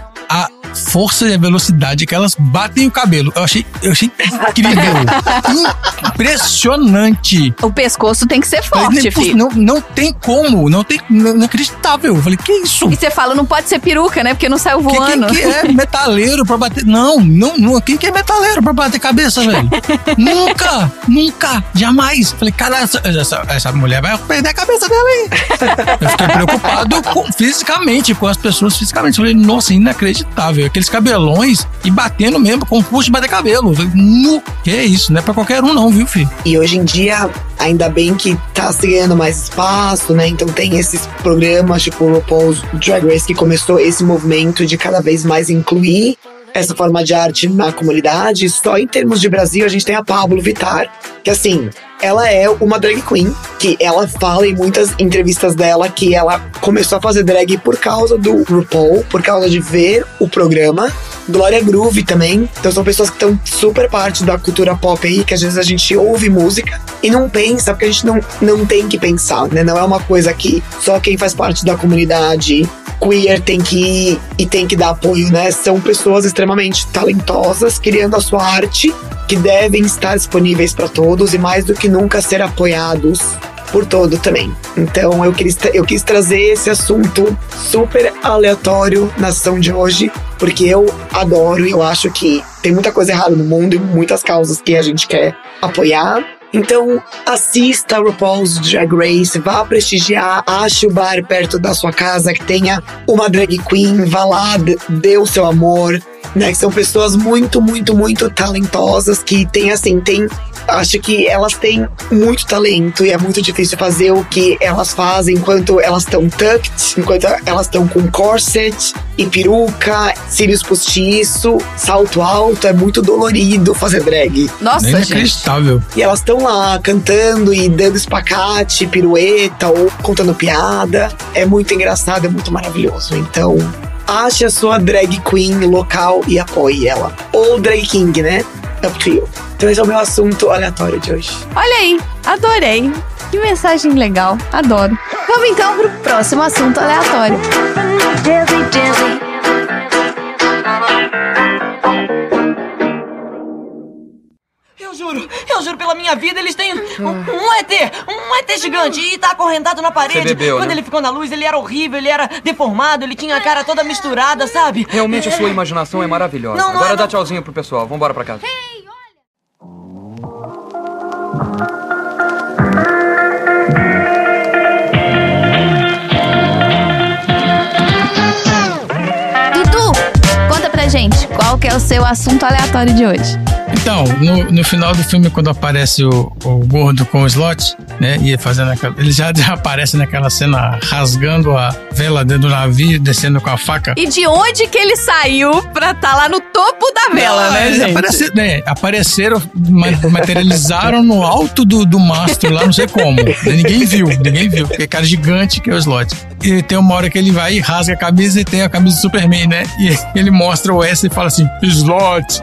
[SPEAKER 4] força e a velocidade que elas batem o cabelo. Eu achei, eu achei incrível. <laughs> Impressionante.
[SPEAKER 2] O pescoço tem que ser
[SPEAKER 4] Falei,
[SPEAKER 2] forte,
[SPEAKER 4] nem-
[SPEAKER 2] filho.
[SPEAKER 4] Não, não tem como, não tem, não, inacreditável. Eu falei, que isso?
[SPEAKER 2] E você fala, não pode ser peruca, né? Porque não saiu
[SPEAKER 4] Quem,
[SPEAKER 2] voando.
[SPEAKER 4] quem que é <laughs> metaleiro pra bater? Não, não, não. Quem que é metaleiro pra bater cabeça, velho? <laughs> nunca, nunca, jamais. Falei, cara, essa, essa, essa mulher vai perder a cabeça dela aí. Eu fiquei preocupado com- fisicamente, com as pessoas fisicamente. Falei, nossa, inacreditável. Aqueles cabelões e batendo mesmo com força de bater cabelo. No, que é isso? Não é pra qualquer um, não, viu, filho?
[SPEAKER 3] E hoje em dia, ainda bem que tá se ganhando mais espaço, né? Então tem esses programas, tipo o RuPaul's Drag Race, que começou esse movimento de cada vez mais incluir essa forma de arte na comunidade. Só em termos de Brasil, a gente tem a Pablo Vittar, que assim, ela é uma drag queen, que ela fala em muitas entrevistas dela que ela começou a fazer drag por causa do RuPaul, por causa de ver o programa. Glória Groove também. Então são pessoas que estão super parte da cultura pop aí, que às vezes a gente ouve música e não pensa, porque a gente não, não tem que pensar, né? Não é uma coisa que só quem faz parte da comunidade queer tem que ir e tem que dar apoio, né? São pessoas extremamente talentosas, criando a sua arte, que devem estar disponíveis para todos e mais do que nunca ser apoiados por todo também. Então eu quis, eu quis trazer esse assunto super aleatório na sessão de hoje, porque eu adoro e eu acho que tem muita coisa errada no mundo e muitas causas que a gente quer apoiar. Então, assista RuPaul's Drag Race, vá prestigiar, ache o bar perto da sua casa que tenha uma drag queen, vá lá, dê o seu amor, né? Que são pessoas muito, muito, muito talentosas que tem assim, tem. Acho que elas têm muito talento e é muito difícil fazer o que elas fazem enquanto elas estão tucked, enquanto elas estão com corset e peruca, cílios postiço, salto alto, é muito dolorido fazer drag.
[SPEAKER 2] Nossa,
[SPEAKER 4] É inacreditável.
[SPEAKER 3] E elas estão lá cantando e dando espacate, pirueta ou contando piada. É muito engraçado, é muito maravilhoso. Então, ache a sua drag queen local e apoie ela. Ou drag king, né? Up to you. Então, esse é o meu assunto aleatório de hoje.
[SPEAKER 2] Olha aí, adorei. Que mensagem legal, adoro. Vamos então pro próximo assunto aleatório.
[SPEAKER 9] Juro, eu juro pela minha vida, eles têm um, um ET, um ET gigante e tá acorrentado na parede.
[SPEAKER 10] Você bebeu,
[SPEAKER 9] Quando
[SPEAKER 10] né?
[SPEAKER 9] ele ficou na luz, ele era horrível, ele era deformado, ele tinha a cara toda misturada, sabe?
[SPEAKER 10] Realmente a sua imaginação é maravilhosa.
[SPEAKER 9] Não, não
[SPEAKER 10] Agora
[SPEAKER 9] é,
[SPEAKER 10] dá
[SPEAKER 9] não.
[SPEAKER 10] tchauzinho pro pessoal. Vambora pra casa.
[SPEAKER 2] Dudu, conta pra gente, qual que é o seu assunto aleatório de hoje?
[SPEAKER 4] Então, no, no final do filme, quando aparece o, o gordo com o slot, né? E fazendo aquela, ele já, <laughs> já aparece naquela cena rasgando a vela dentro do navio, descendo com a faca.
[SPEAKER 2] E de onde que ele saiu pra estar lá no topo da vela,
[SPEAKER 4] Não,
[SPEAKER 2] né,
[SPEAKER 4] é,
[SPEAKER 2] gente?
[SPEAKER 4] aparece- né, apareceram, ma- materializaram no alto do, do mastro lá, não sei como. Ninguém viu, ninguém viu, porque é cara gigante que é o slot. E tem uma hora que ele vai e rasga a camisa e tem a camisa do Superman, né? E ele mostra o S e fala assim: slot.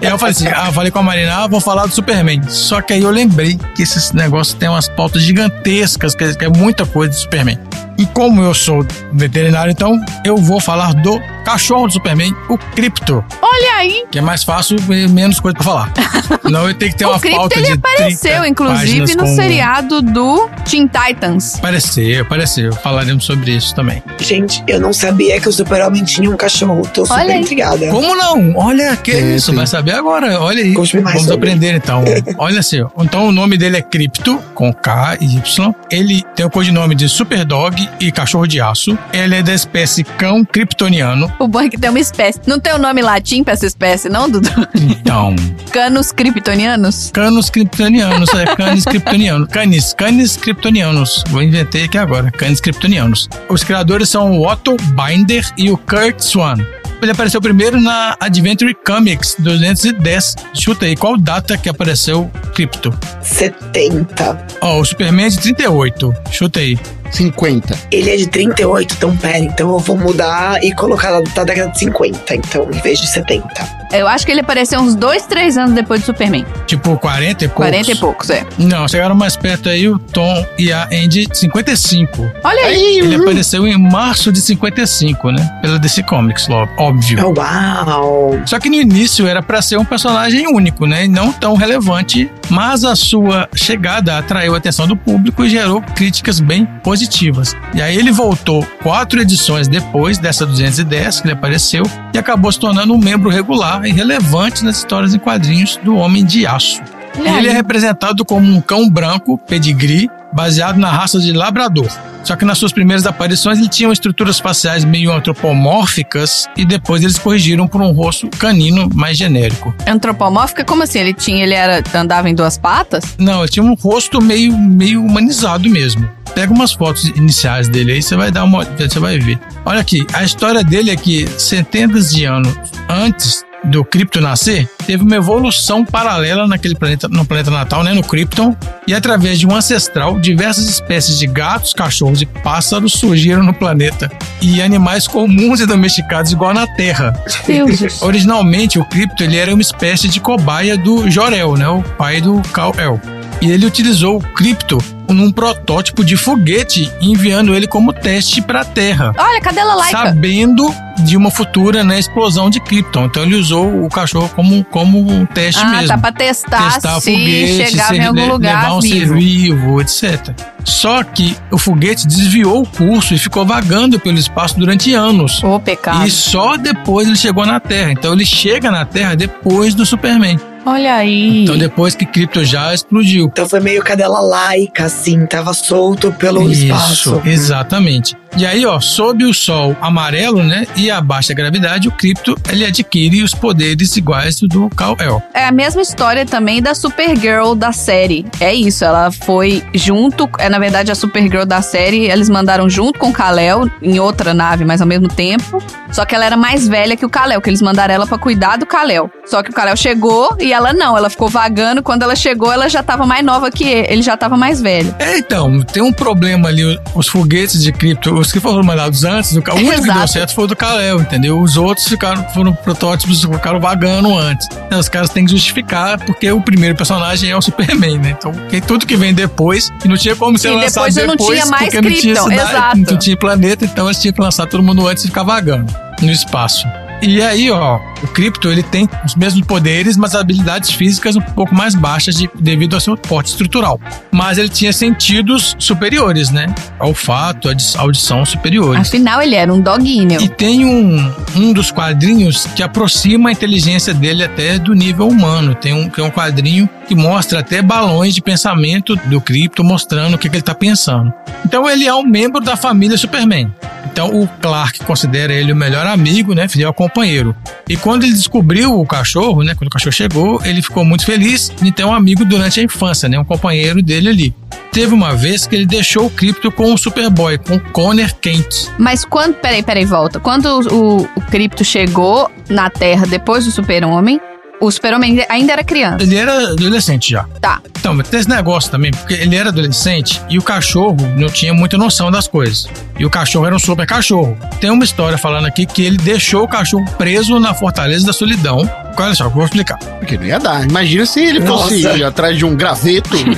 [SPEAKER 4] E aí eu falei assim: ah, falei com a Marina, ah, vou falar do Superman. Só que aí eu lembrei que esses negócios tem umas pautas gigantescas, que, que é muita coisa de Superman. E como eu sou veterinário, então eu vou falar do cachorro do Superman, o Crypto.
[SPEAKER 2] Olha aí.
[SPEAKER 4] Que é mais fácil e menos coisa pra falar. <laughs> Não, eu tenho que ter uma
[SPEAKER 2] Crypto
[SPEAKER 4] pauta
[SPEAKER 2] ele
[SPEAKER 4] de
[SPEAKER 2] apareceu,
[SPEAKER 4] 30
[SPEAKER 2] inclusive, no
[SPEAKER 4] com-
[SPEAKER 2] seriado do Teen Titans.
[SPEAKER 4] Apareceu, apareceu. Falaremos sobre isso também.
[SPEAKER 3] Gente, eu não sabia que o Super-Homem tinha um cachorro. Tô super
[SPEAKER 2] Olha aí.
[SPEAKER 3] intrigada.
[SPEAKER 4] Como não? Olha, que isso, vai saber agora. Olha aí. Vamos
[SPEAKER 3] sobre.
[SPEAKER 4] aprender então. <laughs> Olha assim, então o nome dele é Crypto, com K e Y. Ele tem o codinome de Superdog e Cachorro de Aço. Ele é da espécie cão kryptoniano.
[SPEAKER 2] O bom é que tem uma espécie. Não tem o nome latim pra essa espécie, não, Dudu?
[SPEAKER 4] Então, <laughs>
[SPEAKER 2] Canos kryptonianos?
[SPEAKER 4] canos kryptonianos, é canis kryptonianos. Canis, canis kryptonianos. Vou inventei aqui agora, canis kryptonianos. Os criadores são o Otto Binder e o Kurt Swan. Ele apareceu primeiro na Adventure Comics 210. Chuta aí, qual data que apareceu o Crypto?
[SPEAKER 3] 70.
[SPEAKER 4] Ó, o Superman é de 38. Chuta aí.
[SPEAKER 1] 50.
[SPEAKER 3] Ele é de 38, então pera. Então eu vou mudar e colocar da, da década de 50, então, em vez de 70.
[SPEAKER 2] Eu acho que ele apareceu uns dois, três anos depois do Superman.
[SPEAKER 4] Tipo 40 e poucos.
[SPEAKER 2] 40 e poucos, é.
[SPEAKER 4] Não, chegaram mais perto aí o Tom e a Andy de 55.
[SPEAKER 2] Olha aí.
[SPEAKER 4] Ele apareceu em março de 55, né? Pela DC Comics, óbvio.
[SPEAKER 3] Oh, uau!
[SPEAKER 4] Só que no início era pra ser um personagem único, né? E não tão relevante, mas a sua chegada atraiu a atenção do público e gerou críticas bem positivas. E aí ele voltou quatro edições depois dessa 210 que ele apareceu e acabou se tornando um membro regular e relevante nas histórias em quadrinhos do Homem de Aço.
[SPEAKER 2] Olha
[SPEAKER 4] Ele é representado como um cão branco, pedigree, baseado na raça de labrador. Só que nas suas primeiras aparições ele tinha estruturas faciais meio antropomórficas e depois eles corrigiram por um rosto canino mais genérico.
[SPEAKER 2] Antropomórfica, como assim? Ele tinha, ele era, andava em duas patas?
[SPEAKER 4] Não, ele tinha um rosto meio, meio humanizado mesmo. Pega umas fotos iniciais dele aí, você vai dar uma, você vai ver. Olha aqui, a história dele é que centenas de anos antes do Krypton nascer, teve uma evolução paralela naquele planeta, no planeta natal, né, no Krypton, e através de um ancestral, diversas espécies de gatos, cachorros e pássaros surgiram no planeta, e animais comuns e domesticados igual na Terra.
[SPEAKER 2] Deus.
[SPEAKER 4] Originalmente, o Krypton ele era uma espécie de cobaia do Jor-El, né, o pai do Kal-El. E ele utilizou o Krypto num protótipo de foguete, enviando ele como teste para a Terra.
[SPEAKER 2] Olha, cadela laica.
[SPEAKER 4] Sabendo de uma futura né, explosão de Krypton. Então ele usou o cachorro como, como um teste
[SPEAKER 2] Ah,
[SPEAKER 4] mesmo.
[SPEAKER 2] tá pra testar,
[SPEAKER 4] testar
[SPEAKER 2] se
[SPEAKER 4] foguete,
[SPEAKER 2] chegava
[SPEAKER 4] se
[SPEAKER 2] em algum lugar
[SPEAKER 4] levar um ser
[SPEAKER 2] vivo.
[SPEAKER 4] etc. Só que o foguete desviou o curso e ficou vagando pelo espaço durante anos.
[SPEAKER 2] Ô, pecado.
[SPEAKER 4] E só depois ele chegou na Terra. Então ele chega na Terra depois do Superman.
[SPEAKER 2] Olha aí.
[SPEAKER 4] Então depois que Krypton já explodiu.
[SPEAKER 3] Então foi meio cadela laica, assim, tava solto pelo
[SPEAKER 4] Isso,
[SPEAKER 3] espaço.
[SPEAKER 4] exatamente. E aí, ó, sob o sol amarelo, né, e a baixa gravidade, o Krypto, ele adquire os poderes iguais do do Kal-El.
[SPEAKER 2] É a mesma história também da Supergirl da série. É isso, ela foi junto, é na verdade a Supergirl da série, eles mandaram junto com o Kal-El em outra nave, mas ao mesmo tempo. Só que ela era mais velha que o Kal-El, que eles mandaram ela pra cuidar do Kal-El. Só que o Kal-El chegou e ela não, ela ficou vagando. Quando ela chegou, ela já tava mais nova que ele, ele já tava mais velho.
[SPEAKER 4] É, então, tem um problema ali, os foguetes de Krypto, os que foram mandados antes, o único que deu certo foi o do Kal-El, entendeu? Os outros ficaram, foram protótipos, ficaram vagando antes. Né, Os caras têm que justificar, porque o primeiro personagem é o Superman, né? Então, tudo que vem depois, e não tinha como ser
[SPEAKER 2] E
[SPEAKER 4] lançado
[SPEAKER 2] depois já não
[SPEAKER 4] depois,
[SPEAKER 2] tinha mais
[SPEAKER 4] porque não tinha cidade, não tinha planeta, então eles tinham que lançar todo mundo antes e ficar vagando no espaço. E aí, ó, o Krypto, ele tem os mesmos poderes, mas habilidades físicas um pouco mais baixas de- devido ao seu porte estrutural. Mas ele tinha sentidos superiores, né? Olfato, audi- audição superiores.
[SPEAKER 2] Afinal, ele era um doguinho.
[SPEAKER 4] E tem um, um dos quadrinhos que aproxima a inteligência dele até do nível humano. Tem um, que é um quadrinho que mostra até balões de pensamento do Krypto, mostrando o que, que ele está pensando. Então ele é um membro da família Superman. Então o Clark considera ele o melhor amigo, né, fiel companheiro. E quando ele descobriu o cachorro, né, quando o cachorro chegou, ele ficou muito feliz de ter um amigo durante a infância, né, um companheiro dele ali. Teve uma vez que ele deixou o Krypto com o Superboy, com o Connor Kent.
[SPEAKER 2] Mas quando. Peraí, peraí, volta. Quando o, o Krypto chegou na Terra depois do Super-Homem, o Super-Homem ainda era criança.
[SPEAKER 4] Ele era adolescente já.
[SPEAKER 2] Tá.
[SPEAKER 4] Então, mas tem esse negócio também, porque ele era adolescente e o cachorro não tinha muita noção das coisas. E o cachorro era um super cachorro. Tem uma história falando aqui que ele deixou o cachorro preso na Fortaleza da Solidão. Olha só, eu vou explicar.
[SPEAKER 1] Porque não ia dar. Imagina se ele fosse
[SPEAKER 4] Nossa.
[SPEAKER 1] atrás de um graveto. <laughs> ele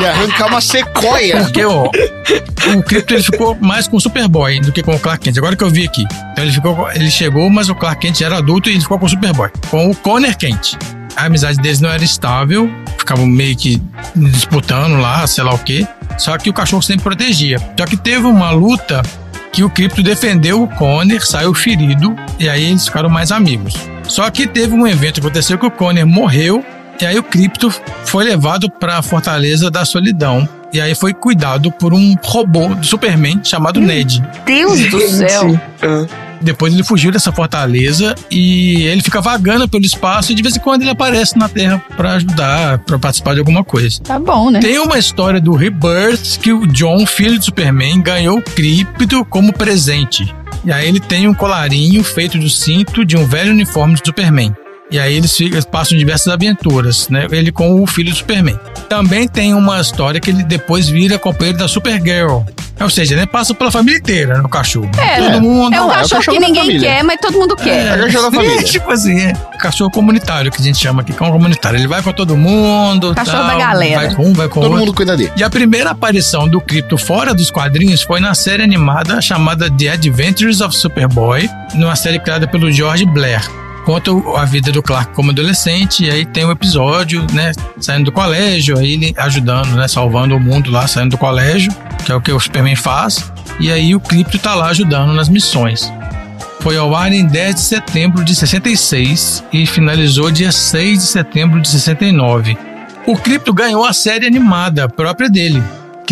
[SPEAKER 1] ia arrancar uma sequoia.
[SPEAKER 4] Porque, ó, o Krypto ele ficou mais com o Superboy do que com o Clark Kent. Agora que eu vi aqui. Então ele ficou, ele chegou, mas o Clark Kent era adulto e ele ficou com o Superboy. Com o Connor Kent. A amizade deles não era estável, ficavam meio que disputando lá, sei lá o quê. Só que o cachorro sempre protegia. Só que teve uma luta que o Krypto defendeu o Connor, saiu ferido, e aí eles ficaram mais amigos. Só que teve um evento que aconteceu que o Connor morreu, e aí o Krypto foi levado para a Fortaleza da Solidão. E aí foi cuidado por um robô do Superman chamado Ned.
[SPEAKER 2] Deus do céu.
[SPEAKER 4] Depois ele fugiu dessa fortaleza e ele fica vagando pelo espaço e de vez em quando ele aparece na Terra para ajudar, para participar de alguma coisa.
[SPEAKER 2] Tá bom, né?
[SPEAKER 4] Tem uma história do Rebirth que o John, filho do Superman, ganhou o Krypto como presente. E aí ele tem um colarinho feito do cinto de um velho uniforme do Superman. E aí eles ficam- passam diversas aventuras, né? Ele com o filho do Superman. Também tem uma história que ele depois vira companheiro da Supergirl. Ou seja, ele passa pela família inteira, né, o cachorro.
[SPEAKER 2] É,
[SPEAKER 4] Todo mundo.
[SPEAKER 2] é um cachorro, que ninguém quer, mas todo mundo quer.
[SPEAKER 4] É, <laughs> tipo assim, é. Cachorro comunitário, que a gente chama aqui, cão comunitário. Ele vai com todo mundo.
[SPEAKER 2] Cachorro
[SPEAKER 4] tal,
[SPEAKER 2] da galera.
[SPEAKER 4] Vai com um, vai com
[SPEAKER 1] Todo
[SPEAKER 4] outro.
[SPEAKER 1] mundo cuida dele.
[SPEAKER 4] E a primeira aparição do Krypto fora dos quadrinhos foi na série animada chamada The Adventures of Superboy, numa série criada pelo George Blair. Conta o- a vida do Clark como adolescente, e aí tem um episódio, né, saindo do colégio, aí ele ajudando, né, salvando o mundo lá, saindo do colégio, que é o que o Superman faz, e aí o Krypto tá lá ajudando nas missões. Foi ao ar em 10 de setembro de 66 e finalizou dia 6 de setembro de 69. O Krypto ganhou a série animada própria dele,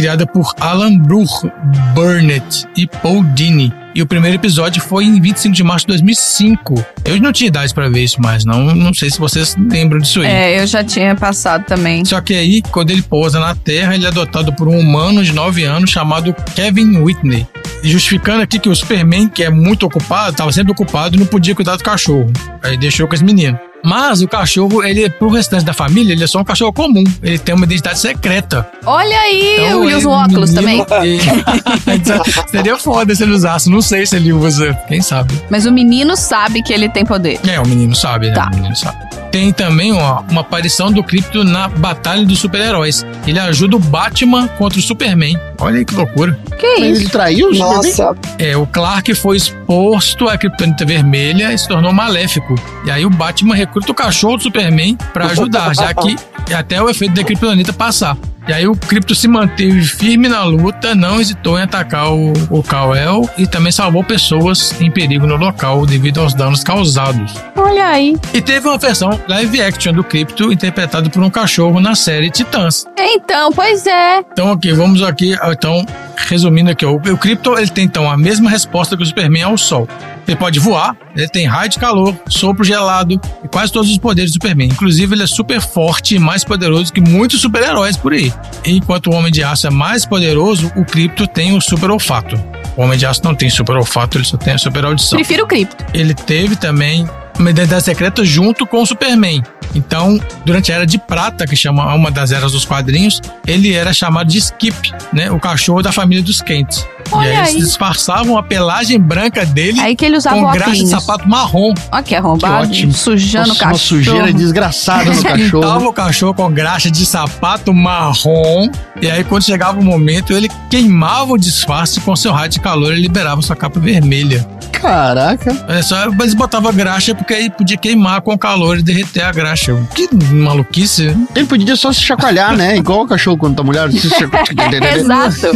[SPEAKER 4] criada por Alan Bruch Burnett e Paul Dini. E o primeiro episódio foi em 25 de março de 2005. Eu não tinha idade pra ver isso mais, não. Não sei se vocês lembram disso aí.
[SPEAKER 2] É, eu já tinha passado também.
[SPEAKER 4] Só que aí, quando ele pousa na Terra, ele é adotado por um humano de 9 anos chamado Kevin Whitney. Justificando aqui que o Superman, que é muito ocupado, estava sempre ocupado e não podia cuidar do cachorro. Aí deixou com esse menino. Mas o cachorro, ele, pro restante da família, ele é só um cachorro comum. Ele tem uma identidade secreta.
[SPEAKER 2] Olha aí,
[SPEAKER 4] Então,
[SPEAKER 2] e os
[SPEAKER 4] ele-
[SPEAKER 2] óculos
[SPEAKER 4] menino-
[SPEAKER 2] também. <laughs>
[SPEAKER 4] Seria foda se ele usasse. Não sei se ele usa. Quem sabe?
[SPEAKER 2] Mas o menino sabe que ele tem poder.
[SPEAKER 4] É, o menino sabe, né?
[SPEAKER 2] Tá.
[SPEAKER 4] O menino sabe. tem também ó, uma aparição do Krypto na Batalha dos Super-Heróis. Ele ajuda o Batman contra o Superman. Olha aí que loucura.
[SPEAKER 2] Que
[SPEAKER 1] Mas
[SPEAKER 2] isso?
[SPEAKER 1] ele traiu?
[SPEAKER 3] Nossa,
[SPEAKER 4] É, o Clark foi exposto à Kryptonita Vermelha e se tornou maléfico. E aí o Batman recruta o cachorro do Superman pra <laughs> ajudar, já que até o efeito da Kryptonita passar. E aí o Krypto se manteve firme na luta, não hesitou em atacar o, o Kal-El e também salvou pessoas em perigo no local devido aos danos causados.
[SPEAKER 2] Olha aí.
[SPEAKER 4] E teve uma versão live action do Krypto interpretado por um cachorro na série Titãs.
[SPEAKER 2] Então, pois é.
[SPEAKER 4] Então aqui, vamos aqui, então, resumindo aqui, o, o Krypto, ele tem então a mesma resposta que o Superman ao Sol. Ele pode voar, ele tem raio de calor, sopro gelado e quase todos os poderes do Superman. Inclusive, ele é super forte e mais poderoso que muitos super-heróis por aí. Enquanto o Homem de Aço é mais poderoso, o Krypto tem o super olfato. O Homem de Aço não tem super olfato, ele só tem a super audição.
[SPEAKER 2] Prefiro o cripto.
[SPEAKER 4] Ele teve também uma identidade secreta junto com o Superman. Então, durante a Era de Prata, que chama uma das eras dos quadrinhos, ele era chamado de Skip, né? O cachorro da família dos Kents. e
[SPEAKER 2] Olha
[SPEAKER 4] aí, eles
[SPEAKER 2] aí.
[SPEAKER 4] disfarçavam a pelagem branca dele
[SPEAKER 2] Aí que ele usava
[SPEAKER 4] com graxa de sapato marrom.
[SPEAKER 2] Olha que arrombado.
[SPEAKER 1] Que ótimo.
[SPEAKER 2] Sujando
[SPEAKER 1] Nossa,
[SPEAKER 2] o
[SPEAKER 1] uma
[SPEAKER 2] cachorro.
[SPEAKER 1] sujeira desgraçada no <laughs>
[SPEAKER 4] Pintava
[SPEAKER 1] cachorro.
[SPEAKER 4] o cachorro com graxa de sapato marrom. E aí, quando chegava o momento, ele queimava o disfarce com seu raio de calor e liberava sua capa vermelha.
[SPEAKER 1] Caraca.
[SPEAKER 4] É só, eles botavam graxa porque aí podia queimar com o calor e derreter a graxa. Que maluquice.
[SPEAKER 1] Ele podia só se chacoalhar, né? Igual o cachorro quando tá molhado. Se <laughs> chacoalha.
[SPEAKER 2] Exato.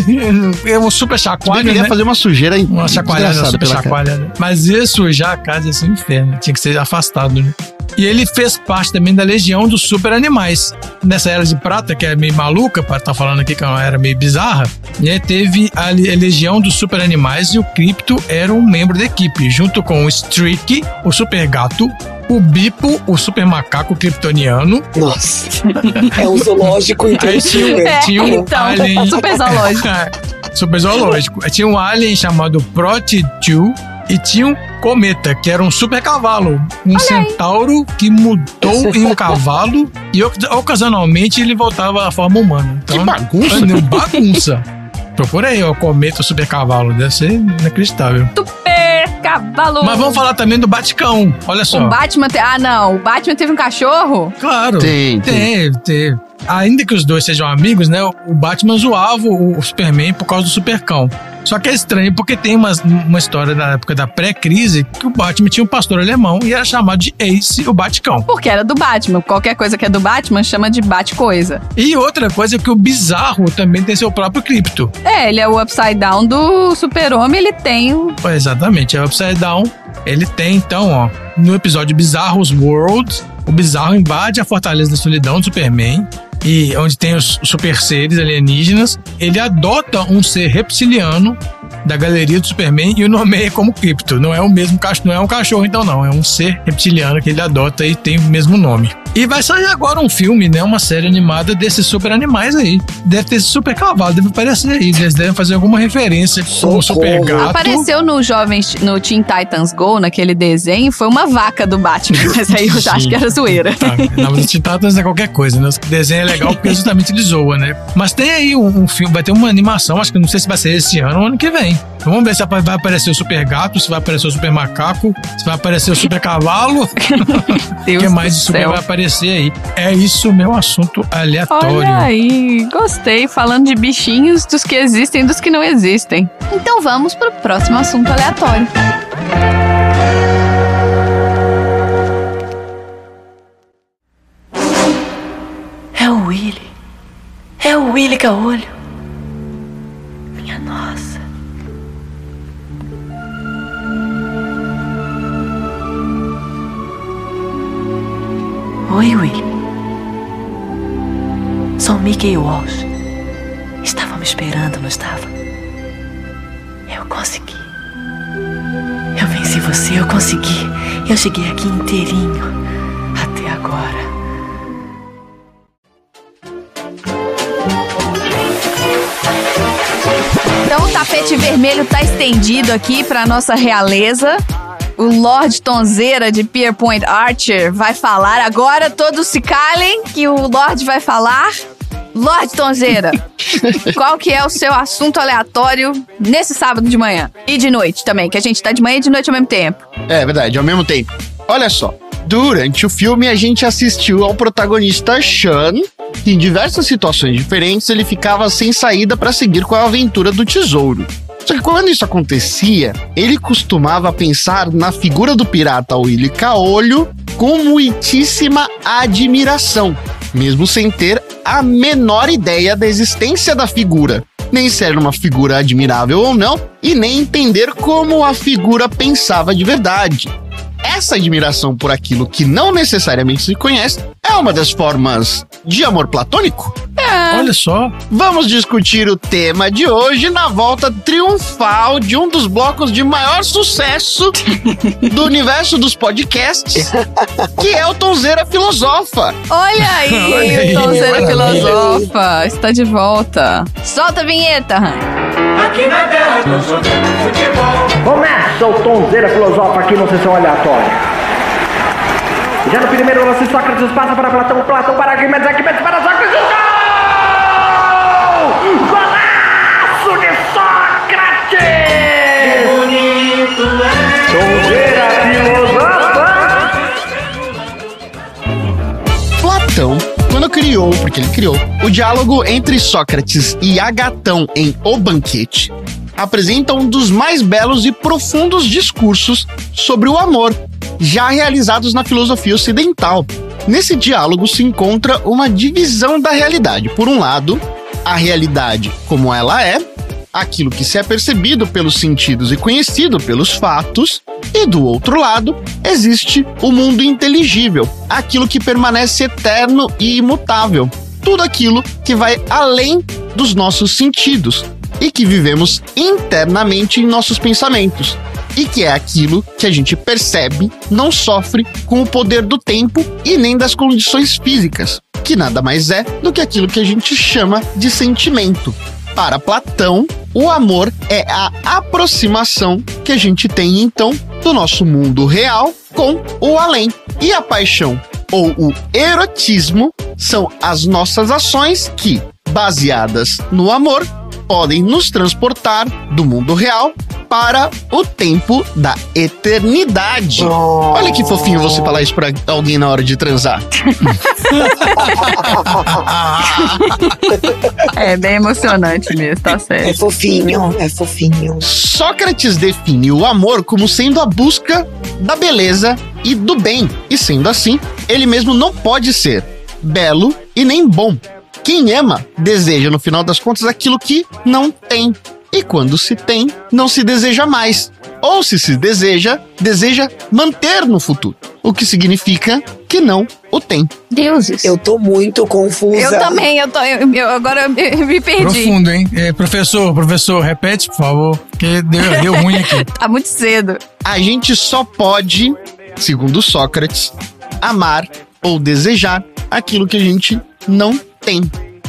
[SPEAKER 4] É um super chacoalho,
[SPEAKER 1] Ele queria
[SPEAKER 4] né?
[SPEAKER 1] fazer uma sujeira
[SPEAKER 4] Uma chacoalhada,
[SPEAKER 1] desgraçada
[SPEAKER 4] super chacoalha. né? Mas ia sujar a casa, ia ser um inferno. Tinha que ser afastado, né? E ele fez parte também da legião dos super animais. Nessa era de prata, que é meio maluca, para estar falando aqui que é uma era meio bizarra, né? teve a, le- a legião dos super animais e o Crypto era um membro da equipe, junto com o Streak, o super gato, o Bipo, o super macaco kryptoniano.
[SPEAKER 3] nossa. É um zoológico
[SPEAKER 4] Aí
[SPEAKER 3] inteiro.
[SPEAKER 2] É,
[SPEAKER 4] tinha um
[SPEAKER 2] então,
[SPEAKER 4] alien.
[SPEAKER 2] super zoológico. <laughs>
[SPEAKER 4] super zoológico. Tinha um alien chamado Prot-2 e tinha um cometa, que era um super cavalo. Um centauro que mudou em um cavalo e oc- ocasionalmente ele voltava à forma humana. Então,
[SPEAKER 1] Que bagunça.
[SPEAKER 4] é, bagunça. Procura aí, ó, cometa super cavalo. Deve ser inacreditável.
[SPEAKER 2] Super cavalo.
[SPEAKER 4] Mas vamos falar também do Baticão. Olha só.
[SPEAKER 2] O Batman. Te... Ah, não. O Batman teve um cachorro?
[SPEAKER 4] Claro.
[SPEAKER 1] Tem, tem.
[SPEAKER 4] Teve, teve. Ainda que os dois sejam amigos, né? O Batman zoava o Superman por causa do Supercão. Só que é estranho porque tem uma, uma história da época da pré-crise que o Batman tinha um pastor alemão e era chamado de Ace, o Baticão.
[SPEAKER 2] Porque era do Batman. Qualquer coisa que é do Batman chama de Bate-coisa.
[SPEAKER 4] E outra coisa é que o Bizarro também tem seu próprio cripto.
[SPEAKER 2] É, ele é o Upside Down do Super-Homem. Ele tem o.
[SPEAKER 4] Exatamente, é o Upside Down. Ele tem, então, ó, no episódio Bizarros World, o Bizarro invade a Fortaleza da Solidão do Superman, e onde tem os super seres alienígenas. Ele adota um ser reptiliano da galeria do Superman e o nomeia como Crypto. Não é o mesmo cachorro, não é um cachorro, então, não. É um ser reptiliano que ele adota e tem o mesmo nome. E vai sair agora um filme, né? Uma série animada desses super animais aí. Deve ter esse super cavalo, deve aparecer aí. Eles devem fazer alguma referência com o super gato.
[SPEAKER 2] Apareceu no Jovens, no Teen Titans Go, naquele desenho, foi uma vaca do Batman. <laughs> Mas aí eu já acho que era zoeira.
[SPEAKER 4] Tá, não, mas o Teen Titans é qualquer coisa, né? O desenho é legal porque justamente ele zoa, né? Mas tem aí um, um filme, vai ter uma animação, acho que não sei se vai ser esse ano ou ano que vem. Então vamos ver se vai aparecer o Super Gato, se vai aparecer o Super Macaco, se vai aparecer o Super Cavalo. <laughs> O que mais de super vai aparecer aí? É isso, meu assunto aleatório.
[SPEAKER 2] Olha aí, gostei. Falando de bichinhos, dos que existem e dos que não existem. Então vamos pro próximo assunto aleatório.
[SPEAKER 9] Willy. É o Willy Caolho. Minha nossa. Oi, Willy. Sou Mickey Walsh. Estava me esperando, não estava? Eu consegui. Eu venci você, eu consegui. Eu cheguei aqui inteirinho. Até agora.
[SPEAKER 2] Então o tapete vermelho tá estendido aqui pra nossa realeza. O Lord Tonzeira de Pierpoint Archer vai falar. Agora todos se calem que o Lord vai falar. Lord Tonzeira, <laughs> qual que é o seu assunto aleatório nesse sábado de manhã? E de noite também, que a gente tá de manhã e de noite ao mesmo tempo.
[SPEAKER 1] É verdade, ao mesmo tempo. Olha só. Durante o filme, a gente assistiu ao protagonista Sean, que em diversas situações diferentes ele ficava sem saída para seguir com a aventura do tesouro. Só que quando isso acontecia, ele costumava pensar na figura do pirata Willy Caolho com muitíssima admiração, mesmo sem ter a menor ideia da existência da figura, nem se era uma figura admirável ou não, e nem entender como a figura pensava de verdade. Essa admiração por aquilo que não necessariamente se conhece é uma das formas de amor platônico?
[SPEAKER 4] Olha só.
[SPEAKER 1] Vamos discutir o tema de hoje na volta triunfal de um dos blocos de maior sucesso do universo dos podcasts, <laughs> que é o Tonzeira Filosofa.
[SPEAKER 2] Olha <laughs> aí,
[SPEAKER 1] Olha aí,
[SPEAKER 2] o Tonzeira. Filosofa está de volta. Solta a vinheta, Han.
[SPEAKER 5] Aqui na terra do futebol.
[SPEAKER 13] Começa o Tonzeira Filosofa aqui no Sessão Aleatória. Já no primeiro lance, Sócrates passa para Platão, Platão para Arquimedes, Arquimedes para Sócrates, gol! Golaço de Sócrates! Que bonito é! Tonzeira Filosofa!
[SPEAKER 1] Platão, criou, porque ele criou, o diálogo entre Sócrates e Agatão em O Banquete, apresenta um dos mais belos e profundos discursos sobre o amor, já realizados na filosofia ocidental. Nesse diálogo se encontra uma divisão da realidade. Por um lado, a realidade como ela é, aquilo que se é percebido pelos sentidos e conhecido pelos fatos, e do outro lado, existe o mundo inteligível, aquilo que permanece eterno e imutável, tudo aquilo que vai além dos nossos sentidos e que vivemos internamente em nossos pensamentos. E que é aquilo que a gente percebe, não sofre com o poder do tempo e nem das condições físicas, que nada mais é do que aquilo que a gente chama de sentimento. Para Platão, o amor é a aproximação que a gente tem então do nosso mundo real com o além. E a paixão ou o erotismo são as nossas ações que, baseadas no amor, podem nos transportar do mundo real para o tempo da eternidade. Olha que fofinho você falar isso pra alguém na hora de transar. <laughs>
[SPEAKER 2] É bem emocionante mesmo, tá certo.
[SPEAKER 3] É fofinho, é fofinho.
[SPEAKER 1] Sócrates define o amor como sendo a busca da beleza e do bem. E sendo assim, ele mesmo não pode ser belo e nem bom. Quem ama deseja, no final das contas, aquilo que não tem. E quando se tem, não se deseja mais. Ou se se deseja, deseja manter no futuro. O que significa que não o tem.
[SPEAKER 2] Deuses.
[SPEAKER 3] Eu tô muito confusa.
[SPEAKER 2] Eu também, eu tô. Eu, eu- agora eu me, me perdi.
[SPEAKER 4] Profundo, hein? É, professor, professor, repete, por favor, que deu, deu ruim aqui. <laughs>
[SPEAKER 2] Tá muito cedo.
[SPEAKER 1] A gente só pode, segundo Sócrates, amar ou desejar aquilo que a gente não tem.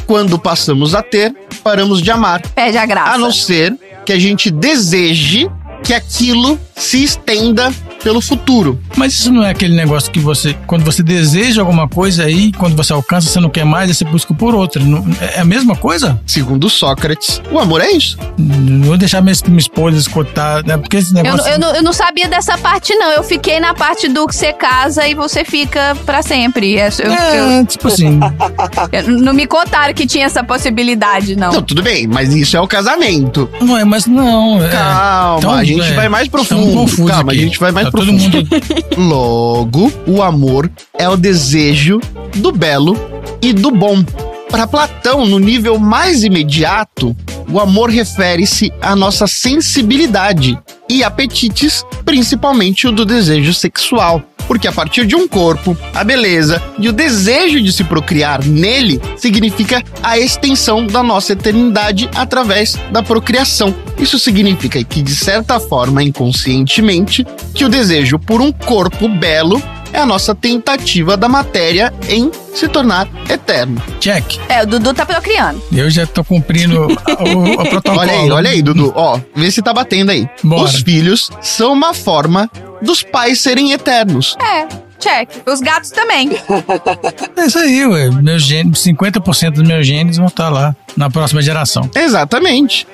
[SPEAKER 1] Quando passamos a ter, paramos de amar.
[SPEAKER 2] Perde a graça.
[SPEAKER 1] A não ser que a gente deseje que aquilo se estenda pelo futuro.
[SPEAKER 4] Mas isso não é aquele negócio que você, quando você deseja alguma coisa aí, quando você alcança, você não quer mais, aí você busca por outra. Não- é a mesma coisa?
[SPEAKER 1] Segundo Sócrates, o amor é isso.
[SPEAKER 4] Não vou deixar minha, minha esposa escutar, né? Porque esse
[SPEAKER 2] Eu,
[SPEAKER 4] negócio.
[SPEAKER 2] não- eu, não, eu não sabia dessa parte, não. Eu fiquei na parte do que você casa e você fica pra sempre. É, eu-
[SPEAKER 4] É,
[SPEAKER 2] eu-
[SPEAKER 4] tipo assim. <laughs>
[SPEAKER 2] eu- não me contaram que tinha essa possibilidade, não.
[SPEAKER 1] Não, tudo bem, mas isso é o casamento.
[SPEAKER 4] Não é, mas não. é.
[SPEAKER 1] Calma,
[SPEAKER 4] Então,
[SPEAKER 1] a gente
[SPEAKER 4] é,
[SPEAKER 1] vai mais
[SPEAKER 4] estamos
[SPEAKER 1] profundo.
[SPEAKER 4] confusos
[SPEAKER 1] Calma,
[SPEAKER 4] aqui.
[SPEAKER 1] a gente vai mais
[SPEAKER 4] Tá todo
[SPEAKER 1] profundo.
[SPEAKER 4] mundo- <laughs>
[SPEAKER 1] Logo, o amor é o desejo do belo e do bom. Para Platão, no nível mais imediato, o amor refere-se à nossa sensibilidade e apetites, principalmente o do desejo sexual. Porque a partir de um corpo, a beleza e o desejo de se procriar nele significa a extensão da nossa eternidade através da procriação. Isso significa que, de certa forma, inconscientemente, que o desejo por um corpo belo é a nossa tentativa da matéria em se tornar eterno.
[SPEAKER 4] Check.
[SPEAKER 2] É, o Dudu tá procriando.
[SPEAKER 4] Eu já tô cumprindo o, o <laughs> protocolo.
[SPEAKER 1] Olha aí, olha aí, Dudu. Ó, vê se tá batendo aí.
[SPEAKER 4] Bora.
[SPEAKER 1] Os filhos são uma forma dos pais serem eternos.
[SPEAKER 2] É, check. Os gatos também.
[SPEAKER 4] É isso aí, ué. Meus genes, 50% dos meus genes vão estar lá na próxima geração.
[SPEAKER 1] Exatamente.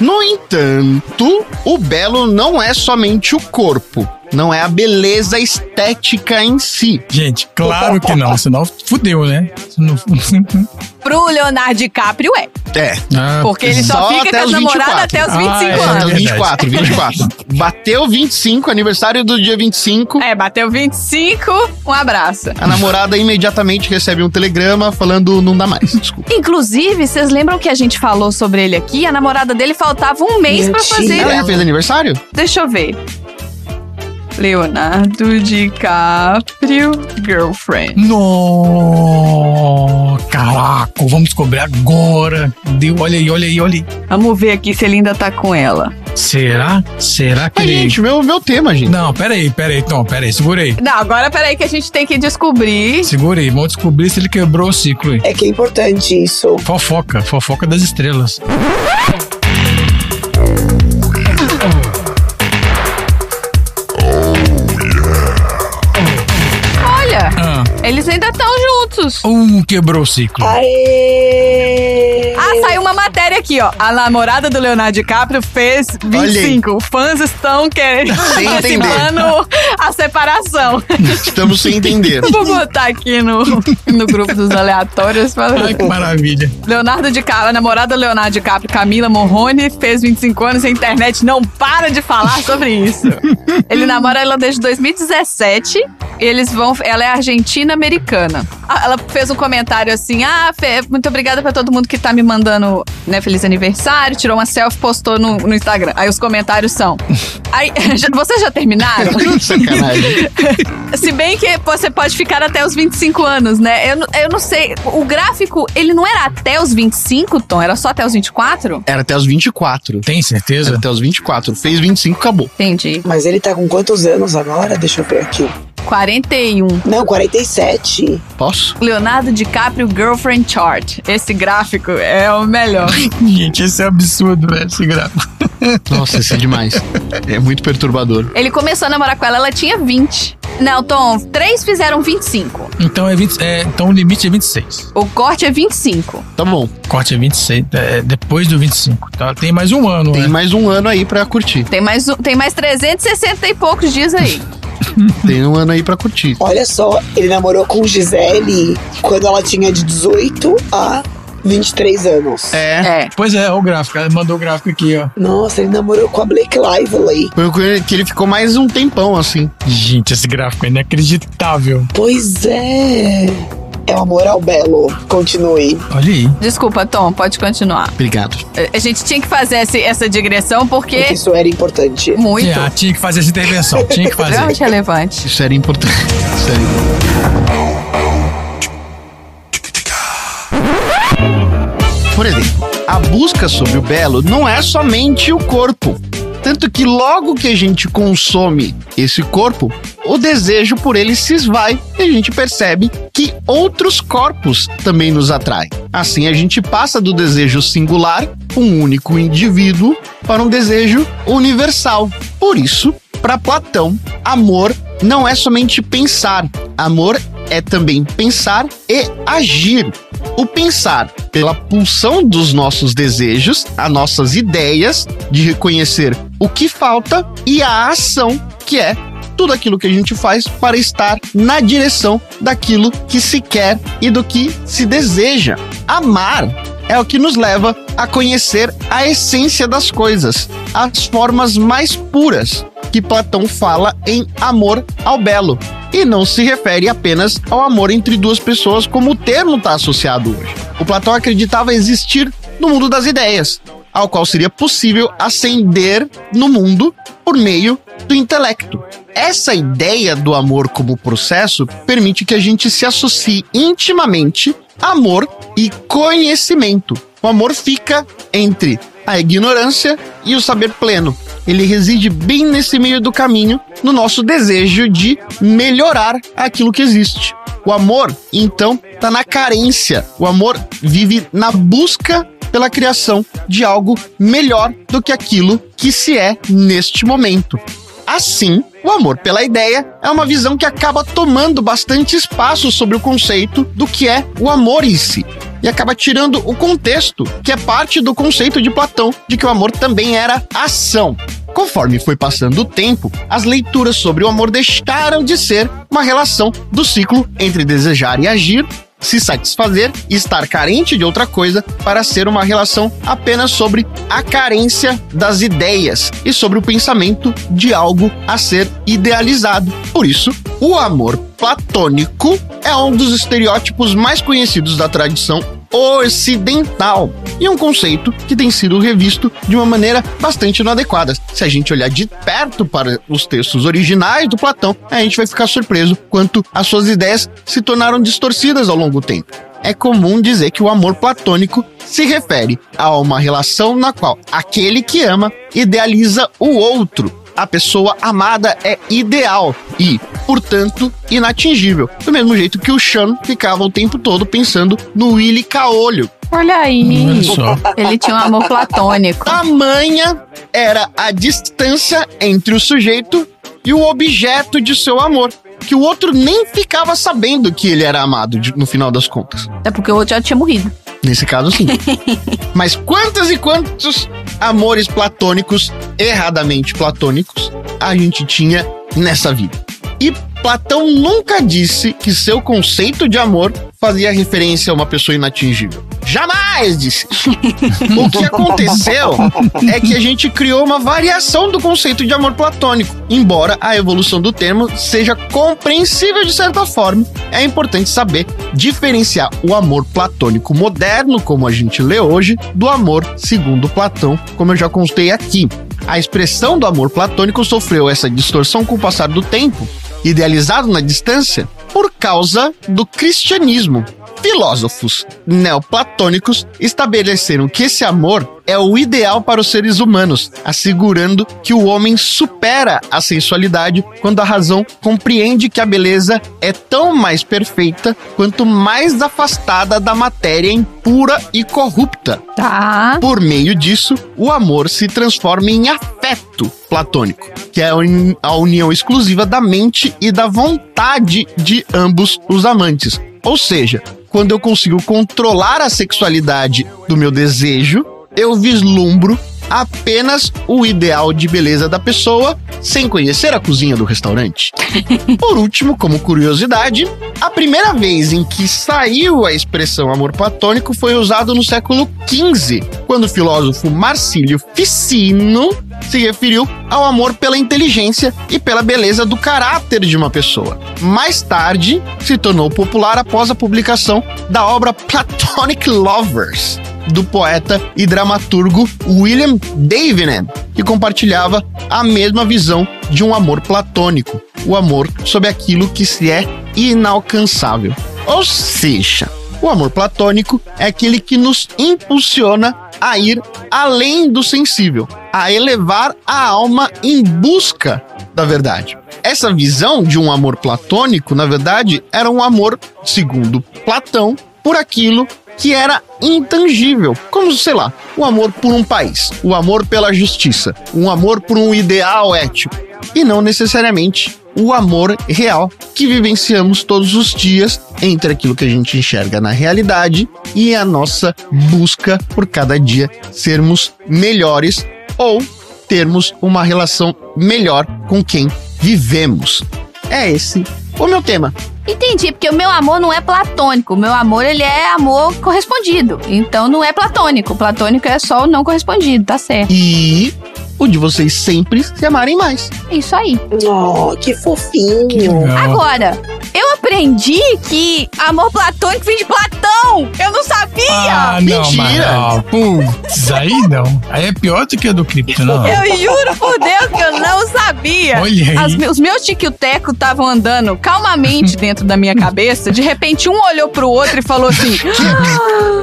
[SPEAKER 1] No entanto, o belo não é somente o corpo. Não é a beleza estética em si.
[SPEAKER 4] Gente, claro que não, senão fudeu, né? Senão- <laughs>
[SPEAKER 2] Pro Leonardo DiCaprio é.
[SPEAKER 1] É.
[SPEAKER 4] Ah,
[SPEAKER 2] Porque ele só, fica com as namoradas até os 25
[SPEAKER 4] Ah, é
[SPEAKER 1] Até
[SPEAKER 2] anos.
[SPEAKER 1] os 24, 24. Bateu 25, aniversário do dia 25.
[SPEAKER 2] É, bateu 25, um abraço.
[SPEAKER 1] A namorada imediatamente recebe um telegrama falando não dá mais. Desculpa.
[SPEAKER 2] Inclusive, vocês lembram que a gente falou sobre ele aqui? A namorada dele faltava um mês pra fazer.
[SPEAKER 1] Ela já fez aniversário?
[SPEAKER 2] Deixa eu ver. Leonardo DiCaprio, girlfriend.
[SPEAKER 4] No, caraca, vamos descobrir agora. Deu, olha aí, olha aí, olha aí.
[SPEAKER 2] Vamos ver aqui se ele ainda tá com ela.
[SPEAKER 4] Será? Será que
[SPEAKER 1] Ai,
[SPEAKER 4] ele...
[SPEAKER 1] gente, meu, meu tema, gente.
[SPEAKER 4] Não, pera aí, pera aí, Tom, pera aí, segura aí.
[SPEAKER 2] Não, agora peraí que a gente tem que descobrir.
[SPEAKER 4] Segura aí, vamos descobrir se ele quebrou o ciclo aí.
[SPEAKER 3] É que é importante isso.
[SPEAKER 4] Fofoca, fofoca das estrelas.
[SPEAKER 2] Juntos.
[SPEAKER 4] um quebrou o ciclo.
[SPEAKER 3] Aê!
[SPEAKER 2] Ah, saiu uma matéria aqui, ó. A namorada do Leonardo DiCaprio fez 25. Fãs estão querendo
[SPEAKER 1] Sem <laughs> entender.
[SPEAKER 2] antecipando a separação.
[SPEAKER 1] Estamos sem entender.
[SPEAKER 2] Vou botar aqui no, no grupo dos aleatórios. falando.
[SPEAKER 4] Ai, que maravilha.
[SPEAKER 2] Leonardo DiCaprio, a namorada do Leonardo DiCaprio, Camila Morrone, fez 25 anos e a internet não para de falar sobre isso. Ele namora ela desde 2017 e eles vão. Ela é argentina-americana. Ah, Ela fez um comentário assim: Ah, Fê, muito obrigada pra todo mundo que tá me mandando, né, feliz aniversário. Tirou uma selfie, postou no, no Instagram. Aí os comentários são. <laughs> Aí, <laughs> já- vocês já terminaram? <laughs>
[SPEAKER 1] Sacanagem.
[SPEAKER 2] Se bem que você pode ficar até os 25 anos, né? Eu, não- eu não sei. O gráfico, ele não era até os 25, Tom? Era só até os 24?
[SPEAKER 1] Era até os 24.
[SPEAKER 4] Tem
[SPEAKER 1] Era
[SPEAKER 4] certeza?
[SPEAKER 1] até os 24. Fez 25, acabou.
[SPEAKER 2] Entendi.
[SPEAKER 3] Mas ele tá com quantos anos agora? Deixa eu ver aqui.
[SPEAKER 2] 41.
[SPEAKER 3] Não, 47.
[SPEAKER 1] Posso?
[SPEAKER 2] Leonardo DiCaprio Girlfriend Chart. Esse gráfico é o melhor. <laughs>
[SPEAKER 4] Gente, esse é absurdo, velho, esse gráfico.
[SPEAKER 1] Nossa, isso é demais. É muito perturbador.
[SPEAKER 2] Ele começou a namorar com ela, ela tinha 20. Não, Tom, três fizeram 25.
[SPEAKER 4] Então, é 20, é, então o limite é 26.
[SPEAKER 2] O corte é 25.
[SPEAKER 1] Tá bom.
[SPEAKER 4] Corte é 26, é depois do 25. Tá? Tem mais um ano,
[SPEAKER 1] Tem
[SPEAKER 4] né?
[SPEAKER 1] mais um ano aí pra curtir.
[SPEAKER 2] Tem mais, tem mais 360 e poucos dias aí. <laughs>
[SPEAKER 1] Tem um ano aí pra curtir.
[SPEAKER 3] Olha só, ele namorou com Gisele quando ela tinha de 18 a 23 anos.
[SPEAKER 1] É.
[SPEAKER 2] É.
[SPEAKER 4] Pois é, o gráfico. Ela mandou o gráfico aqui, ó.
[SPEAKER 3] Nossa, ele namorou com a Blake Lively.
[SPEAKER 1] Foi com ele- que ele ficou mais um tempão assim.
[SPEAKER 4] Gente, esse gráfico é inacreditável.
[SPEAKER 3] Pois é. É um amor ao belo. Continue.
[SPEAKER 4] Olha aí.
[SPEAKER 2] Desculpa, Tom, pode continuar.
[SPEAKER 1] Obrigado.
[SPEAKER 2] A- gente tinha que fazer esse- essa digressão porque.
[SPEAKER 3] Porque isso era importante.
[SPEAKER 2] Muito.
[SPEAKER 4] Tinha que fazer essa intervenção. Tinha que <laughs> fazer.
[SPEAKER 2] Extremamente relevante.
[SPEAKER 1] Isso era importante. Isso era importante. A busca sobre o belo não é somente o corpo. Tanto que logo que a gente consome esse corpo, o desejo por ele se esvai e a gente percebe que outros corpos também nos atraem. Assim, a gente passa do desejo singular, um único indivíduo, para um desejo universal. Por isso, para Platão, amor não é somente pensar, amor é também pensar e agir. O pensar pela pulsão dos nossos desejos, as nossas ideias de reconhecer o que falta e a ação, que é tudo aquilo que a gente faz para estar na direção daquilo que se quer e do que se deseja. Amar é o que nos leva a conhecer a essência das coisas, as formas mais puras que Platão fala em amor ao belo. E não se refere apenas ao amor entre duas pessoas, como o termo está associado hoje. O Platão acreditava existir no mundo das ideias, ao qual seria possível ascender no mundo por meio do intelecto. Essa ideia do amor como processo permite que a gente se associe intimamente amor e conhecimento. O amor fica entre a ignorância e o saber pleno. Ele reside bem nesse meio do caminho, no nosso desejo de melhorar aquilo que existe. O amor, então, está na carência. O amor vive na busca pela criação de algo melhor do que aquilo que se é neste momento. Assim, o amor pela ideia é uma visão que acaba tomando bastante espaço sobre o conceito do que é o amor em si. E acaba tirando o contexto, que é parte do conceito de Platão, de que o amor também era ação. Conforme foi passando o tempo, as leituras sobre o amor deixaram de ser uma relação do ciclo entre desejar e agir, se satisfazer e estar carente de outra coisa para ser uma relação apenas sobre a carência das ideias e sobre o pensamento de algo a ser idealizado. Por isso, o amor platônico é um dos estereótipos mais conhecidos da tradição ocidental e um conceito que tem sido revisto de uma maneira bastante inadequada. Se a gente olhar de perto para os textos originais do Platão, a gente vai ficar surpreso quanto as suas ideias se tornaram distorcidas ao longo do tempo. É comum dizer que o amor platônico se refere a uma relação na qual aquele que ama idealiza o outro. A pessoa amada é ideal e, portanto, inatingível. Do mesmo jeito que o Sean ficava o tempo todo pensando no Willy Caolho.
[SPEAKER 2] Olha aí. Ele tinha um amor platônico.
[SPEAKER 1] Tamanha era a distância entre o sujeito e o objeto de seu amor. Que o outro nem ficava sabendo que ele era amado no final das contas.
[SPEAKER 2] É porque o outro já tinha morrido.
[SPEAKER 1] Nesse caso, sim. <laughs> Mas quantos e quantos amores platônicos, erradamente platônicos, a gente tinha nessa vida? E Platão nunca disse que seu conceito de amor fazia referência a uma pessoa inatingível. Jamais disse. o que aconteceu é que a gente criou uma variação do conceito de amor platônico. Embora a evolução do termo seja compreensível de certa forma, é importante saber diferenciar o amor platônico moderno, como a gente lê hoje, do amor segundo Platão, como eu já constei aqui. A expressão do amor platônico sofreu essa distorção com o passar do tempo, idealizado na distância, por causa do cristianismo. Filósofos neoplatônicos estabeleceram que esse amor é o ideal para os seres humanos, assegurando que o homem supera a sensualidade quando a razão compreende que a beleza é tão mais perfeita quanto mais afastada da matéria impura e corrupta.
[SPEAKER 2] Tá.
[SPEAKER 1] Por meio disso, o amor se transforma em afeto platônico, que é a uni- a união exclusiva da mente e da vontade de ambos os amantes. Ou seja, quando eu consigo controlar a sexualidade do meu desejo, eu vislumbro apenas o ideal de beleza da pessoa sem conhecer a cozinha do restaurante. <laughs> Por último, como curiosidade, a primeira vez em que saiu a expressão amor platônico foi usado no século XV, quando o filósofo Marcílio Ficino se referiu ao amor pela inteligência e pela beleza do caráter de uma pessoa. Mais tarde, se tornou popular após a publicação da obra Platonic Lovers, do poeta e dramaturgo William Davenant, que compartilhava a mesma visão de um amor platônico, o amor sobre aquilo que se é inalcançável. Ou seja, o amor platônico é aquele que nos impulsiona a ir além do sensível, a elevar a alma em busca da verdade. Essa visão de um amor platônico, na verdade, era um amor, segundo Platão, por aquilo que era intangível, como, sei lá, o amor por um país, o amor pela justiça, um amor por um ideal ético, e não necessariamente o amor real que vivenciamos todos os dias entre aquilo que a gente enxerga na realidade e a nossa busca por cada dia sermos melhores ou termos uma relação melhor com quem vivemos. É esse o meu tema.
[SPEAKER 2] Entendi, porque o meu amor não é platônico. O meu amor, ele é amor correspondido. Então não é platônico. Platônico é só o não correspondido, tá certo.
[SPEAKER 1] E o de vocês sempre se amarem mais.
[SPEAKER 2] Isso aí.
[SPEAKER 3] Oh, que fofinho.
[SPEAKER 2] Agora, eu aprendi que amor platônico vem de Platão. Eu não sabia.
[SPEAKER 4] Ah, não, mas não. Putz, aí não. Aí é pior do que a do cripto, não.
[SPEAKER 2] Eu juro por Deus que eu não sabia.
[SPEAKER 4] Olha aí.
[SPEAKER 2] Me- os meus tiquio-teco estavam andando calmamente <laughs> dentro da minha cabeça. De repente, um olhou pro outro e falou assim: <laughs>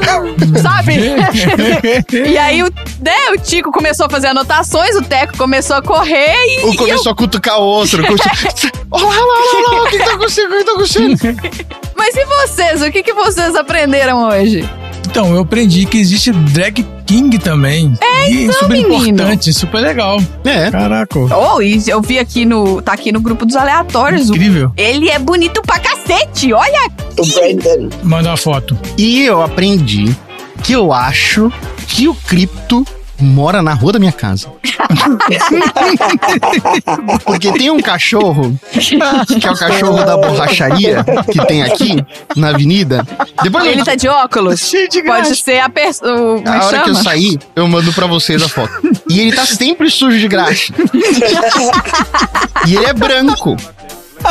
[SPEAKER 2] "Ah", Sabe? <laughs> e aí, o, né, o Tico começou a fazer anotações, o Teco começou a correr e.
[SPEAKER 1] Um
[SPEAKER 2] e
[SPEAKER 1] começou a cutucar o outro. <laughs> Olha lá, olha lá, olha lá, o que que tá acontecendo? O que que tá acontecendo? <laughs>
[SPEAKER 2] Mas e vocês? O que, que vocês aprenderam hoje?
[SPEAKER 4] Então, eu aprendi que existe drag king também. É, e
[SPEAKER 2] então,
[SPEAKER 4] super
[SPEAKER 2] menino.
[SPEAKER 4] importante, super legal.
[SPEAKER 1] É.
[SPEAKER 4] Caraca.
[SPEAKER 2] Oh, e eu vi aqui no. Tá aqui no grupo dos aleatórios. o-
[SPEAKER 4] Incrível.
[SPEAKER 2] Ele é bonito pra cacete, olha
[SPEAKER 3] O Brandon.
[SPEAKER 4] Manda uma foto.
[SPEAKER 1] E eu aprendi que eu acho que o cripto mora na rua da minha casa. <laughs> Porque tem um cachorro, que é o cachorro da borracharia, que tem aqui na avenida. Depois
[SPEAKER 2] Ele tá de óculos? Pode ser a pessoa.
[SPEAKER 1] A
[SPEAKER 2] que
[SPEAKER 1] hora que eu
[SPEAKER 2] chama?
[SPEAKER 1] sair, eu mando pra vocês a foto. E ele tá sempre sujo de graxa. <laughs> E ele é branco.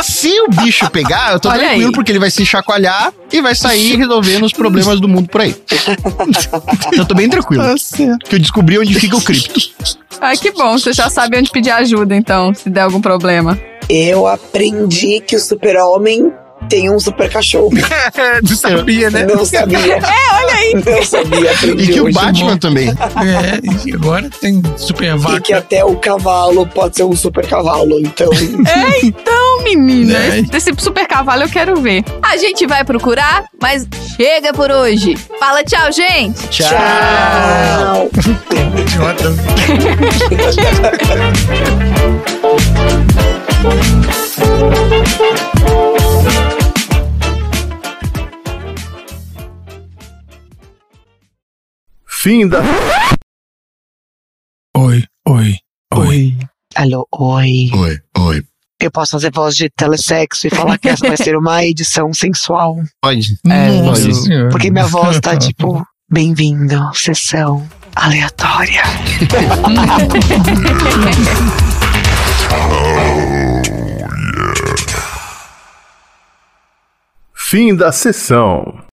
[SPEAKER 1] Se o bicho pegar, eu tô
[SPEAKER 2] Olha
[SPEAKER 1] tranquilo
[SPEAKER 2] aí.
[SPEAKER 1] porque ele vai se chacoalhar e vai sair resolvendo os problemas do mundo por aí. <laughs> eu tô bem tranquilo. Que eu descobri onde fica o cripto.
[SPEAKER 2] Ai, que bom. Você já sabe onde pedir ajuda, então, se der algum problema.
[SPEAKER 3] Eu aprendi que o super-homem tem um super cachorro. <laughs>
[SPEAKER 4] Não sabia, né?
[SPEAKER 3] Não sabia.
[SPEAKER 2] É, olha aí.
[SPEAKER 3] Não sabia,
[SPEAKER 1] E que o. Batman também. <laughs>
[SPEAKER 4] É, e agora tem super
[SPEAKER 3] E
[SPEAKER 4] vaca.
[SPEAKER 3] que até o cavalo pode ser um super cavalo, então. <laughs>
[SPEAKER 2] É, então, menina.
[SPEAKER 4] É.
[SPEAKER 2] Esse, super cavalo eu quero ver. A gente vai procurar, mas chega por hoje. Fala tchau, gente.
[SPEAKER 3] Tchau.
[SPEAKER 4] Idiota.
[SPEAKER 8] Fim da.
[SPEAKER 4] Oi, oi, oi.
[SPEAKER 3] Alô, oi.
[SPEAKER 1] Oi, oi.
[SPEAKER 3] Eu posso fazer voz de telesexo e falar que essa vai ser uma edição sensual.
[SPEAKER 1] Pode.
[SPEAKER 3] É,
[SPEAKER 4] Nossa senhora.
[SPEAKER 3] Porque minha voz tá tipo, <laughs> bem-vindo, sessão aleatória.
[SPEAKER 8] Fim da sessão.